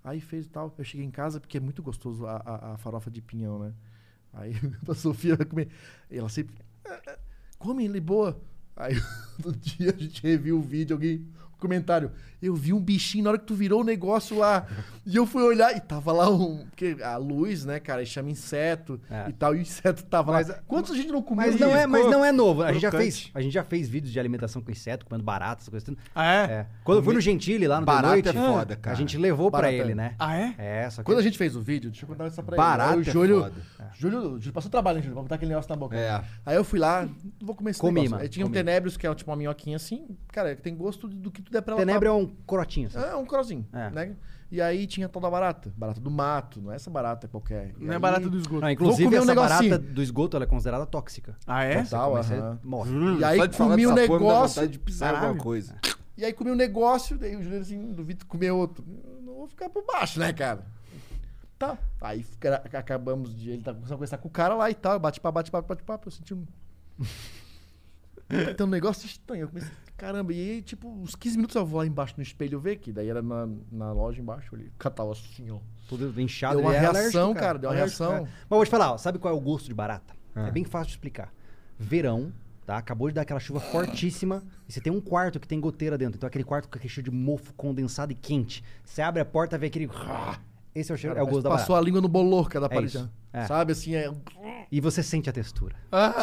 Aí fez e tal. Eu cheguei em casa porque é muito gostoso a, a- a farofa de pinhão, né? Aí a Sofia vai comer. Ela sempre. "Ah, ah, Come, ele boa. Aí no dia a gente reviu o vídeo, alguém. Um Comentário. Eu vi um bichinho na hora que tu virou o negócio lá. E eu fui olhar e tava lá um. Porque a luz, né, cara, chama inseto É. e tal. E o inseto tava Mas- lá. Quantos a gente não comeu Mas isso? não, é, mas não é novo. A gente, já fez, a gente já fez vídeos de alimentação com inseto, comendo baratas, coisas assim. Ah, é? É. Quando eu fui no Gentili lá no Barata Noite, é foda, cara. a gente levou pra Barata. ele, né? Ah, é? É, só que... Quando a gente fez o vídeo, deixa eu contar essa pra Barato ele. Aí é o Júlio, foda. Júlio, Júlio passou trabalho, hein, Júlio? Vou botar aquele negócio na boca. É. Aí eu fui lá, vou comer esse Comi, negócio. mano, Aí tinha um comi. tenebrios, que é tipo uma minhoquinha assim. Cara, que tem gosto do que tu der pra ela. Tenebra tá- é um corotinho. assim. É um crozinho, É. né? E aí tinha tal da barata, barata do mato, não é essa barata qualquer. E Não é aí- barata do esgoto. Não, inclusive, um essa negocinho. barata do esgoto ela é considerada tóxica. Ah, é? Total, você aham. morre. E aí comi um negócio. de pisar alguma coisa. E aí comi um negócio, daí o Juliano assim, do Vitor comer outro. Eu não vou ficar por baixo, né, cara? Tá. Aí acabamos de. Ele tá começando a conversar com o cara lá e tal. Bate papo, bate papo, bate papo. Eu senti um. Tem um negócio estranho. Eu comecei, caramba, e aí, tipo, uns 15 minutos eu vou lá embaixo no espelho ver, que daí era na, na loja embaixo ali. O cara tava assim, ó. Tudo inchado. Deu uma é reação, alérgico, cara, deu uma Alérgico, reação. é. Mas vou te falar, ó, sabe qual é o gosto de barata? Ah. É bem fácil de explicar. Verão, tá? Acabou de dar aquela chuva fortíssima e você tem um quarto que tem goteira dentro. Então aquele quarto com aquele cheiro de mofo condensado e quente. Você abre a porta, vê aquele... Esse é o cheiro, é o gosto da Passou barata. a língua no bolorca da É parede. isso. É. Sabe assim, é. E você sente a textura,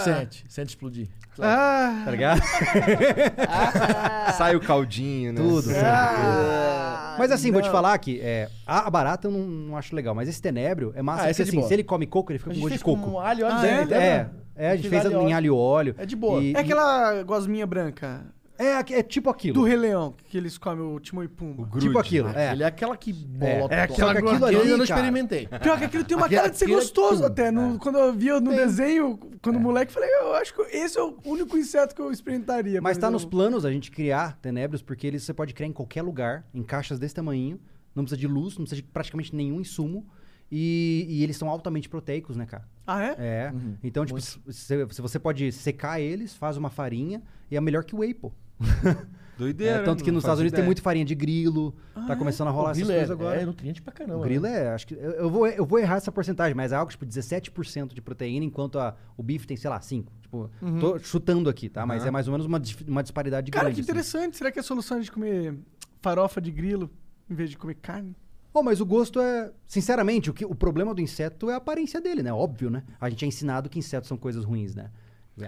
Sente, sente explodir. Ah, tá ligado? Sai o caldinho, né? Tudo. ah, Mas assim, vou te não. falar que é, a, barata eu não, não acho legal, mas esse tenebro é massa Ah, porque esse é assim, se ele come coco, ele fica com gosto de coco. com alho, óleo, Ah, é? É, é, a gente fez em alho e óleo. É de boa. E- É aquela gosminha branca É, é tipo aquilo. do Rei Leão, que eles comem o Timão e Pumba. tipo aquilo, é. Ele é aquela que bola. É aquela Só que aquilo ali eu não cara. experimentei. Pior que aquilo tem uma cara de ser é gostoso até. No, Quando eu via no desenho, quando É. moleque, falei, eu acho que esse é o único inseto que eu experimentaria. Mas tá eu- nos planos a gente criar tenebros, porque eles você pode criar em qualquer lugar, em caixas desse tamanho, não precisa de luz, não precisa de praticamente nenhum insumo. E, e eles são altamente proteicos, né, cara? Ah, é? É. Então, tipo, se, se você pode secar eles, faz uma farinha, e é melhor que o whey, pô. Doideira. É, tanto que nos Estados Unidos tem ideia. muito farinha de grilo, tá começando a rolar essas grilo é, coisas agora. é nutriente pra caramba. O grilo né? é, acho que. Eu, eu vou, eu vou errar essa porcentagem, mas é algo tipo 17% de proteína, enquanto a, o bife tem, sei lá, 5%. Tipo, tô chutando aqui, tá? Mas é mais ou menos uma, uma disparidade Cara, grande. que assim. interessante. Será que a solução é de comer farofa de grilo em vez de comer carne? Bom, mas o gosto é. Sinceramente, o, que, o problema do inseto é a aparência dele, né? Óbvio, né? A gente é ensinado que insetos são coisas ruins, né?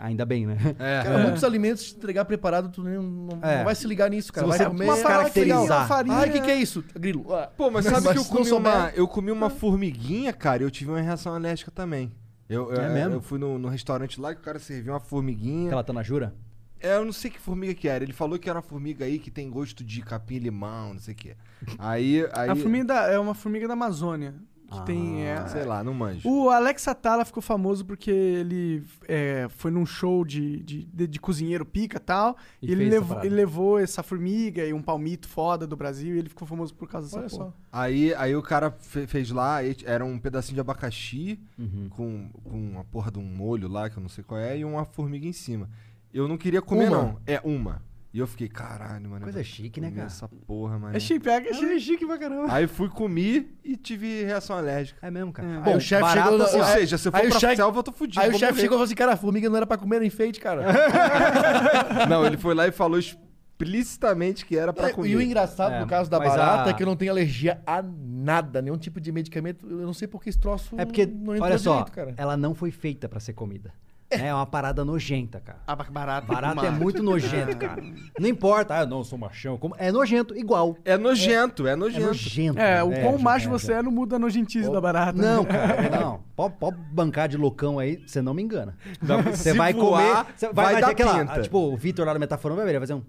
Ainda bem, né? É. Cara, muitos alimentos se entregar preparado, tu nem- não, É. não vai se ligar nisso, cara. Se vai você comer. Uma que caracterizar. farinha. Ai, o que, que é isso? Grilo. Pô, mas sabe Mas que eu se não comi, souber- uma, eu comi uma formiguinha, cara, e eu tive uma reação alérgica também. Eu, É eu, mesmo? eu fui no, no restaurante lá que o cara serviu uma formiguinha. Aquela tanajura? É, eu não sei que formiga que era. Ele falou que era uma formiga aí que tem gosto de capim e limão, não sei o quê. Aí. aí A formiga da- é uma formiga da Amazônia. Que Ah, tem. é- Sei lá, não manjo. O Alex Atala ficou famoso porque ele é, foi num show de, de, de- de cozinheiro pica e tal. E E ele, levou, ele levou essa formiga e um palmito foda do Brasil e ele ficou famoso por causa dessa Olha. Aí, aí o cara fe- fez lá, era um pedacinho de abacaxi Uhum. com, com uma porra de um molho lá, que eu não sei qual é, e uma formiga em cima. Eu não queria comer, Uma? não. É, uma. E eu fiquei, caralho, mano. Coisa chique, né, cara? Essa porra, mano. É chique, pega, é chique. chique pra caramba. Aí fui comer e tive reação alérgica. É mesmo, cara. É. Aí o chefe chegou assim, Ou seja, se eu for aí o pra chefe- selva, eu tô fudido. Aí o chefe chegou e falou assim: cara, a formiga não era pra comer, era enfeite, cara. Não, ele foi lá e falou explicitamente que era pra É, comer. e o engraçado É, no caso da barata a- é que eu não tenho alergia a nada, nenhum tipo de medicamento. Eu não sei porque esse troço É porque, não entrou olha só, direito, ela não foi feita pra ser comida. É uma parada nojenta, cara. A ba- barata. Barata é uma- muito nojento, cara. Não importa, ah, eu não sou machão. Como... É nojento, igual. É nojento, é É nojento. nojento. É, o né? quão é, macho é, você é. é não muda a nojentice da barata. Não, né? cara, não. Pode, pode bancar de loucão aí, você não me engana. Você se vai voar, comer, você vai, vai dar aquela, pinta. ah, tipo, o Vitor lá no Metaforão vai ver, vai fazer um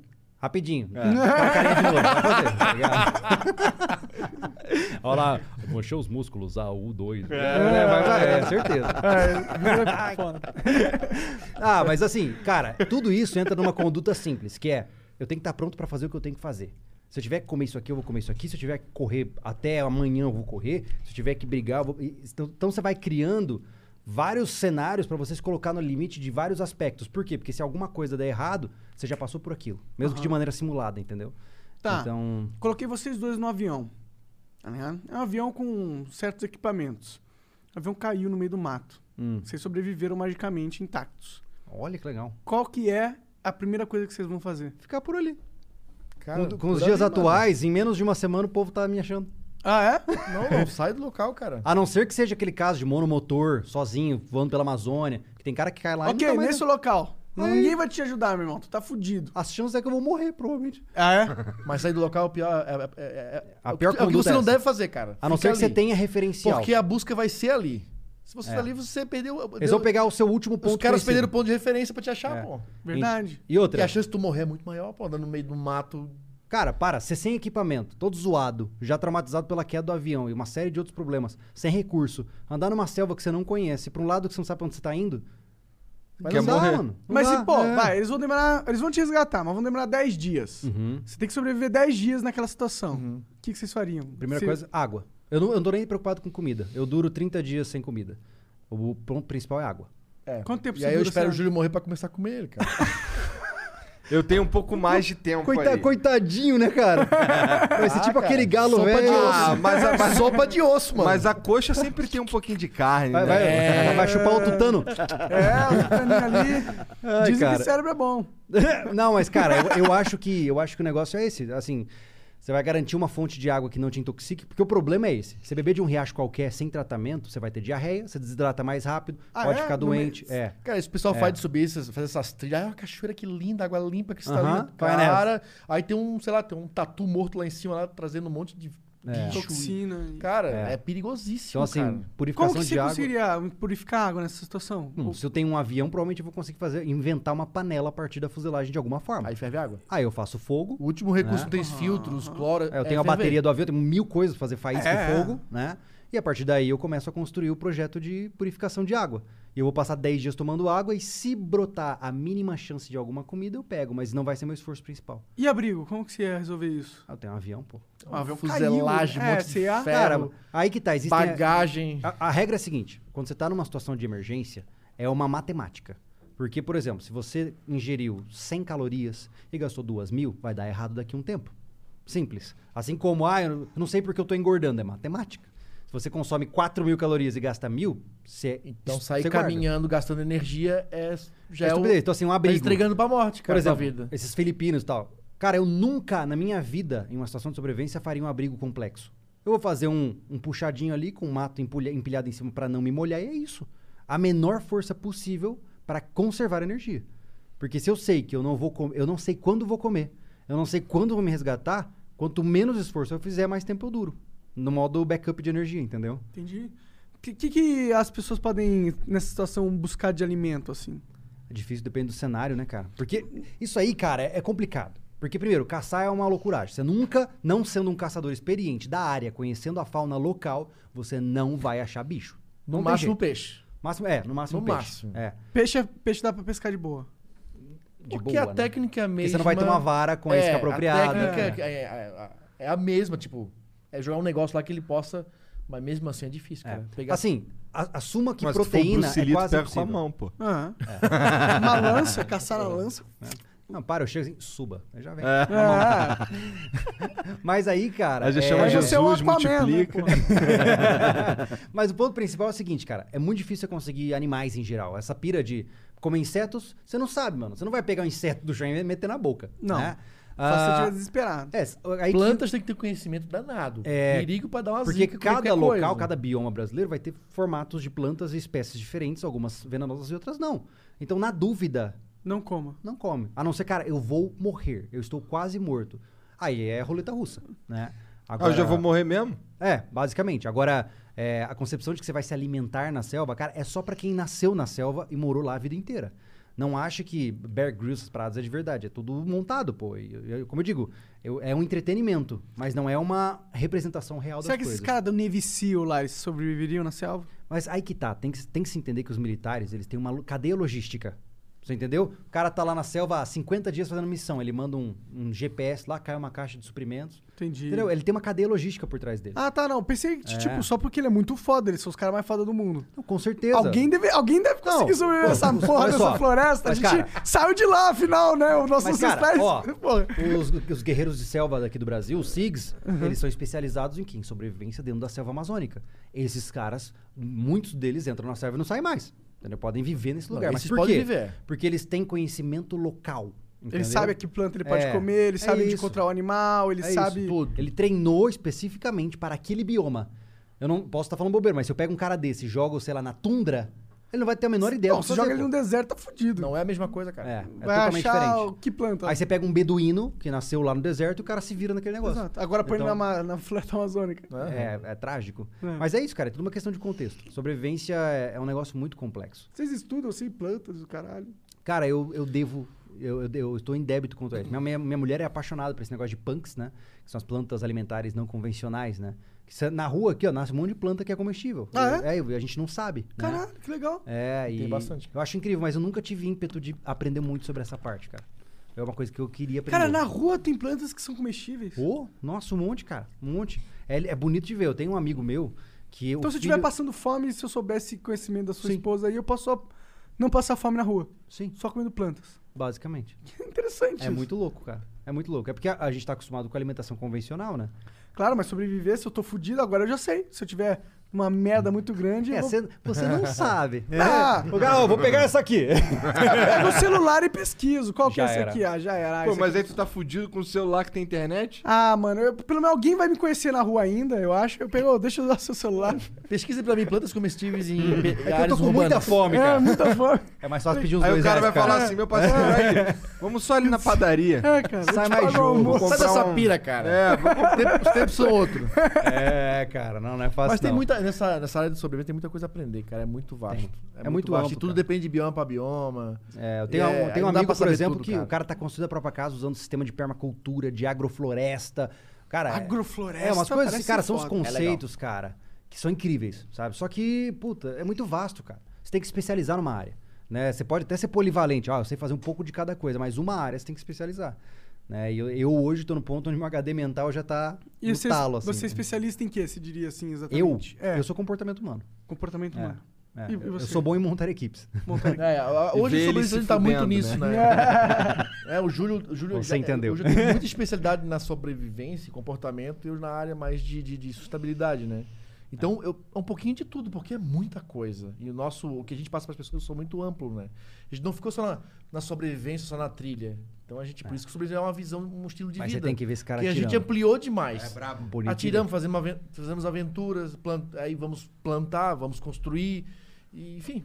rapidinho. Carinha de novo, fazer, tá? Olha lá, mochou os músculos, A, U, 2. É, vai, vai, é, certeza. É, foda. Ah, mas assim, cara, tudo isso entra numa conduta simples, que é, eu tenho que estar pronto pra fazer o que eu tenho que fazer. Se eu tiver que comer isso aqui, eu vou comer isso aqui. Se eu tiver que correr até amanhã, eu vou correr. Se eu tiver que brigar, eu vou... Então, então você vai criando vários cenários pra você se colocar no limite de vários aspectos. Por quê? Porque se alguma coisa der errado, você já passou por aquilo. Mesmo que de maneira simulada, entendeu? Tá. Então, Coloquei vocês dois no avião. Tá? É um avião com certos equipamentos. O avião caiu no meio do mato. hum, Vocês sobreviveram magicamente intactos. olha que legal. Qual que é a primeira coisa que vocês vão fazer? Ficar por ali. Cara, com com os dias ali, mano. atuais, em menos de uma semana, o povo tá me achando. Ah, é? Não, não, sai do local, cara. A não ser que seja aquele caso de monomotor, sozinho, voando pela Amazônia. Que tem cara que cai lá e ok, nunca mais- nesse local. Ninguém vai te ajudar, meu irmão. Tu tá fudido. As chances é que eu vou morrer, provavelmente. Ah, é? Mas sair do local é o pior. É, é- é- é- A é o pior que- é o que conduta você é não essa. deve fazer, cara. A não Fica ser que você ali. tenha referencial. Porque a busca vai ser ali. Se você É. tá ali, você perdeu. Eles vão pegar o seu último ponto Os caras conhecido. perderam o ponto de referência pra te achar, É. pô. Verdade. E outra, E a chance de tu morrer é muito maior, pô, andando no meio do mato. Cara, para, você sem equipamento, todo zoado, já traumatizado pela queda do avião e uma série de outros problemas, sem recurso, andar numa selva que você não conhece, pra um lado que você não sabe pra onde você tá indo. Mas Quer não dá, morrer. mano. Não Mas dá, e, pô, é. vai, eles vão demorar. Eles vão te resgatar, mas vão demorar 10 dias. Uhum. Você tem que sobreviver 10 dias naquela situação. O que, que vocês fariam? Primeira Se- coisa, água. Eu não, eu não tô nem preocupado com comida. Eu duro 30 dias sem comida. O ponto principal é água. É. Quanto tempo E você aí eu espero o Júlio morrer pra começar a comer ele, cara. Eu tenho um pouco mais de tempo Coita- aí. coitadinho, né, cara? Vai ser Ah, tipo cara, aquele galo sopa de velho. osso. Ah, mas a, mas, Sopa de osso, mano. mas a coxa sempre tem um pouquinho de carne, Vai, né? vai, vai chupar o tutano. É, o caninho ali. Ai, Dizem cara. que cérebro é bom. Não, mas, cara, eu, eu acho que, eu acho que o negócio é esse. Assim, você vai garantir uma fonte de água que não te intoxique, porque o problema é esse. Você beber de um riacho qualquer sem tratamento, você vai ter diarreia, você desidrata mais rápido, Ah, pode é? ficar doente. É. Cara, esse pessoal É. faz de subir, fazer essas trilhas. Ah, uma cachoeira que linda, água limpa, cristalina. Aham, vai cara, aí tem um, sei lá, tem um tatu morto lá em cima, lá, trazendo um monte de É. bicho. Toxina. Cara, É. é, perigosíssimo, Então, assim, cara. purificação Como que de você água. conseguiria purificar água nessa situação? Hum, Ou- se eu tenho um avião, provavelmente eu vou conseguir fazer, inventar uma panela a partir da fuselagem de alguma forma. Aí ferve água. Aí eu faço fogo. O último recurso Né? tem os filtros, cloro. É, eu tenho a ferver. bateria do avião, eu tenho mil coisas pra fazer faísca É. e fogo, né? E a partir daí eu começo a construir o projeto de purificação de água. E eu vou passar 10 dias tomando água e se brotar a mínima chance de alguma comida, eu pego, mas não vai ser meu esforço principal. E abrigo? Como que você ia resolver isso? Ah, eu tenho um avião, pô. Um avião Fuselagem, caiu. um É, monte de você ia- ferro, Cara, aí que tá, existem... bagagem. A, a regra é a seguinte: quando você está numa situação de emergência, é uma matemática. Porque, por exemplo, se você ingeriu 100 calorias e gastou 2 mil, vai dar errado daqui a um tempo. Simples. Assim como, ah, eu não sei porque eu tô engordando, é matemática. Se você consome 4 mil calorias e gasta mil, você. Então sair você guarda. caminhando, gastando energia, é, já É é, o... Então, assim, um Tá abrigo. entregando pra morte, Por cara, exemplo, da vida. esses filipinos e tal. Cara, eu nunca, na minha vida, em uma situação de sobrevivência, faria um abrigo complexo. Eu vou fazer um, um puxadinho ali com um mato empilhado em cima pra não me molhar e é isso. A menor força possível pra conservar energia. Porque se eu sei que eu não vou comer, eu não sei quando vou comer, eu não sei quando vou me resgatar, quanto menos esforço eu fizer, mais tempo eu duro. No modo backup de energia, entendeu? Entendi. O que, que, que as pessoas podem, nessa situação, buscar de alimento, assim? É difícil, depende do cenário, né, cara? Porque isso aí, cara, é, é complicado. Porque, primeiro, caçar é uma loucuragem. Você nunca, não sendo um caçador experiente da área, conhecendo a fauna local, você não vai achar bicho. No Não tem máximo jeito. peixe. máximo É, no máximo No peixe. máximo. É, Peixe, é- peixe dá pra pescar de boa. de Porque boa, a né? técnica é a mesma. Porque você não vai ter uma vara com a isca apropriada. A técnica é, é- é a mesma, tipo, é jogar um negócio lá que ele possa. Mas mesmo assim é difícil, É. cara. Pegar Assim, a- assuma que Mas se for proteína Bruce é quase pega com a mão, pô. Aham. Uma lança, caçar a lança. Não, para, eu chego assim, suba. Aí já vem. É. Ah, Mas aí, cara. Aí já é- chama é um Jesus, né, multiplica. pô? Mas o ponto principal é o seguinte, cara. É muito difícil você conseguir animais em geral. Essa pira de comer insetos, você não sabe, mano. Você não vai pegar um inseto do chão e meter na boca. Não. Né? Só se você Ah, desesperado. é, aí que- Plantas tem que ter conhecimento danado. É, Perigo pra dar uma Porque zica cada local, coisa. cada bioma brasileiro vai ter formatos de plantas e espécies diferentes, algumas venenosas e outras não. Então, na dúvida, Não coma. não come. A não ser, cara, eu vou morrer, eu estou quase morto. Aí é roleta russa, né? Ah, eu já vou morrer mesmo? É, basicamente. Agora, é, a concepção de que você vai se alimentar na selva, cara, é só pra quem nasceu na selva e morou lá a vida inteira. Não acha que Bear Grylls, essas paradas é de verdade. É tudo montado, pô. E, eu- como eu digo, eu- é um entretenimento, mas não é uma representação real das Será que coisas. esses caras do Navy SEAL lá, eles sobreviveriam na selva? Mas aí que tá, tem que, tem que se entender que os militares, eles têm uma lo- cadeia logística. Você entendeu? O cara tá lá na selva há 50 dias fazendo missão, ele manda um, um GPS lá, cai uma caixa de suprimentos. Entendi. Entendeu? Ele tem uma cadeia logística por trás dele. Ah, tá, não. Pensei que, É. tipo, só porque ele é muito foda, eles são os caras mais foda do mundo. Não, com certeza. Alguém deve, alguém deve conseguir Não, sobreviver essa porra dessa só. floresta. Mas, a gente cara- saiu de lá, afinal, né? Os nossos ancestrais. os, os guerreiros de selva daqui do Brasil, os SIGs, eles são especializados em quê? Em sobrevivência dentro da selva amazônica. Esses caras, muitos deles entram na selva e não saem mais. Entendeu? Podem viver nesse Não, lugar. Mas esses por podem quê? viver. Porque eles têm conhecimento local. Ele entendeu? sabe a que planta ele pode É, comer, ele é sabe onde isso. encontrar o animal, ele É isso, sabe. tudo. Ele treinou especificamente para aquele bioma. Eu não posso estar falando bobeira, mas se eu pego um cara desse e jogo, sei lá, na tundra, ele não vai ter a menor ideia se fazer, joga ele no deserto, tá fudido. Não é a mesma coisa, cara. É, é Vai totalmente achar diferente. o que planta. Aí você pega um beduíno que nasceu lá no deserto e o cara se vira naquele negócio. Exato. Agora põe Então- ele na, na floresta amazônica. É, é trágico. É. Mas é isso, cara. É tudo uma questão de contexto. Sobrevivência é, é um negócio muito complexo. Vocês estudam assim, plantas, o caralho. Cara, eu, eu devo Eu, eu, eu estou em débito quanto a isso. Minha, minha, minha mulher é apaixonada por esse negócio de punks, né? Que são as plantas alimentares não convencionais, né? Que cê- na rua aqui, ó, nasce um monte de planta que é comestível. Ah, é? a gente não sabe. né? Caralho, que legal. É, Tem e bastante. eu acho incrível, mas eu nunca tive ímpeto de aprender muito sobre essa parte, cara. É uma coisa que eu queria aprender. Cara, na rua tem plantas que são comestíveis. Ô, nossa, um monte, cara. Um monte. É, é bonito de ver. Eu tenho um amigo meu que. Então, o se eu filho... estiver passando fome, se eu soubesse conhecimento da sua Sim. esposa aí, eu posso só não passar fome na rua. Sim, Só comendo plantas. basicamente. Interessante É isso. muito louco, cara. É muito louco. É porque a, a gente tá acostumado com a alimentação convencional, né? Claro, mas sobreviver, se eu tô fudido, agora eu já sei. Se eu tiver uma merda muito grande, É, vou... cê- você não sabe. Ah! Ô, cara, ó, vou pegar essa aqui. pego o celular e pesquiso. Qual que é Já esse era. aqui? Ah, já era. Ah, Pô, mas aqui- aí tu tá fudido com o celular que tem internet? Ah, mano, eu- pelo menos alguém vai me conhecer na rua ainda, eu acho. Eu pego, deixa eu usar seu celular. Pesquise pra mim plantas comestíveis em, É que eu tô com muita urbanas. fome, É, cara. muita fome. É mais fácil pedir uns Aí dois o cara vai reais, falar assim, meu parceiro, aí, vamos só ali na padaria. É, cara. Sai mais o jogo. Sai dessa um- pira, cara. É, vou Os tempos- Os tempos são outros. É, cara, não, não é fácil Mas tem muita. Nessa, nessa área de sobrevivência tem muita coisa a aprender, cara. É muito vasto. É muito vasto. amplo, E tudo cara. depende de bioma pra bioma. É, eu tenho, É, um, tenho um amigo, por exemplo, tudo, que cara. o cara tá construindo a própria casa usando sistema de permacultura, de agrofloresta. Cara, é- Agrofloresta É, umas coisas, cara, são os foda. conceitos, cara, que são incríveis, sabe? Só que, puta, é muito vasto, cara. Você tem que especializar numa área, né? Você pode até ser polivalente, ó, eu sei fazer um pouco de cada coisa, mas uma área você tem que especializar. Né? E eu, eu hoje tô no ponto onde meu HD mental já tá E no você, talo, assim. você é especialista em quê, se diria assim, Eu? exatamente? É, Eu sou comportamento humano. comportamento É, humano. é. E- e Eu- eu sou bom em montar equipes. Montar- É, a- hoje o sobrevivente se tá muito nisso, né? né? É, o Júlio. O Júlio Você já, entendeu. O Júlio tem muita especialidade na sobrevivência e comportamento e eu na área mais de, de, de sustentabilidade, né? Então, eu, é um pouquinho de tudo, porque é muita coisa. E o nosso, o que a gente passa para as pessoas é muito amplo, né? A gente não ficou só na, na sobrevivência, só na trilha. Então, a gente, por isso que sobrevivência é uma visão, um estilo de Mas você vida. tem que ver esse cara que a gente atirando. ampliou demais. Bonito. Atiramos, fazemos, aven- fazemos aventuras, plant- aí vamos plantar, vamos construir, e, enfim,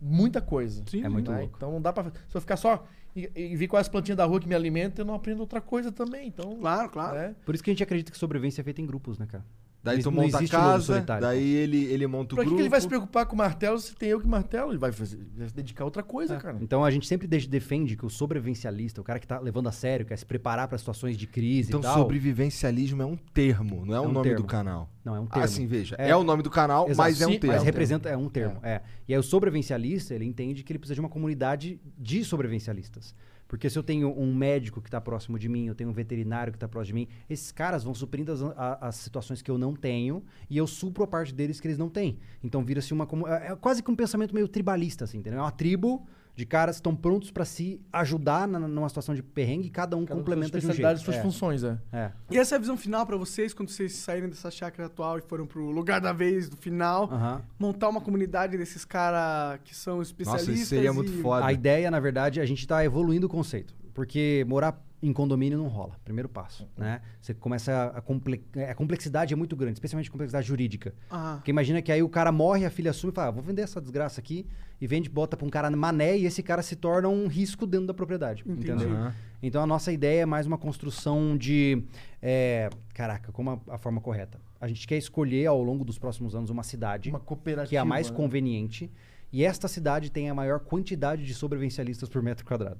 muita coisa. É muito né? louco. Então não dá pra. Se eu ficar só e, e ver quais plantinhas da rua que me alimentam, eu não aprendo outra coisa também. Então, Claro, claro. né? Por isso que a gente acredita que sobrevivência é feita em grupos, né, cara? Daí tu monta a casa, solitário, daí ele, ele monta o Pra que, grupo. que ele vai se preocupar com martelo se tem eu que martelo? Ele vai, fazer, vai se dedicar a outra coisa, cara. Então a gente sempre de- defende que o sobrevivencialista, o cara que tá levando a sério, quer se preparar para situações de crise Então e tal. sobrevivencialismo é um termo, não é, o um nome do termo. canal. Não, é um termo. Assim, veja, é, É. o nome do canal, Exato. mas é um Sim, termo. Mas representa, é um termo, é. E aí o sobrevivencialista, ele entende que ele precisa de uma comunidade de sobrevivencialistas. Porque se eu tenho um médico que está próximo de mim, eu tenho um veterinário que está próximo de mim, esses caras vão suprindo as, as situações que eu não tenho e eu supro a parte deles que eles não têm. Então vira-se uma... É é quase que um pensamento meio tribalista, assim, entendeu? É uma tribo de caras que estão prontos para se ajudar na- numa situação de perrengue e cada um Cada complementa com de um suas jeito. suas É, funções, é. é. E essa é a visão final pra vocês, quando vocês saírem dessa chácara atual e foram pro lugar da vez, do final, Aham. montar uma comunidade desses caras que são especialistas. Nossa, isso seria muito e- foda. A ideia, na verdade, a gente está evoluindo o conceito. Porque morar em condomínio não rola. Primeiro passo, né? Você começa a, comple... a complexidade é muito grande, especialmente a complexidade jurídica. Ah, Porque imagina que aí o cara morre, a filha assume e fala, ah, vou vender essa desgraça aqui e vende, bota pra um cara mané e esse cara se torna um risco dentro da propriedade, Entendi. entendeu? Aham. Então a nossa ideia é mais uma construção de, é, caraca, como a, a forma correta? A gente quer escolher ao longo dos próximos anos uma cidade Uma cooperativa. que é a mais né? conveniente e esta cidade tem a maior quantidade de sobrevivencialistas por metro quadrado.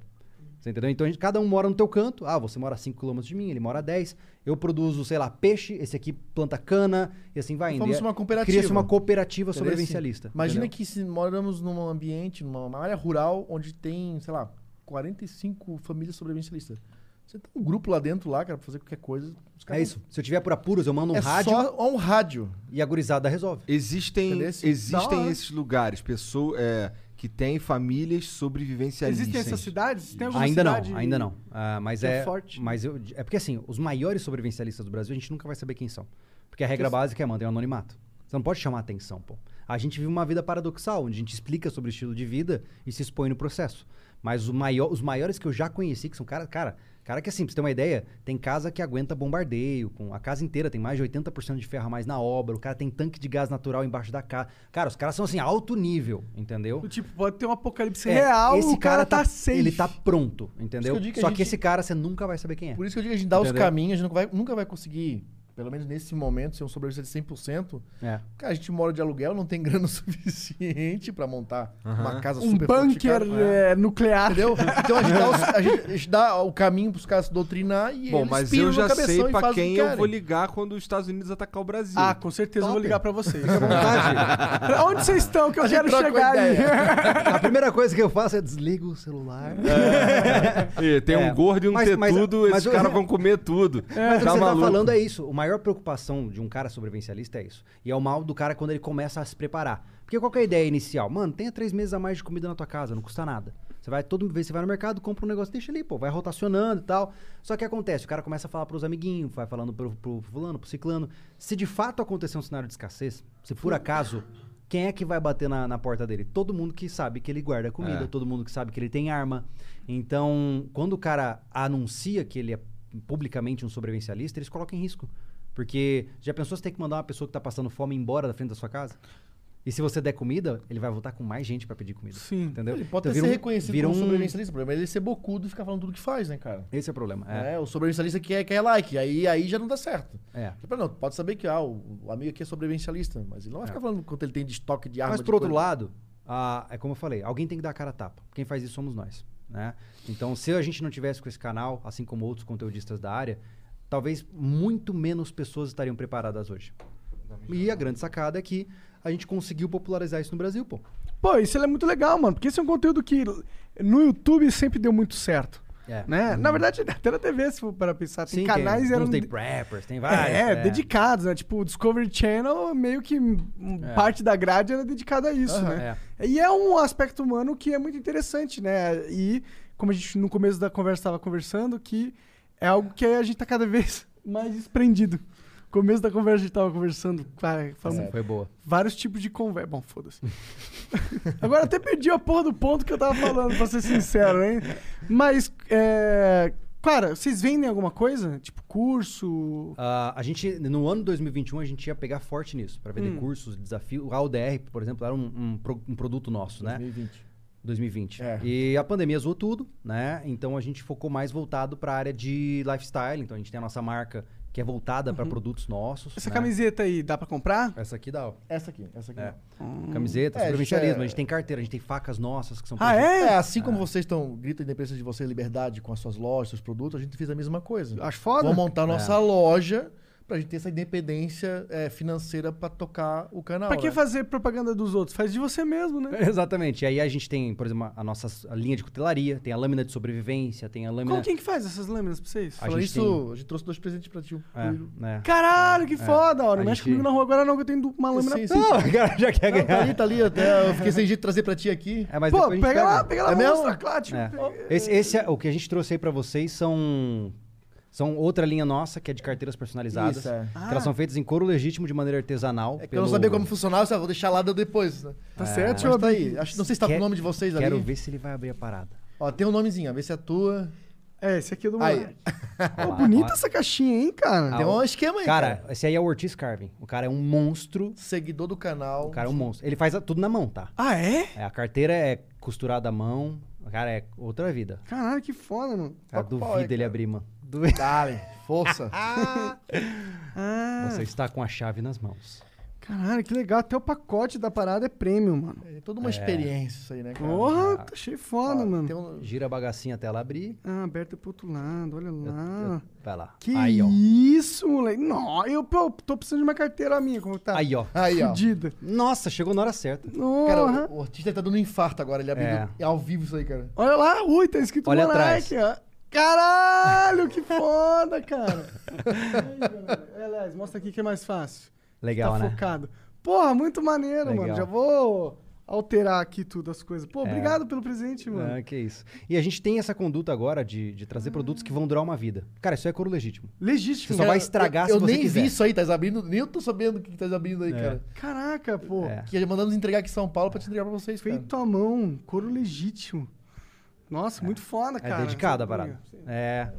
Você entendeu? Então a gente- cada um mora no teu canto. Ah, você mora a 5 km de mim, ele mora a 10. Eu produzo, sei lá, peixe, esse aqui planta cana e assim vai indo. É- uma cooperativa. Cria-se uma cooperativa Entendeu? sobrevivencialista. Imagina entendeu? que se moramos num ambiente, numa uma área rural, onde tem, sei lá, 45 famílias sobrevivencialistas. Você tem um grupo lá dentro, lá, cara, pra fazer qualquer coisa. os É isso. Se eu tiver por apuros, eu mando um É rádio só um rádio. e a gurizada resolve. Existem, Entendeu? Existem esses lugares, pessoas é, que têm famílias sobrevivencialistas. existem essas cidades? Tem alguma Ainda cidade não, ainda não. Ah, mas é é, forte? Mas eu, é porque assim, os maiores sobrevivencialistas do Brasil, a gente nunca vai saber quem são. Porque a regra básica é manter o anonimato. Você não pode chamar atenção, pô. A gente vive uma vida paradoxal, onde a gente explica sobre o estilo de vida e se expõe no processo. Mas maior, os maiores que eu já conheci, que são cara, cara, cara que assim, pra você ter uma ideia, tem casa que aguenta bombardeio, com a casa inteira tem mais de 80% de ferro a mais na obra, o cara tem tanque de gás natural embaixo da casa. Cara, os caras são assim, alto nível, entendeu? Tipo, pode ter um apocalipse É, real, esse o cara, tá, safe. Ele tá pronto, entendeu? que Só gente- que esse cara você nunca vai saber quem é. Por isso que eu digo que a gente dá os Entendeu? caminhos, a gente nunca vai, nunca vai conseguir pelo menos nesse momento, ser um sobrevivente de 100%, É. cara, a gente mora de aluguel, não tem grana suficiente pra montar uma casa Um super bunker fortificada. é, nuclear. Entendeu? Então a gente, dá os- a gente- a gente dá o caminho pros caras se doutrinar e Bom, eles mas eu já sei pra o quem que eu vou ligar quando os Estados Unidos atacar o Brasil. Ah, com certeza eu vou Top. ligar pra vocês. Fica à vontade. Pra onde vocês estão que eu quero chegar aí? a primeira coisa que eu faço é desligo o celular. E tem É. um gordo e um Mas- tetudo, mas esses eu- caras vão comer tudo. Mas o que tá você tá falando é isso. A maior preocupação de um cara sobrevivencialista é isso. E é o mal do cara quando ele começa a se preparar. Porque qual que é a ideia inicial? Mano, tenha três meses a mais de comida na tua casa, não custa nada. Você vai todo vez você vai no mercado, compra um negócio, deixa ali, pô, vai rotacionando e tal. Só que acontece, o cara começa a falar pros amiguinhos, vai falando pro, pro fulano, pro ciclano. Se de fato acontecer um cenário de escassez, se por acaso, quem é que vai bater na, na porta dele? Todo mundo que sabe que ele guarda comida, É. todo mundo que sabe que ele tem arma. Então, quando o cara anuncia que ele é publicamente um sobrevivencialista, eles colocam em risco. Porque já pensou você ter que mandar uma pessoa que tá passando fome embora da frente da sua casa? E se você der comida, ele vai voltar com mais gente pra pedir comida. Sim. Entendeu? Ele pode Então ser um- reconhecido vira como um- sobrevivencialista. O problema é ele ser bocudo e ficar falando tudo que faz, né, cara? Esse é o problema. É. É, o sobrevivencialista quer, quer like, aí, aí já não dá certo. É. Tipo, Não, pode saber que ah, o, o amigo aqui é sobrevivencialista, mas ele não vai ficar falando quanto ele tem de estoque de arma. Mas por outro coisa. lado, ah, é como eu falei, alguém tem que dar a cara a tapa. Quem faz isso somos nós. Né? Então, se a gente não tivesse com esse canal, assim como outros conteudistas da área, talvez muito menos pessoas estariam preparadas hoje. E a grande sacada é que a gente conseguiu popularizar isso no Brasil, pô. Pô, isso é muito legal, mano. Porque esse é um conteúdo que no YouTube sempre deu muito certo. É. Né? Na verdade, até na TV, se for para pensar, tem Sim, canais tem, eram de- preppers, tem vários. é, dedicados, né? Tipo, o Discovery Channel, meio que É. parte da grade era dedicada a isso, Aham. né? E é um aspecto humano que é muito interessante, né? E, como a gente no começo da conversa estava conversando, que é algo que a gente tá cada vez mais desprendido. No começo da conversa a gente tava conversando, cara, falando Essa foi boa. vários tipos de conversa. Bom, foda-se. Agora até perdi a porra do ponto que eu tava falando, pra ser sincero, hein? Mas, é... Cara, vocês vendem alguma coisa? Tipo, curso? Ah, a gente, no ano 2021, a gente ia pegar forte nisso, para vender Hum. cursos, desafio. O AUDR, por exemplo, era um, um um produto nosso, né? 2020. 2020. É. E a pandemia zoou tudo, né? Então a gente focou mais voltado para a área de lifestyle. Então a gente tem a nossa marca que é voltada para produtos nossos. Essa né? camiseta aí, dá pra comprar? Essa aqui dá, ó. Essa aqui, essa aqui. É. não. Camiseta, É, a gente sobrevivencialismo. é- A gente tem carteira, a gente tem facas nossas que são Ah, é? É, assim como vocês estão gritam a independência de você liberdade com as suas lojas, seus produtos, a gente fez a mesma coisa. Acho foda. Vamos montar É. nossa loja pra gente ter essa independência é, financeira pra tocar o canal. Pra que né? fazer propaganda dos outros? Faz de você mesmo, né? Exatamente. E aí a gente tem, por exemplo, a nossa a linha de cutelaria, tem a lâmina de sobrevivência, tem a lâmina. Como quem que faz essas lâminas pra vocês? A Falando gente isso, tem- a gente trouxe dois presentes pra ti. É, né? Caralho, que foda, ó. Não a mexe gente- comigo na rua agora não, que eu tenho uma lâmina. Sim, sim. Não, cara já quer Não, tá ganhar. ali, tá ali. Até eu fiquei sem jeito de trazer pra ti aqui. É, mas Pô, a gente pega lá, pega lá, É mesmo? claro, tipo, É. pega- Esse, esse é, o que a gente trouxe aí pra vocês são são outra linha nossa que é de carteiras personalizadas. Isso, é. Que elas são feitas em couro legítimo de maneira artesanal. É que eu não sabia como funcionava, eu vou deixar lá depois. Né? Tá É. certo, deixa eu tá abrir. Acho, não sei se tá com Quer- o nome de vocês Quero ali. ver se ele vai abrir a parada. Ó, tem um nomezinho, vê se é a tua. É, esse aqui é do moleque. Pô, bonita essa caixinha, hein, cara? Tem um esquema aí, Cara, cara. esse aí é o Ortiz Carving. O cara é um monstro. Seguidor do canal. O cara é um monstro. Ele faz a- tudo na mão, tá? Ah, é? É, a carteira é costurada à mão. O cara é outra vida. Caralho, que foda, mano. Cara, duvido aí, ele abrir, mano. Duvido. Dale, força. Ah, Você está com a chave nas mãos. caralho, que legal. Até o pacote da parada é prêmio, mano. É toda uma experiência isso aí, né, cara? Porra, tá cheio foda, Ó, mano. um- Gira a bagacinha até ela abrir. Ah, aberta pro outro lado, olha Eu- lá. eu- vai lá. Que aí, ó. isso, moleque. Não, eu pô, tô precisando de uma carteira minha, como tá? Aí, ó. Aí, ó. Fudida. Nossa, chegou na hora certa. Cara, Porra. o, o artista tá dando um infarto agora, ele abrindo É. é ao vivo isso aí, cara. Olha lá, ui, tá escrito Olha Monark, ó. Caralho, que foda, cara. Aí. É, aliás, mostra aqui que é mais fácil. Legal, tá né? focado. Porra, muito maneiro, Legal. mano. Já vou alterar aqui tudo as coisas. Pô, É. obrigado pelo presente, mano. Ah, que isso. E a gente tem essa conduta agora de, de trazer produtos que vão durar uma vida. Cara, isso é couro legítimo. Legítimo. Você só vai estragar eu, eu se você nem quiser. vi isso aí, tá abrindo, nem eu tô sabendo o que tá abrindo aí, cara. Caraca, pô. É. Que mandamos entregar aqui em São Paulo pra te entregar pra vocês, cara. Feito à mão, couro legítimo. Nossa, muito foda, É cara. dedicada a parada. É.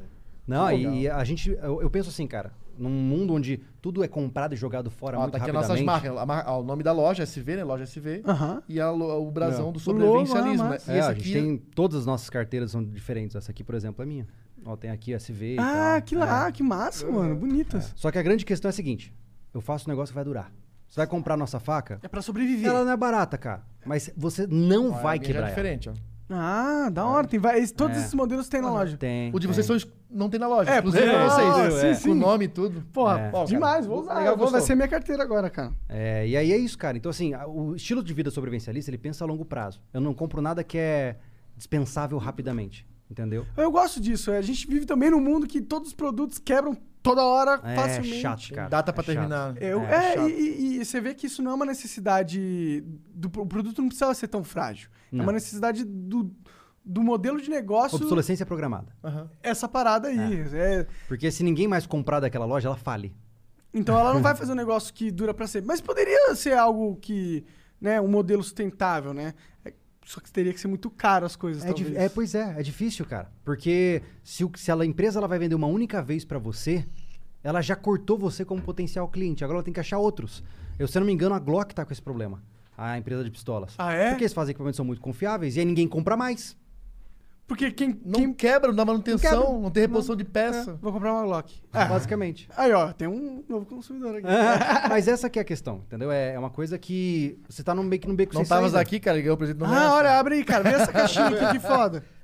Não, e, e a gente. Eu, eu penso assim, cara. Num mundo onde tudo é comprado e jogado fora Ó, muito tá aqui as rapidamente. nossas marcas. A mar- ó, o nome da loja, SV, né? Loja SV. Aham. E a lo- o brasão É. do sobrevivencialismo, né? massa. E É, esse a aqui gente tem. Todas as nossas carteiras são diferentes. Essa aqui, por exemplo, é minha. Ó, tem aqui SV e Ah, tal. que É. lá, que massa, mano. Bonitas. Só que a grande questão é a seguinte: eu faço um negócio que vai durar. Você vai comprar nossa faca, É pra sobreviver. ela não é barata, cara. Mas você não Ó, a vai minha já quebrar. é diferente, ó. Ah, da hora. Tem vários, todos É. esses modelos tem na loja. Tem. O de tem. vocês são, ex- não tem na loja. É, exclusivo é, pra vocês. ah, É, sim, Com sim. nome e tudo. Porra, É. Ó, cara, demais. Vou usar. legal, eu vou, vai gostou. ser minha carteira agora, cara. É, e aí é isso, cara. Então, assim, a- o estilo de vida sobrevivencialista, ele pensa a longo prazo. Eu não compro nada que é dispensável rapidamente. Entendeu? Eu gosto disso. A gente vive também num mundo que todos os produtos quebram toda hora, É facilmente. chato, cara. Data pra É chato. terminar. Eu- É, é, e, e- você vê que isso não é uma necessidade. Do, o produto não precisa ser tão frágil. É Não. uma necessidade do, do modelo de negócio. Obsolescência programada. Aham. Essa parada aí. É, Porque se ninguém mais comprar daquela loja, ela fale. então ela não vai fazer um negócio que dura pra sempre. Mas poderia ser algo que. Né, um modelo sustentável, né? Só que teria que ser muito caro as coisas, É, talvez. é, pois é, é difícil, cara. Porque se, o- se a empresa ela vai vender uma única vez pra você, ela já cortou você como potencial cliente. Agora ela tem que achar outros. Eu, se eu não me engano, a Glock tá com esse problema. A empresa de pistolas. Ah, é? Porque eles fazem equipamentos são muito confiáveis e aí ninguém compra mais. Porque quem. Não quem quebra, não dá manutenção, Não não, tem reposição de é, peça. vou comprar uma Glock. Basicamente. Aí, ó, tem um novo consumidor aqui. Mas essa que é a questão, entendeu? É, é uma coisa que você tá num meio que num beco Não sem tavas saída. aqui, cara, ganhou o presente no Ah, olha, abre aí, cara. Vê essa caixinha aqui, que foda.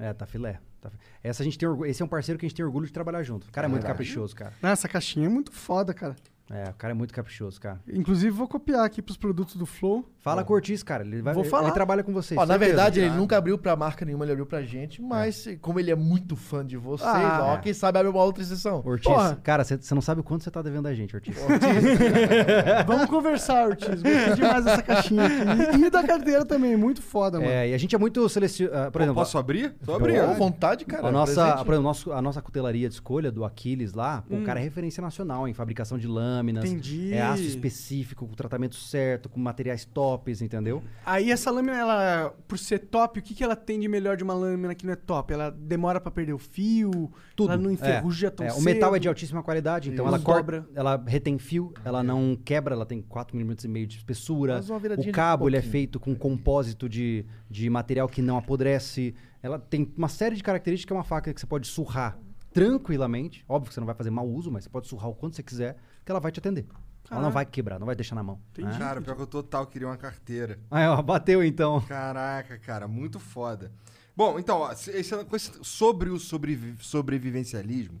É, tá filé. Tá fi- Essa a gente tem orgu- Esse é um parceiro que a gente tem orgulho de trabalhar junto. O cara é muito caprichoso, cara. Não, essa caixinha é muito foda, cara. É, o cara é muito caprichoso, cara. Inclusive, vou copiar aqui pros produtos do Flow. Fala com o Ortiz, cara. Ele, vai, Vou ele- falar. ele trabalha com vocês. Ó, na certeza. verdade, ele nunca abriu pra marca nenhuma, ele abriu pra gente, mas como ele é muito fã de vocês, Ah, ó, é. quem sabe abre uma outra exceção. Ortiz, Porra. cara, você não sabe o quanto você tá devendo a gente, Ortiz. Vamos conversar, Ortiz. Gostei demais dessa caixinha aqui. E da carteira também, muito foda, mano. É, e a gente é muito selecionado. por Pô, exemplo, posso abrir? Tô Pô, abrindo. vontade, cara. a nossa, presente. por exemplo, nosso- a nossa cutelaria de escolha do Aquiles lá, pô, o cara é referência nacional em fabricação de lâminas. Entendi. É aço específico, com tratamento certo, com materiais tops, entendeu? Aí essa lâmina, ela, por ser top, o que, que ela tem de melhor de uma lâmina que não é top? Ela demora pra perder o fio, Tudo. ela não enferruja tão É, cedo. O metal é de altíssima qualidade, então Não ela corta, dobra. ela retém fio, ela não quebra, ela tem 4 milímetros e meio de espessura. O cabo ele é feito com compósito de, de material que não apodrece. Ela tem uma série de características que é uma faca que você pode surrar tranquilamente. Óbvio que você não vai fazer mau uso, mas você pode surrar o quanto você quiser, que ela vai te atender. Ela não vai quebrar, não vai deixar na mão. né? Cara, pior que eu total queria uma carteira. Aí, ó, bateu então. Caraca, cara, muito foda. Bom, então, ó, esse- sobre o sobrevi- sobrevivencialismo,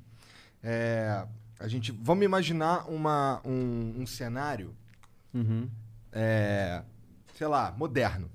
é, a gente. Vamos imaginar uma, um, um cenário, Uhum. é, sei lá, moderno.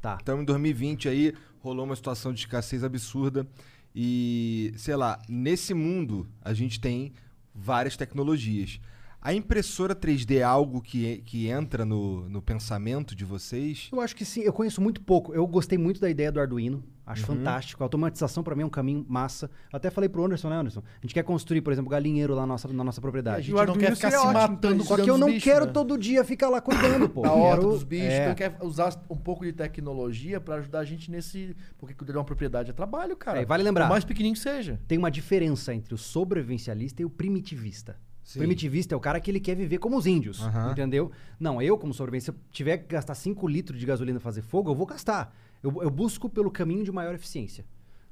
Tá. Então, em 2020 aí, rolou uma situação de escassez absurda. E, sei lá, nesse mundo a gente tem várias tecnologias. A impressora 3D é algo que, que entra no, no pensamento de vocês? Eu acho que sim, eu conheço muito pouco. Eu gostei muito da ideia do Arduino. Acho Uhum. fantástico. A automatização pra mim é um caminho massa. Até falei pro Anderson, né, Anderson? A gente quer construir, por exemplo, galinheiro lá na nossa, na nossa A propriedade. gente o não Arduino quer ficar se ótimo matando isso. Só que eu não bichos, quero né? todo dia ficar lá cuidando, pô. A horta Quero- dos bichos, é. então quer usar um pouco de tecnologia pra ajudar a gente nesse. Porque cuidar de uma propriedade é trabalho, cara. É, e vale lembrar. Por mais pequenininho que seja. Tem uma diferença entre o sobrevivencialista e o primitivista. Sim. Primitivista é o cara que ele quer viver como os índios, Aham. entendeu? Não, eu como sobrevivente, se eu tiver que gastar 5 litros de gasolina fazer fogo, eu vou gastar. Eu, eu busco pelo caminho de maior eficiência.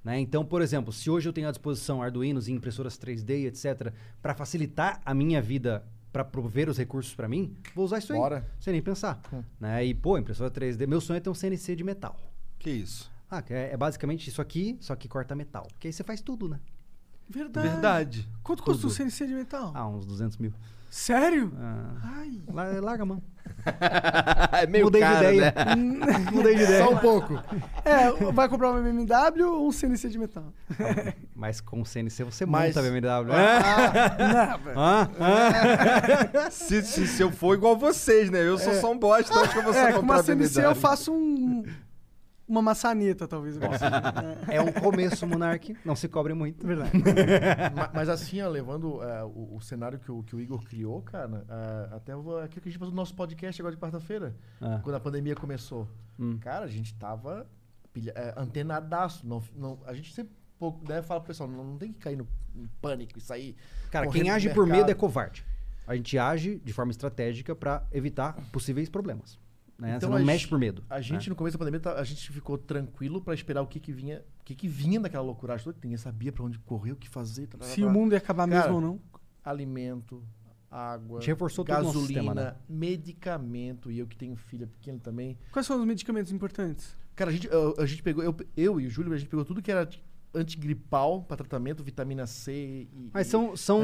Né? Então, por exemplo, se hoje eu tenho à disposição Arduinos e impressoras 3D, etc., para facilitar a minha vida, para prover os recursos para mim, vou usar isso aí, Bora. sem nem pensar. Né? E, pô, impressora 3D, meu sonho é ter um CNC de metal. Que isso? Ah, é, é basicamente isso aqui, só que corta metal. Porque aí você faz tudo, né? Verdade. Verdade. Quanto custa um Tudo. CNC de metal? Ah, uns 200 mil. Sério? Ah, Ai. la- larga a mão. é meio Mudei caro, de ideia. né? Mudei de ideia. Só um pouco. É, vai comprar uma BMW ou um CNC de metal? Mas com o CNC você Mas- monta a BMW. Ah. Ah, ah. se, se, se eu for igual vocês, né? Eu sou só um bosta, acho que eu vou só É, com comprar uma CNC eu faço um, uma maçaneta, talvez. consiga. É um começo, Monark. Não se cobre muito. Verdade. Ma- Mas assim, ó, levando é, o, o cenário que o, que o Igor criou, cara, é, até o- aquilo que a gente fez no nosso podcast agora de quarta-feira, Ah. quando a pandemia começou. Hum. Cara, a gente tava pilha- é, antenadaço. Não, não, a gente sempre pouco, né, fala pro pessoal, não, não tem que cair no em pânico e sair. Cara, quem age por medo é covarde. A gente age de forma estratégica pra evitar possíveis problemas. Né? Então Você a não mexe por medo. A gente, né? no começo da pandemia, tá- a gente ficou tranquilo pra esperar o que que vinha, o que que vinha daquela loucura. toda. Ninguém sabia pra onde correr, o que fazer. tá, tá, Se tá. o mundo ia acabar Cara, mesmo ou não. Alimento, água, A gasolina, sistema, né? medicamento. E eu que tenho filha pequena também. Quais são os medicamentos importantes? Cara, a gente, eu- a gente pegou, eu, eu e o Júlio, a gente pegou tudo que era antigripal pra tratamento, vitamina C e. Mas são, são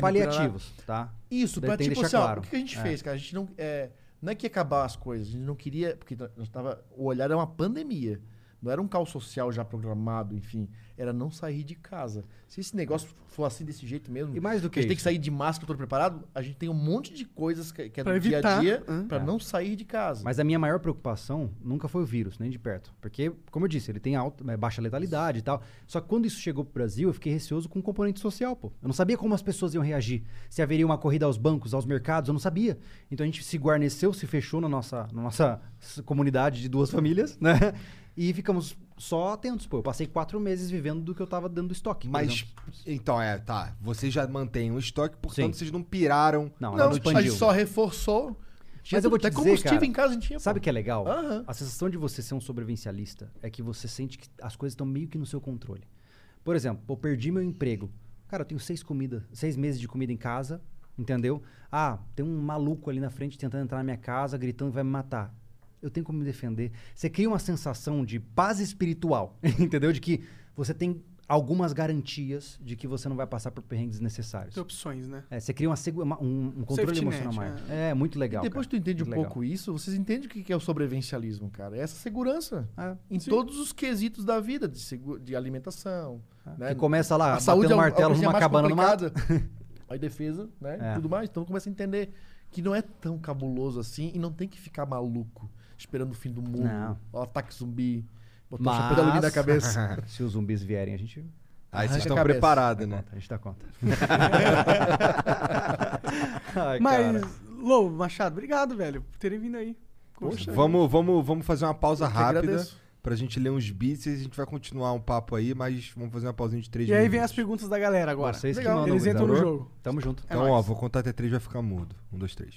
paliativos, tá? Isso, que tipo assim, ó, claro. o que que a gente É. fez, cara? A gente não. É, não é que ia acabar as coisas, a gente não queria. Porque tava, o olhar era uma pandemia. Não era um caos social já programado, enfim. Era não sair de casa. Se esse negócio for assim desse jeito mesmo, E mais do que que a gente tem isso. que sair de máscara todo preparado, a gente tem um monte de coisas que, que é Pra do dia a evitar, dia hã? pra É. não sair de casa. Mas a minha maior preocupação nunca foi o vírus, nem de perto. Porque, como eu disse, ele tem alta, é, baixa letalidade e tal. Só que quando isso chegou pro Brasil, eu fiquei receoso com o componente social, pô. Eu não sabia como as pessoas iam reagir. Se haveria uma corrida aos bancos, aos mercados, eu não sabia. Então a gente se guarneceu, se fechou na nossa, na nossa comunidade de duas famílias, né? E ficamos só atentos, pô. Eu passei quatro meses vivendo do que eu tava dando estoque. Mas, então, é, tá. Vocês já mantêm um estoque, portanto, Sim. vocês não piraram. Não, não, não a expandiu. gente só reforçou. Tinha Mas eu vou te até dizer, combustível cara, em casa a gente tinha. Sabe o que é legal? Aham. A sensação de você ser um sobrevivencialista é que você sente que as coisas estão meio que no seu controle. Por exemplo, eu perdi meu emprego. Cara, eu tenho seis comida, seis meses de comida em casa, entendeu? Ah, tem um maluco ali na frente tentando entrar na minha casa, gritando que vai me matar. Eu tenho como me defender. Você cria uma sensação de paz espiritual, entendeu? De que você tem algumas garantias de que você não vai passar por perrengues desnecessários. Tem opções, né? É, você cria uma um, um controle Safety emocional net, maior. É, muito legal. E depois cara. que tu entende um Muito legal. pouco isso, vocês entendem o que é o sobrevivencialismo, cara. É essa segurança. É. Em todos os quesitos da vida, de, de alimentação. né? Que começa lá, a saúde é o- martelo é numa mais cabana no mato. complicada. Aí defesa, né? É. E tudo mais. Então começa a entender que não é tão cabuloso assim e não tem que ficar maluco esperando o fim do mundo. Não. O ataque zumbi. Botar um chapéu de alumínio na cabeça. se os zumbis vierem, a gente. Aí Arranca vocês estão preparados, né? A gente dá conta. Ai, Mas, cara. Lô, Machado, obrigado, velho, por terem vindo aí. Poxa, Vamos, vamos, vamos fazer uma pausa que rápida agradeço. pra gente ler uns beats e a gente vai continuar um papo aí, mas vamos fazer uma pausinha de três E aí minutos. vem as perguntas da galera agora. Vocês que Legal. mandam, Eles entram no jogo. Tamo junto. É Então, ó, nóis. vou contar até três vai ficar mudo. Um, dois, três.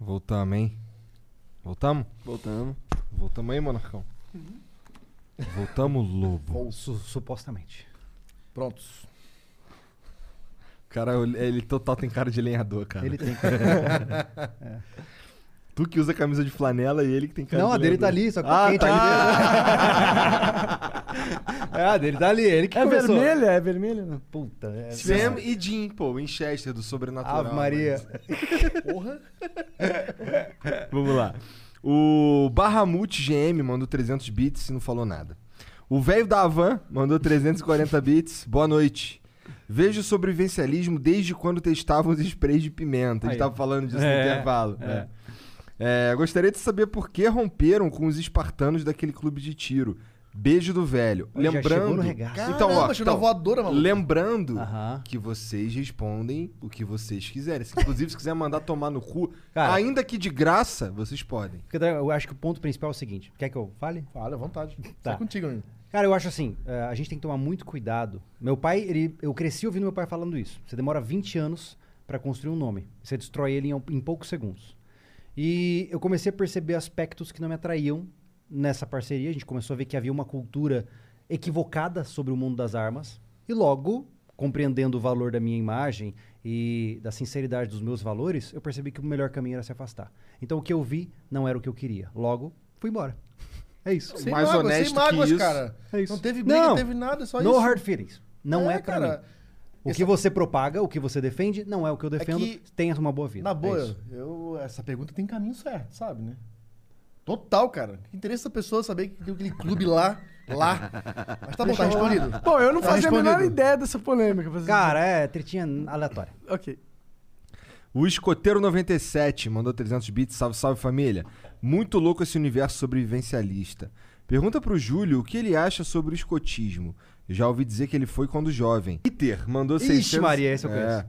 Voltamos, hein? Voltamos? Voltamos. Voltamos aí, Monarcão? Voltamos, lobo. Su- supostamente. Prontos. Cara, ele total tem cara de lenhador, cara. Ele tem. Tu que usa camisa de flanela e ele que tem cara Não, a dele tá ali, só que tá Ah, quente tá ainda. é, a dele tá ali, ele que É começou. vermelha? É vermelha? Não. Puta, é... Sam e Jim, pô, Winchester do Sobrenatural. Ave Maria. Porra. Vamos lá. O Barramute GM mandou 300 bits e não falou nada. O velho da Havan mandou 340 bits. Boa noite. Vejo sobrevivencialismo desde quando testavam os sprays de pimenta. A gente Aí. tava falando disso É, no intervalo. é. É. É, gostaria de saber por que romperam com os espartanos daquele clube de tiro. Beijo do velho. Já Lembrando. no regaço. Então, ó, Caramba, então, na voadora, maluco. lembrando Aham. que vocês respondem o que vocês quiserem. Se, inclusive, se quiser mandar tomar no cu, Cara. ainda que de graça, vocês podem. Porque Eu acho que o ponto principal é o seguinte. Quer que eu fale? Fala à vontade. Tá. Contigo, amigo. Cara, eu acho assim, eh, a gente tem que tomar muito cuidado. Meu pai, ele, eu cresci ouvindo meu pai falando isso. Você demora 20 anos pra construir um nome. Você destrói ele em, em poucos segundos. E eu comecei a perceber aspectos que não me atraíam nessa parceria. A gente começou a ver que havia uma cultura equivocada sobre o mundo das armas. E logo, compreendendo o valor da minha imagem e da sinceridade dos meus valores, eu percebi que o melhor caminho era se afastar. Então o que eu vi não era o que eu queria. Logo, fui embora. É isso. Sem Mais mágoas, honesto sem que mágoas, isso. cara. É isso. Não teve briga, Não. teve nada, só no isso. hard feelings. Não é, pra cara. mim. O que você propaga, o que você defende, não é o que eu defendo. que- Tenha uma boa vida. Na É boa, isso. eu, essa pergunta tem caminho certo, sabe, né? Total, cara. Que interesse essa pessoa saber que tem aquele clube lá, lá. Mas tá bom, tá respondido. Pô, eu não Tá fazia a menor ideia dessa polêmica. Cara, é tretinha aleatória. Ok. O Escoteiro97 mandou 300 bits. Salve, salve família. Muito louco esse universo sobrevivencialista. Pergunta pro Júlio o que ele acha sobre o escotismo. Já ouvi dizer que ele foi quando jovem. Peter mandou Ixi, 600... Maria, esse eu conheço. É.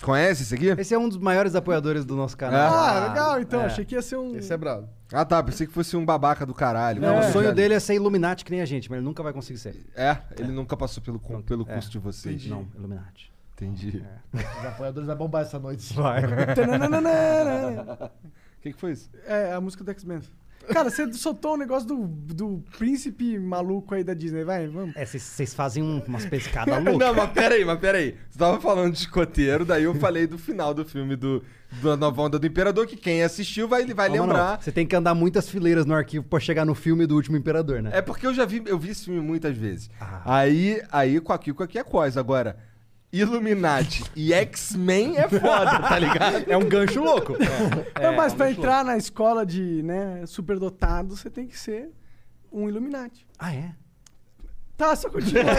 Conhece esse aqui? Esse é um dos maiores apoiadores do nosso canal. Ah, legal, então. é. Achei que ia ser um. Esse é brabo. Ah tá, pensei que fosse um babaca do caralho. Não, Não, o sonho dele é ser Illuminati que nem a gente, mas ele nunca vai conseguir ser. É, ele nunca passou pelo, cu- pelo É. curso de vocês. Não, Illuminati. Entendi. Os apoiadores vai bombar essa noite. Vai. O que, que foi isso? É, a música do X-Men. Cara, você soltou um negócio do, do príncipe maluco aí da Disney. Vai, vamos. É, vocês- fazem um- umas pescadas loucas. Não, mas peraí, mas peraí. Você tava falando de escoteiro, daí eu falei do final do filme do, da nova onda do Imperador, que quem assistiu vai, vai Calma, lembrar. não. Você tem que andar muitas fileiras no arquivo pra chegar no filme do último imperador, né? É porque eu já vi, eu vi esse filme muitas vezes. Ah. Aí, aí com aqui, com aqui é coisa. Agora, Illuminati e X-Men é foda, tá ligado? É um gancho louco. É, mas pra entrar na escola de né, superdotado, você tem que ser um Illuminati. Ah, é? Tá, só continua.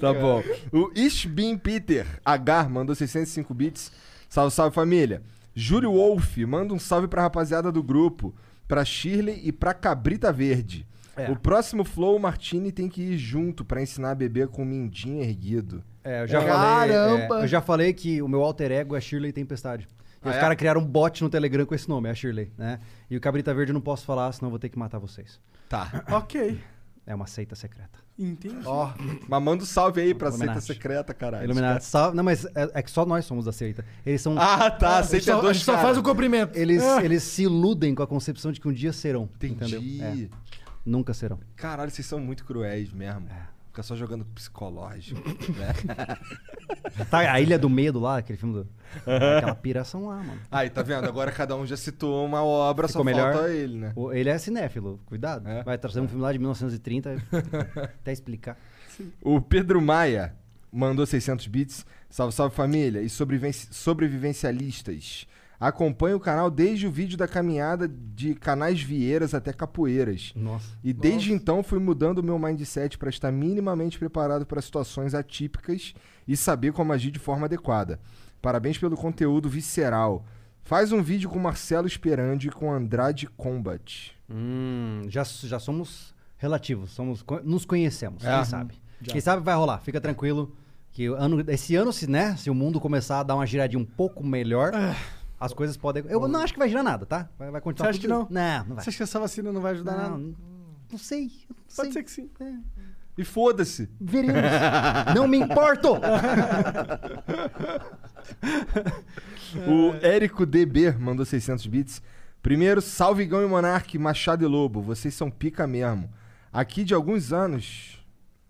tá bom. O Ishbin Peter H mandou 605 bits. Salve, salve família. Júlio Wolf manda um salve pra rapaziada do grupo, pra Shirley e pra Cabrita Verde. É. O próximo Flow o Martini tem que ir junto pra ensinar a beber com o mindinho erguido. É, eu já Caramba! falei. é, eu já falei que o meu alter ego é Shirley Tempestade. E Ah, os é? caras criaram um bot no Telegram com esse nome, é a Shirley, né? E o Cabrita Verde eu não posso falar, senão eu vou ter que matar vocês. Tá. ok. É uma seita secreta. Entendi. Ó, mas manda um salve aí pra Illuminati. seita secreta, caralho. Illuminati. Só, não, mas é, é que só nós somos da seita. Eles são. Ah, tá. A Seita é só, a dois gente só faz o cumprimento. Eles, eles se iludem com a concepção de que um dia serão. Entendi. Entendeu? É, nunca serão. Caralho, vocês são muito cruéis mesmo. Fica só jogando psicológico, né? Tá, a Ilha do Medo lá, aquele filme do. Aquela piração lá, mano. Aí, tá vendo? Agora cada um já citou uma obra, Ficou só melhor? falta ele, né? Ele é cinéfilo, cuidado. É? Vai trazer um filme lá de 1930 até explicar. O Pedro Maia mandou 600 bits. Salve, salve família. E sobreviven- sobrevivencialistas. Acompanho o canal desde o vídeo da caminhada de canais Vieiras até Capoeiras. Nossa. E desde então fui mudando o meu mindset para estar minimamente preparado para situações atípicas e saber como agir de forma adequada. Parabéns pelo conteúdo visceral. Faz um vídeo com Marcelo Esperandi e com Andrade Combat. Hum, já, já somos relativos, somos, nos conhecemos, É. quem sabe. Quem sabe vai rolar, fica tranquilo. Que ano, esse ano, se, né, se o mundo começar a dar uma giradinha um pouco melhor, as coisas podem. Eu não acho que vai girar nada, tá? Vai, vai continuar. Você acha que não? Não, não vai. Você acha que essa vacina não vai ajudar Não, nada? não, não sei. não Pode sei. ser que sim. É. E foda-se. Veremos. Não me importo! O Érico DB mandou 600 bits. Primeiro, salve Gão e Monark, Machado e Lobo. Vocês são pica mesmo. Aqui de alguns anos.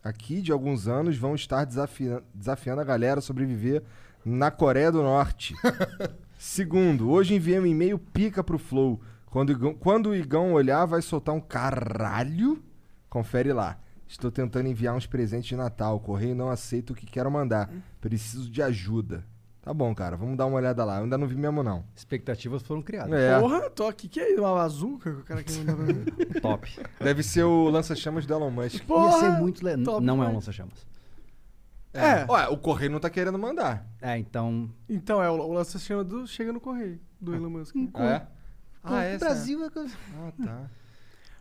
Aqui de alguns anos vão estar desafia- desafiando a galera a sobreviver na Coreia do Norte. Segundo, hoje enviei um e-mail pica pro Flow. Quando, o Igão- quando o Igão olhar, vai soltar um caralho. Confere lá. Estou tentando enviar uns presentes de Natal. O correio não aceita o que quero mandar. Preciso de ajuda. Tá bom, cara. Vamos dar uma olhada lá. Eu ainda não vi mesmo, não. Expectativas foram criadas. É. Porra, tô aqui. Que é isso? Uma bazuca que o cara que mandou pra mim? Top. Deve ser o lança-chamas do Elon Musk. Porra, Ia ser muito legal. top Não é um lança-chamas. É. Ué, o correio não tá querendo mandar. É, então. Então, é o, o lança-chama do Chega no Correio, do Elon Musk. né? Ah, é? Ah, é? o Brasil é. Ah, tá.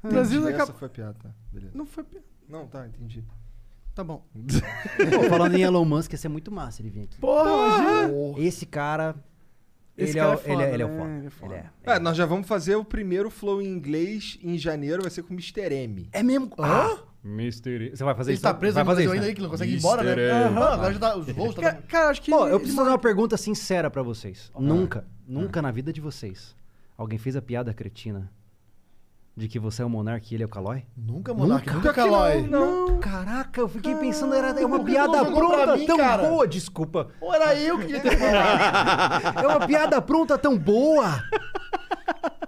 O Brasil Entendi, é Essa cap... foi a piada, tá. Beleza. Não foi piada. Não, tá, entendi. Tá bom. Pô, falando em Elon Musk, ia ser muito massa ele vir aqui. Porra. Esse cara. Esse ele, cara é, é o- foda, ele, é, ele é o né? foda. Ele é foda. Ele é. É, nós já vamos fazer o primeiro flow em inglês em janeiro, vai ser com o Mr. M. É mesmo? Ah, Mystery. Você vai fazer Ele isso? tá preso vai no fazer Brasil isso, ainda né? aí, que não consegue ir embora, né? Mister M. Aham, agora já tá. Os voos tá. Cara, cara, acho que. Pô, eu ele preciso fazer manda- uma pergunta sincera pra vocês. Nunca, nunca na vida de vocês, alguém fez a piada cretina de que você é o Monark e ele é o Calói? Nunca, Monark. Nunca, Nunca Calói. não, Caraca, eu fiquei pensando, era é uma piada não pronta mim, tão cara? boa, desculpa. Ou era eu que devia ter falado? É uma piada pronta tão boa.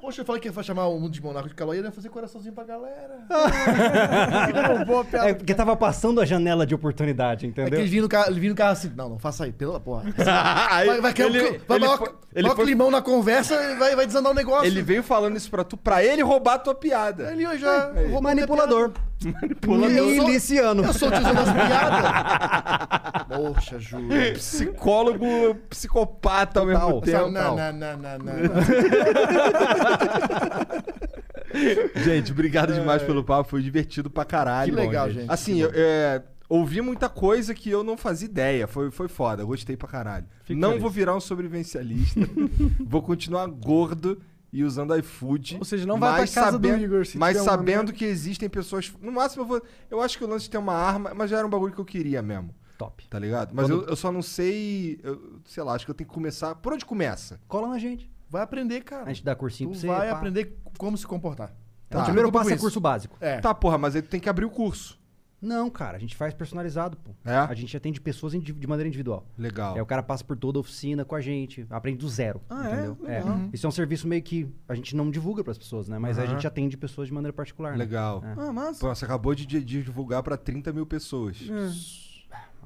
Poxa, eu falei que ia chamar o mundo de Monarca de Calói e ia fazer coraçãozinho pra galera. Boa piada. É porque tava passando a janela de oportunidade, É que entendeu? ele vinha no carro, ele vinha no carro assim, não, não faça aí, pela porra. Vai, vai, criar um- ele, vai dar foi- ele um foi- climão na conversa e vai, vai desandar o negócio. ele veio falando isso pra tu, pra ele roubar a tua piada. Ele hoje já roubou minha Manipulador. Manipulador. Eu sou- Miliciano. Eu sou tiozão das piadas. Poxa, Júlio. Psicólogo, psicopata ao mesmo tempo. Não, não, não, não, não. Gente, obrigado demais pelo papo, foi divertido pra caralho. Que legal, Bom, gente. Assim, eu é, ouvi muita coisa que eu não fazia ideia, foi, foi foda, gostei pra caralho. Fico não feliz. vou virar um sobrevivencialista, vou continuar gordo e usando iFood. Ou seja, não vai pra mas casa do sabendo- Igor se Mas uma sabendo que existem pessoas... No máximo, eu, vou, eu acho que o lance de ter uma arma, mas já era um bagulho que eu queria mesmo, Top. tá ligado? Mas Quando- eu, eu só não sei... eu- sei lá, acho que eu tenho que começar... Por onde começa? Cola na gente. Vai aprender, cara. A gente dá cursinho Tu pra você. vai pá. aprender como se comportar. Tá. Te Primeiro passo é curso básico. É. Tá, porra, mas aí tu tem que abrir o curso. Não, cara, a gente faz personalizado, pô. É? A gente atende pessoas de maneira individual. Legal. Aí o cara passa por toda a oficina com a gente, aprende do zero, Ah, é? entendeu? É. Legal. Isso é um serviço meio que a gente não divulga pras pessoas, né? Mas a Aham. gente atende pessoas de maneira particular, né? Legal. É. Ah, massa. Pô, você acabou de, de divulgar pra 30 mil pessoas.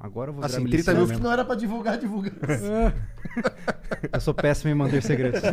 Agora eu vou Assim, virar 30 miliciano mil mesmo. Não era pra divulgar, divulga. Eu sou péssimo em manter segredos.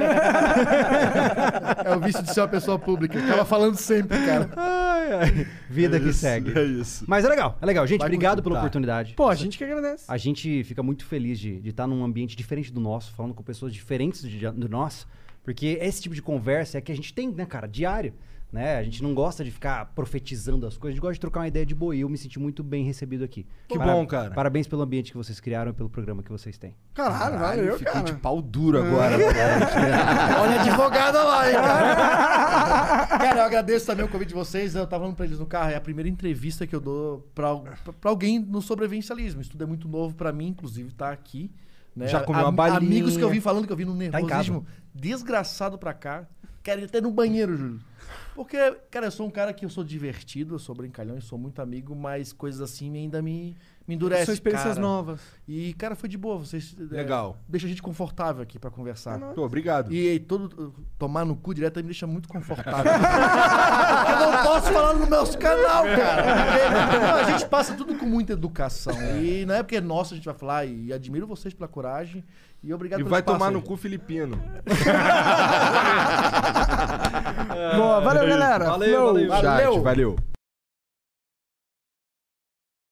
É o vício de ser uma pessoa pública. Acaba falando sempre, cara. ai, ai. Vida É que isso, segue. É isso. Mas é legal, é legal. Gente, Vai obrigado curtir. pela Tá. oportunidade. Pô, a gente que agradece. A gente fica muito feliz de estar num ambiente diferente do nosso, falando com pessoas diferentes de, do nosso, porque esse tipo de conversa é que a gente tem, né, cara, diário. Né? A gente não gosta de ficar profetizando as coisas, a gente gosta de trocar uma ideia de boa. E eu me senti muito bem recebido aqui. Que bom, cara. Parabéns pelo ambiente que vocês criaram e pelo programa que vocês têm. Caralho, valeu, fiquei cara. de pau duro agora. Olha a advogada lá, hein, cara. cara, eu agradeço também o convite de vocês. Eu tava falando pra eles no carro. É a primeira entrevista que eu dou pra, pra, alguém no sobrevivencialismo. Isso tudo é muito novo pra mim, inclusive, tá aqui. né? Já comeu uma balinha. Amigos que eu vim falando que eu vim num Tá nervosismo desgraçado pra cá. Quero ir até no banheiro, Júlio. Porque, cara, eu sou um cara que eu sou divertido, eu sou brincalhão, eu sou muito amigo, mas coisas assim ainda me, me endurecem. São experiências cara. novas. E, cara, foi de boa. Vocês. é, Legal. deixa a gente confortável aqui pra conversar. Pô, obrigado. E todo tomar no cu direto me deixa muito confortável. eu não posso falar no meu canal, cara. Não, a gente passa tudo com muita educação. E não é porque é nosso a gente vai falar. E admiro vocês pela coragem. E obrigado E pelo vai espaço tomar aí. no cu filipino. Boa, valeu, galera. Valeu, Flow. valeu. Valeu. Chat, valeu.